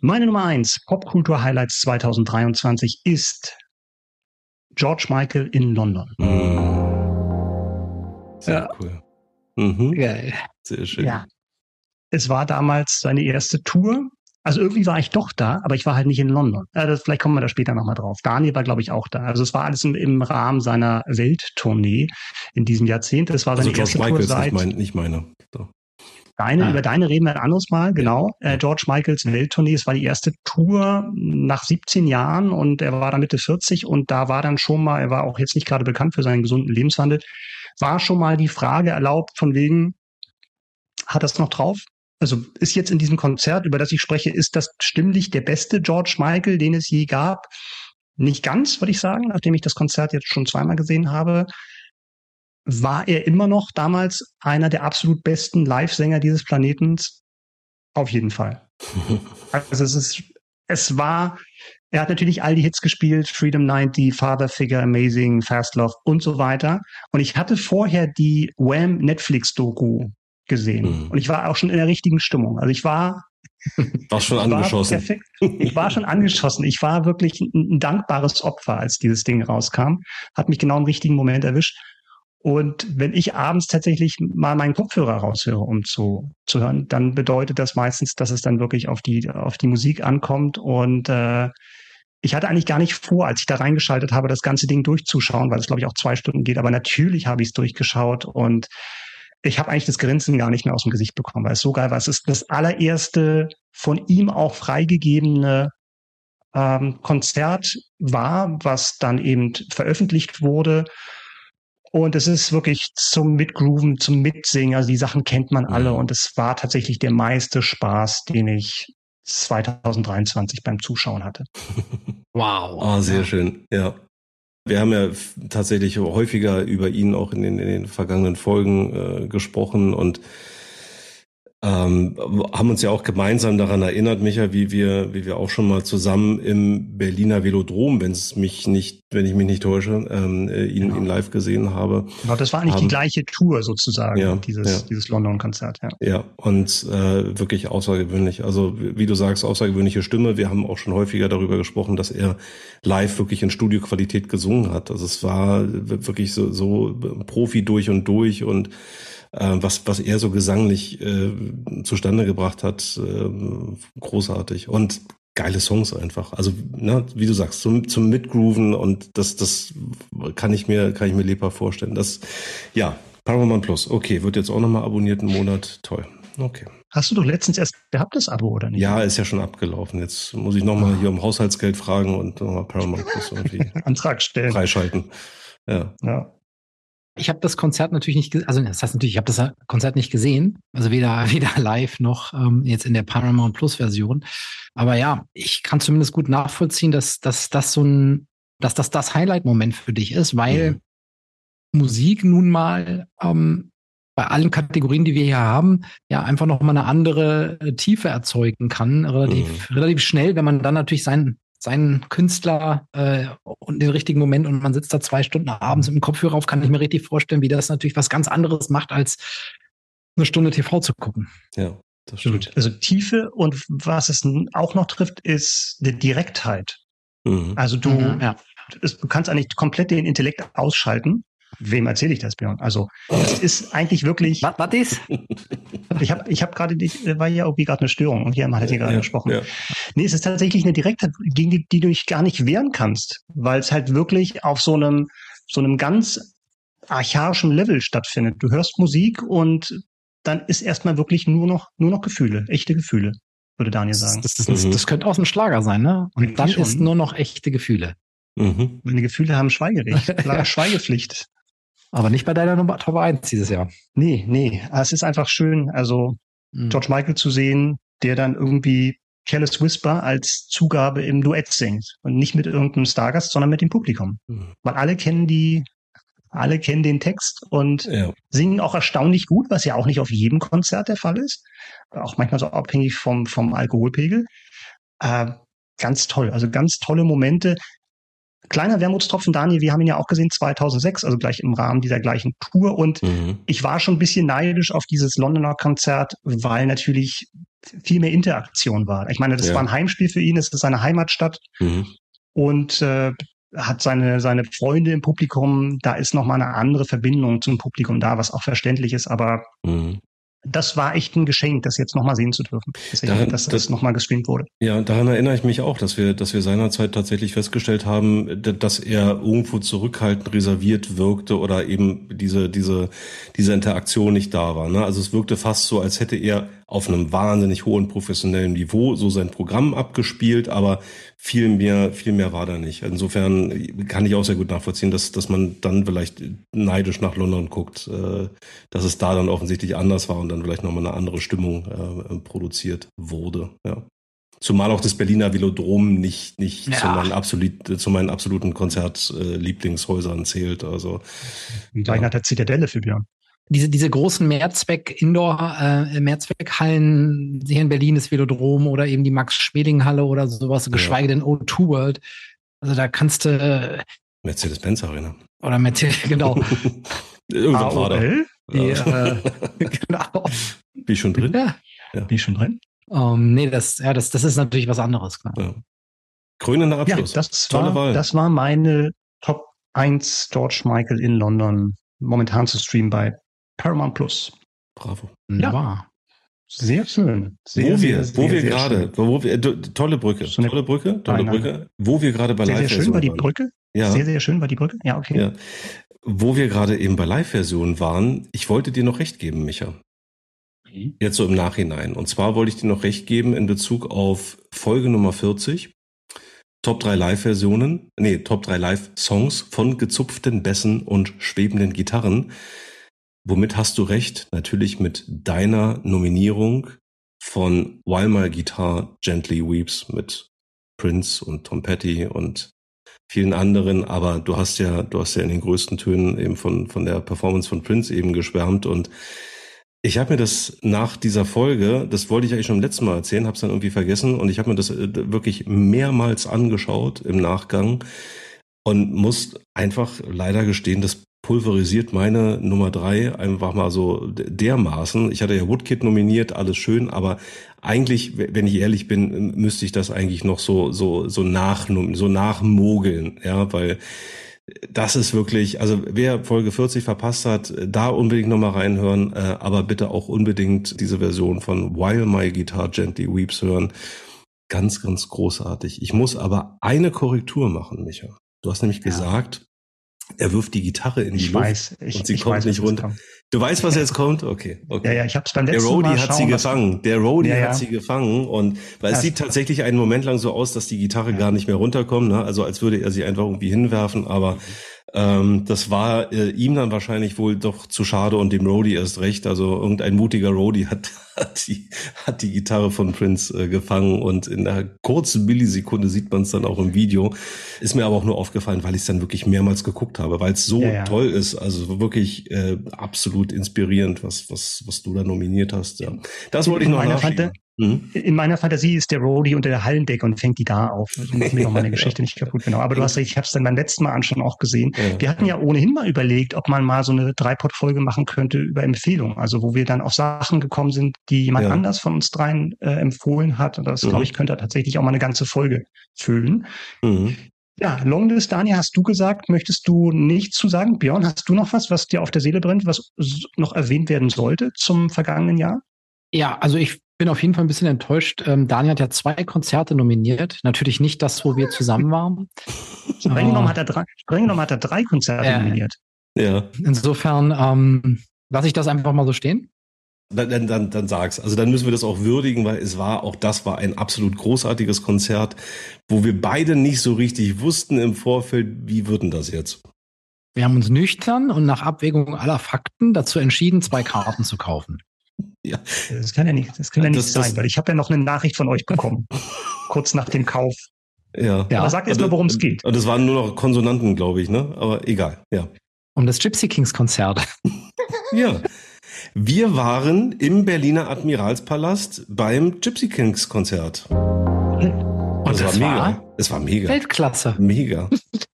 Meine Nummer eins Popkultur Highlights 2023 ist George Michael in London. Mhm. Sehr ja. cool. Mhm. Geil. Sehr schön. Ja. Es war damals seine erste Tour. Also irgendwie war ich doch da, aber ich war halt nicht in London. Äh, das, vielleicht kommen wir da später nochmal drauf. Daniel war, glaube ich, auch da. Also es war alles im, im Rahmen seiner Welttournee in diesem Jahrzehnt. Es war seine also erste Michael Tour seit... nicht, mein, nicht meine. So. Deine, ah. Über deine reden wir ein anderes Mal, genau. Äh, George Michaels Welttournee, es war die erste Tour nach 17 Jahren und er war da Mitte 40 und da war dann schon mal, er war auch jetzt nicht gerade bekannt für seinen gesunden Lebenswandel, war schon mal die Frage erlaubt von wegen, hat das noch drauf? Also ist jetzt in diesem Konzert, über das ich spreche, ist das stimmlich der beste George Michael, den es je gab? Nicht ganz, würde ich sagen, nachdem ich das Konzert jetzt schon zweimal gesehen habe war er immer noch damals einer der absolut besten Live-Sänger dieses Planetens? Auf jeden Fall. also es ist, es war, er hat natürlich all die Hits gespielt, Freedom 90, Father Figure, Amazing, Fast Love und so weiter. Und ich hatte vorher die Wham Netflix-Doku gesehen. Mhm. Und ich war auch schon in der richtigen Stimmung. Also ich war war schon angeschossen. War ich war schon angeschossen. Ich war wirklich ein, ein, dankbares Opfer, als dieses Ding rauskam. Hat mich genau im richtigen Moment erwischt. Und wenn ich abends tatsächlich mal meinen Kopfhörer raushöre, um zu, zu hören, dann bedeutet das meistens, dass es dann wirklich auf die, auf die Musik ankommt. Und äh, ich hatte eigentlich gar nicht vor, als ich da reingeschaltet habe, das ganze Ding durchzuschauen, weil es, glaube ich, auch zwei Stunden geht. Aber natürlich habe ich es durchgeschaut und ich habe eigentlich das Grinsen gar nicht mehr aus dem Gesicht bekommen, weil es so geil war. Es ist das allererste von ihm auch freigegebene ähm, Konzert war, was dann eben veröffentlicht wurde und es ist wirklich zum Mitgrooven, zum Mitsingen. Also die Sachen kennt man alle. Und es war tatsächlich der meiste Spaß, den ich 2023 beim Zuschauen hatte. Wow. Ah, sehr ja. schön. Ja. Wir haben ja tatsächlich häufiger über ihn auch in den, in den vergangenen Folgen äh, gesprochen und ähm, haben uns ja auch gemeinsam daran erinnert, Micha, wie wir, wie wir auch schon mal zusammen im Berliner Velodrom, wenn es mich nicht, wenn ich mich nicht täusche, ähm, äh, ihn, genau. ihn live gesehen habe. Genau, das war eigentlich haben, die gleiche Tour sozusagen, ja, dieses, ja. dieses London-Konzert, ja. Ja, und äh, wirklich außergewöhnlich. Also wie du sagst, außergewöhnliche Stimme. Wir haben auch schon häufiger darüber gesprochen, dass er live wirklich in Studioqualität gesungen hat. Also es war wirklich so, so Profi durch und durch und äh, was, was er so gesanglich äh, zustande gebracht hat, äh, großartig. Und geile Songs einfach. Also, ne, wie du sagst, zum, zum Mitgrooven und das, das kann ich mir, kann ich mir lebhaft vorstellen. Das, ja, Paramount Plus, okay, wird jetzt auch nochmal abonniert einen Monat. Toll. Okay. Hast du doch letztens erst gehabt, das Abo, oder nicht? Ja, ist ja schon abgelaufen. Jetzt muss ich nochmal ah. hier um Haushaltsgeld fragen und nochmal Paramount Plus irgendwie Antrag stellen. Freischalten. Ja. ja. Ich habe das Konzert natürlich nicht, also das heißt natürlich, ich habe das Konzert nicht gesehen, also weder weder live noch ähm, jetzt in der Paramount Plus Version. Aber ja, ich kann zumindest gut nachvollziehen, dass, dass das so ein, dass das das Highlight-Moment für dich ist, weil mhm. Musik nun mal ähm, bei allen Kategorien, die wir hier haben, ja einfach noch mal eine andere äh, Tiefe erzeugen kann, relativ mhm. relativ schnell, wenn man dann natürlich seinen seinen Künstler äh, und den richtigen Moment und man sitzt da zwei Stunden abends im Kopfhörer auf, kann ich mir richtig vorstellen, wie das natürlich was ganz anderes macht, als eine Stunde TV zu gucken. Ja, das stimmt. Also Tiefe und was es auch noch trifft, ist die Direktheit. Mhm. Also du, mhm, ja. du kannst eigentlich komplett den Intellekt ausschalten wem erzähle ich das, Björn? Also, es ist eigentlich wirklich. Was, was ist? Ich habe ich hab gerade, war ja irgendwie gerade eine Störung und hier hat sie gerade ja, gesprochen. Ja. Nee, es ist tatsächlich eine Direktheit, gegen die, die du dich gar nicht wehren kannst, weil es halt wirklich auf so einem, so einem ganz archaischen Level stattfindet. Du hörst Musik und dann ist erstmal wirklich nur noch, nur noch Gefühle, echte Gefühle. würde Daniel sagen. Das, das, das, mhm. das könnte auch ein Schlager sein, ne? Und dann schon. ist nur noch echte Gefühle. Mhm. Meine Gefühle haben Schweigerecht, klare Schweigepflicht. Aber nicht bei deiner Nummer Top 1 dieses Jahr. Nee, nee. Es ist einfach schön, also mhm. George Michael zu sehen, der dann irgendwie Careless Whisper als Zugabe im Duett singt. Und nicht mit irgendeinem Stargast, sondern mit dem Publikum. Mhm. Weil alle kennen die, alle kennen den Text und ja. singen auch erstaunlich gut, was ja auch nicht auf jedem Konzert der Fall ist. Auch manchmal so abhängig vom, vom Alkoholpegel. Äh, ganz toll. Also ganz tolle Momente. Kleiner Wermutstropfen, Daniel, wir haben ihn ja auch gesehen 2006, also gleich im Rahmen dieser gleichen Tour. Und mhm. ich war schon ein bisschen neidisch auf dieses Londoner Konzert, weil natürlich viel mehr Interaktion war. Ich meine, das ja. war ein Heimspiel für ihn, es ist seine Heimatstadt. Mhm. Und äh, hat seine, seine Freunde im Publikum, da ist nochmal eine andere Verbindung zum Publikum da, was auch verständlich ist, aber mhm das war echt ein Geschenk, das jetzt nochmal sehen zu dürfen, dass, daran, dass das, das nochmal gestreamt wurde. Ja, daran erinnere ich mich auch, dass wir, dass wir seinerzeit tatsächlich festgestellt haben, dass er irgendwo zurückhaltend reserviert wirkte oder eben diese, diese, diese Interaktion nicht da war. Ne? Also es wirkte fast so, als hätte er auf einem wahnsinnig hohen professionellen Niveau so sein Programm abgespielt, aber viel mehr, viel mehr war da nicht. Insofern kann ich auch sehr gut nachvollziehen, dass, dass man dann vielleicht neidisch nach London guckt, äh, dass es da dann offensichtlich anders war und dann vielleicht nochmal eine andere Stimmung äh, produziert wurde. Ja. Zumal auch das Berliner Velodrom nicht, nicht ja. zu, meinen absolut, zu meinen absoluten Konzertlieblingshäusern zählt. Also, Gleich ja. nach der Zitadelle für Björn diese, diese großen Mehrzweck-Indoor, äh, Mehrzweckhallen hier in Berlin, das Velodrom oder eben die Max-Schmeling-Halle oder sowas, ja. geschweige denn O2 World. Also da kannst du. Äh, Mercedes-Benz Arena. Oder Mercedes, genau. Irgendwann war da. Die, äh, genau. Wie schon drin? Ja. ja. Wie schon drin? Um, ähm, nee, das, ja, das, das ist natürlich was anderes, klar. Ja. Krönender Abschluss. Ja, das Tolle war, Wahl. Das war meine Top 1 George Michael in London momentan zu streamen bei Paramount Plus. Bravo. Ja. Sehr schön. Sehr, wo wir, sehr, wo wir gerade, wo wir, tolle Brücke, so tolle Brücke, tolle Brücke, wo wir gerade bei Live-Versionen Sehr schön war die Brücke. Ja. Sehr, sehr schön war die Brücke. Ja, okay. Ja. Wo wir gerade eben bei Live-Versionen waren, ich wollte dir noch recht geben, Micha. Okay. Jetzt so im Nachhinein. Und zwar wollte ich dir noch recht geben in Bezug auf Folge Nummer 40. Top 3 Live-Versionen, nee, Top 3 Live-Songs von gezupften Bässen und schwebenden Gitarren. Womit hast du recht? Natürlich mit deiner Nominierung von While My Guitar Gently Weeps mit Prince und Tom Petty und vielen anderen, aber du hast ja, du hast ja in den größten Tönen eben von, von der Performance von Prince eben geschwärmt. Und ich habe mir das nach dieser Folge, das wollte ich eigentlich schon im letzten Mal erzählen, habe es dann irgendwie vergessen. Und ich habe mir das äh, wirklich mehrmals angeschaut im Nachgang und muss einfach leider gestehen, das pulverisiert meine Nummer drei einfach mal so dermaßen. Ich hatte ja Woodkid nominiert, alles schön, aber eigentlich, wenn ich ehrlich bin, müsste ich das eigentlich noch so so so nach so nachmogeln, ja, weil das ist wirklich, also wer Folge 40 verpasst hat, da unbedingt nochmal reinhören, äh, aber bitte auch unbedingt diese Version von While My Guitar Gently Weeps hören. Ganz, ganz großartig. Ich muss aber eine Korrektur machen, Micha. Du hast nämlich ja. gesagt, er wirft die Gitarre in die ich Luft weiß, ich, und sie kommt weiß, nicht runter. Du weißt, was jetzt kommt? Okay, okay. Ja, ja, ich hab's beim letzten Der Mal hat sie gefangen. Der Roadie ja, ja. hat sie gefangen und weil ja. es sieht tatsächlich einen Moment lang so aus, dass die Gitarre gar nicht mehr runterkommt, ne? Also als würde er sie einfach irgendwie hinwerfen, aber. Ähm, das war äh, ihm dann wahrscheinlich wohl doch zu schade und dem Roadie erst recht. Also irgendein mutiger Roadie hat, hat, die, hat die Gitarre von Prince äh, gefangen und in einer kurzen Millisekunde sieht man es dann auch im Video. Ist mir aber auch nur aufgefallen, weil ich es dann wirklich mehrmals geguckt habe, weil es so ja, ja. toll ist. Also wirklich äh, absolut inspirierend, was, was, was du da nominiert hast. Ja. Das wollte ich noch nachschieben. Mhm. In meiner Fantasie ist der Roadie unter der Hallendecke und fängt die da auf. Ich mache mir meine Geschichte nicht kaputt, genau. Aber du hast recht, ich habe es dann beim letzten Mal anschauen auch gesehen. Ja. Wir hatten ja ohnehin mal überlegt, ob man mal so eine Dreipot-Folge machen könnte über Empfehlungen. Also wo wir dann auf Sachen gekommen sind, die jemand ja. anders von uns dreien äh, empfohlen hat. Und das, mhm. glaube ich, könnte tatsächlich auch mal eine ganze Folge füllen. Mhm. Ja, Longlist, Daniel, hast du gesagt, möchtest du nichts zu sagen? Björn, hast du noch was, was dir auf der Seele brennt, was noch erwähnt werden sollte zum vergangenen Jahr? Ja, also ich bin auf jeden Fall ein bisschen enttäuscht. Ähm, Daniel hat ja zwei Konzerte nominiert. Natürlich nicht das, wo wir zusammen waren. Streng genommen hat er drei, streng genommen hat er drei Konzerte äh, nominiert. Ja. Insofern ähm, lasse ich das einfach mal so stehen. Dann, dann, dann, dann sag's. Also dann müssen wir das auch würdigen, weil es war, auch das war ein absolut großartiges Konzert, wo wir beide nicht so richtig wussten im Vorfeld, wie würden das jetzt? Wir haben uns nüchtern und nach Abwägung aller Fakten dazu entschieden, zwei Karten zu kaufen. Ja. Das kann ja nicht, das kann ja nicht das, sein, das, weil ich habe ja noch eine Nachricht von euch bekommen, kurz nach dem Kauf. Ja. ja aber sagt jetzt mal, worum es geht. Und das waren nur noch Konsonanten, glaube ich, ne? Aber egal, ja. Um das Gypsy Kings Konzert. ja. Wir waren im Berliner Admiralspalast beim Gypsy Kings Konzert. Und das, das war mega. Es war mega. Weltklasse. Mega.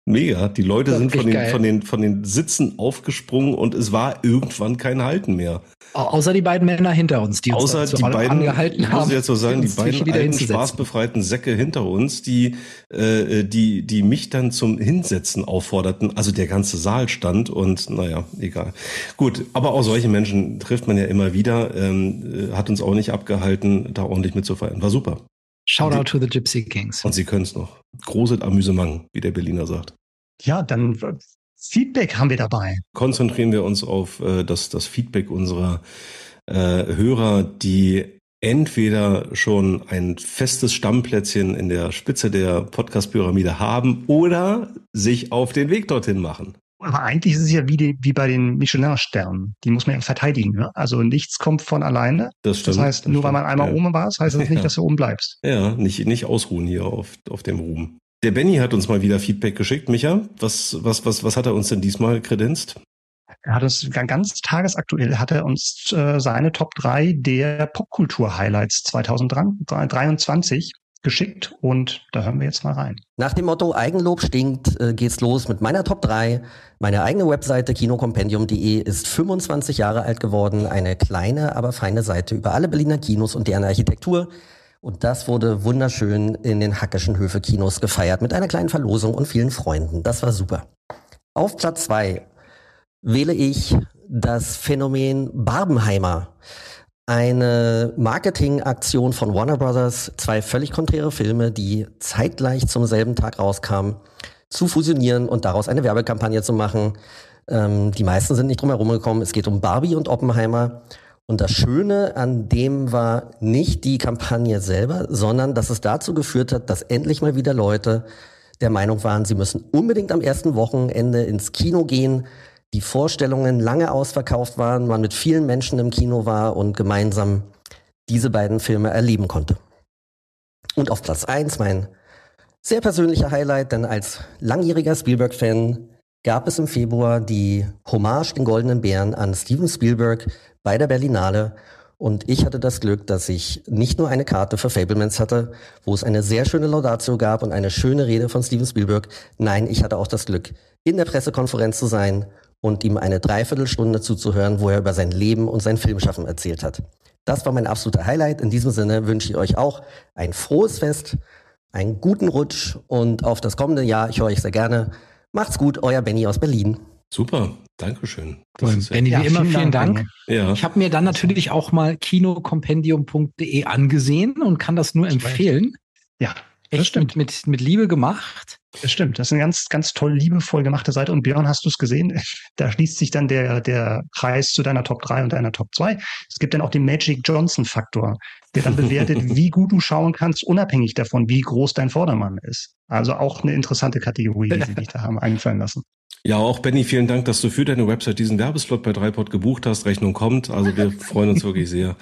Mega. Die Leute sind von den, von, den, von den Sitzen aufgesprungen und es war irgendwann kein Halten mehr. Außer die beiden Männer hinter uns, die Außer uns die beiden, angehalten haben. Muss jetzt so sagen, die beiden alten spaßbefreiten Säcke hinter uns, die, äh, die, die mich dann zum Hinsetzen aufforderten. Also der ganze Saal stand und naja, egal. Gut, aber auch solche Menschen trifft man ja immer wieder. Ähm, hat uns auch nicht abgehalten, da ordentlich mitzufeiern. War super. Shout out to the Gypsy Kings. Und sie können es noch. Großes Amüsement, wie der Berliner sagt. Ja, dann äh, Feedback haben wir dabei. Konzentrieren wir uns auf äh, das, das Feedback unserer äh, Hörer, die entweder schon ein festes Stammplätzchen in der Spitze der Podcast-Pyramide haben oder sich auf den Weg dorthin machen. Aber eigentlich ist es ja wie, die, wie bei den Michelin-Sternen. Die muss man ja verteidigen. Ne? Also nichts kommt von alleine. Das stimmt. Das heißt, das nur stimmt. weil man einmal ja. oben war, heißt das nicht, ja. dass du oben bleibst. Ja, nicht, nicht ausruhen hier auf, auf dem Ruhm. Der Benny hat uns mal wieder Feedback geschickt. Micha, was, was, was, was hat er uns denn diesmal kredenzt? Er hat uns ganz tagesaktuell hat er uns äh, seine Top 3 der Popkultur-Highlights 2023 geschickt und da hören wir jetzt mal rein. Nach dem Motto Eigenlob stinkt äh, geht's los mit meiner Top 3. Meine eigene Webseite kinocompendium.de ist 25 Jahre alt geworden, eine kleine, aber feine Seite über alle Berliner Kinos und deren Architektur. Und das wurde wunderschön in den Hackischen Höfe Kinos gefeiert mit einer kleinen Verlosung und vielen Freunden. Das war super. Auf Platz 2 wähle ich das Phänomen Barbenheimer eine Marketingaktion von Warner Brothers, zwei völlig konträre Filme, die zeitgleich zum selben Tag rauskamen, zu fusionieren und daraus eine Werbekampagne zu machen. Ähm, die meisten sind nicht drum herum gekommen. Es geht um Barbie und Oppenheimer. Und das Schöne an dem war nicht die Kampagne selber, sondern dass es dazu geführt hat, dass endlich mal wieder Leute der Meinung waren, sie müssen unbedingt am ersten Wochenende ins Kino gehen, die Vorstellungen lange ausverkauft waren, man mit vielen Menschen im Kino war und gemeinsam diese beiden Filme erleben konnte. Und auf Platz eins mein sehr persönlicher Highlight, denn als langjähriger Spielberg-Fan gab es im Februar die Hommage den Goldenen Bären an Steven Spielberg bei der Berlinale und ich hatte das Glück, dass ich nicht nur eine Karte für Fablemans hatte, wo es eine sehr schöne Laudatio gab und eine schöne Rede von Steven Spielberg. Nein, ich hatte auch das Glück, in der Pressekonferenz zu sein und ihm eine Dreiviertelstunde zuzuhören, wo er über sein Leben und sein Filmschaffen erzählt hat. Das war mein absoluter Highlight. In diesem Sinne wünsche ich euch auch ein frohes Fest, einen guten Rutsch und auf das kommende Jahr. Ich höre euch sehr gerne. Macht's gut, euer Benny aus Berlin. Super, Dankeschön. Benny, wie immer, vielen Dank. Dank. Ja. Ich habe mir dann natürlich auch mal kinocompendium.de angesehen und kann das nur empfehlen. Ja, echt mit, mit, mit Liebe gemacht. Das stimmt. Das ist eine ganz, ganz toll liebevoll gemachte Seite. Und Björn, hast du es gesehen? Da schließt sich dann der, der Kreis zu deiner Top 3 und deiner Top 2. Es gibt dann auch den Magic Johnson Faktor, der dann bewertet, wie gut du schauen kannst, unabhängig davon, wie groß dein Vordermann ist. Also auch eine interessante Kategorie, die sie dich da haben einfallen lassen. Ja, auch Benny, vielen Dank, dass du für deine Website diesen Werbeslot bei Dreipod gebucht hast. Rechnung kommt. Also wir freuen uns wirklich sehr,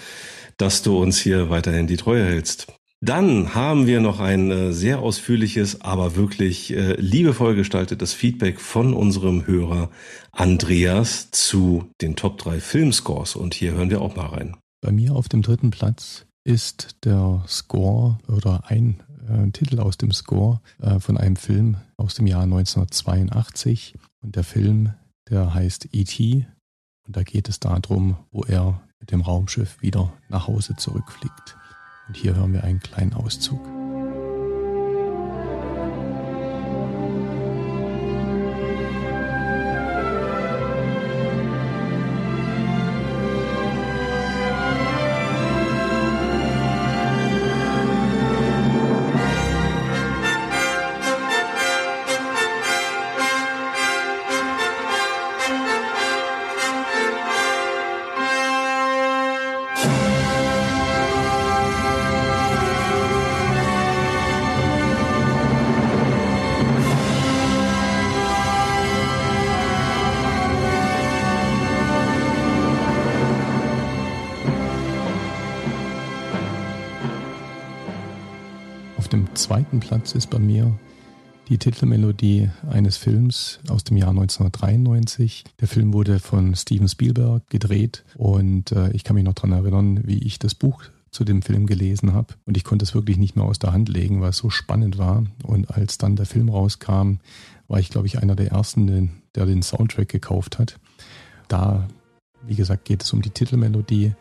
dass du uns hier weiterhin die Treue hältst. Dann haben wir noch ein äh, sehr ausführliches, aber wirklich äh, liebevoll gestaltetes Feedback von unserem Hörer Andreas zu den Top 3 Filmscores. Und hier hören wir auch mal rein. Bei mir auf dem dritten Platz ist der Score oder ein äh, Titel aus dem Score äh, von einem Film aus dem Jahr 1982. Und der Film, der heißt E.T. Und da geht es darum, wo er mit dem Raumschiff wieder nach Hause zurückfliegt. Und hier hören wir einen kleinen Auszug. Platz ist bei mir die Titelmelodie eines Films aus dem Jahr 1993. Der Film wurde von Steven Spielberg gedreht und äh, ich kann mich noch daran erinnern, wie ich das Buch zu dem Film gelesen habe und ich konnte es wirklich nicht mehr aus der Hand legen, weil es so spannend war. Und als dann der Film rauskam, war ich, glaube ich, einer der ersten, der den Soundtrack gekauft hat. Da, wie gesagt, geht es um die Titelmelodie,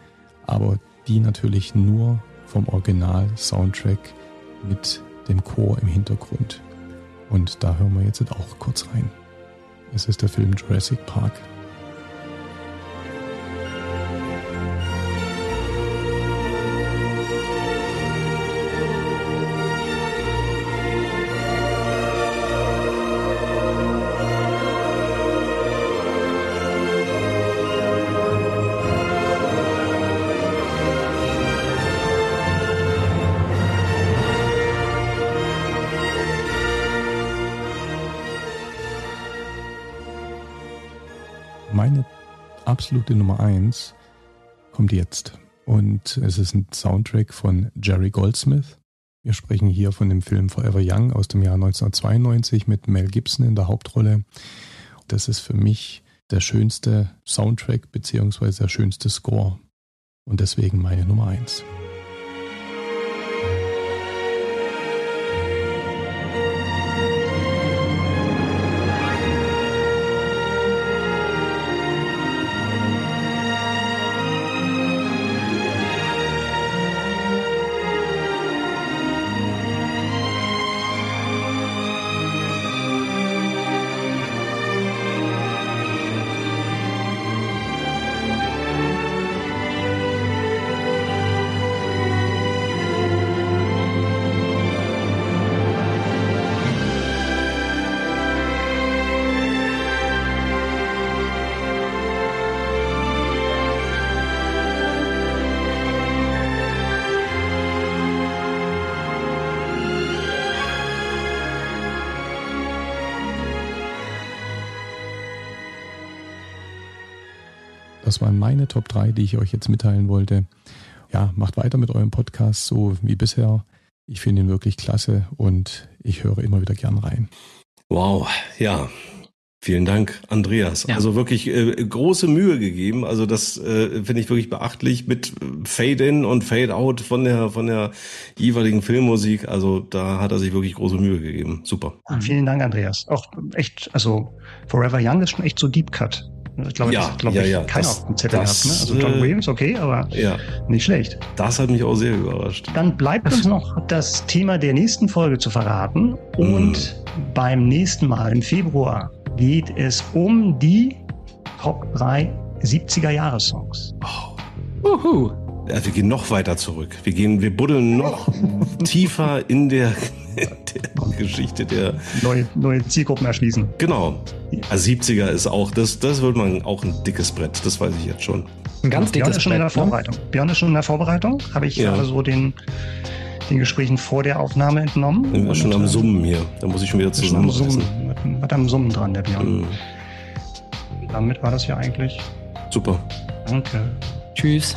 aber die natürlich nur vom Original-Soundtrack mit dem Chor im Hintergrund. Und da hören wir jetzt auch kurz rein. Es ist der Film Jurassic Park. Absolute Nummer 1 kommt jetzt. Und es ist ein Soundtrack von Jerry Goldsmith. Wir sprechen hier von dem Film Forever Young aus dem Jahr 1992 mit Mel Gibson in der Hauptrolle. Das ist für mich der schönste Soundtrack beziehungsweise der schönste Score. Und deswegen meine Nummer 1. Top 3, die ich euch jetzt mitteilen wollte. Ja, macht weiter mit eurem Podcast so wie bisher. Ich finde ihn wirklich klasse und ich höre immer wieder gern rein. Wow, ja. Vielen Dank, Andreas. Ja. Also wirklich äh, große Mühe gegeben. Also das äh, finde ich wirklich beachtlich mit Fade-in und Fade-out von der von der jeweiligen Filmmusik. Also da hat er sich wirklich große Mühe gegeben. Super. Vielen Dank, Andreas. Auch echt, also Forever Young ist schon echt so Deep Cut. Ich glaube, ja, das, glaub ja, ich, ja. keiner das, auf dem Zettel das, hat. Ne? Also John äh, Williams, okay, aber ja. nicht schlecht. Das hat mich auch sehr überrascht. Dann bleibt uns noch das Thema der nächsten Folge zu verraten. Und mm. beim nächsten Mal im Februar geht es um die Top 3 70er Jahre Songs. Oh. Uhu. Ja, wir gehen noch weiter zurück. Wir gehen, wir buddeln noch tiefer in der der Geschichte der neue, neue Zielgruppen erschließen. Genau. Also 70er ist auch, das, das wird man auch ein dickes Brett, das weiß ich jetzt schon. Ein ganz dickes Björn ist schon Brett, in der ne? Vorbereitung. Ne? Björn ist schon in der Vorbereitung, habe ich ja. gerade so den, den Gesprächen vor der Aufnahme entnommen. Wir schon am äh, Summen hier, da muss ich schon wieder zusammen. Summen, mit am Summen dran, der Björn. Mhm. Damit war das ja eigentlich. Super. Danke. Tschüss.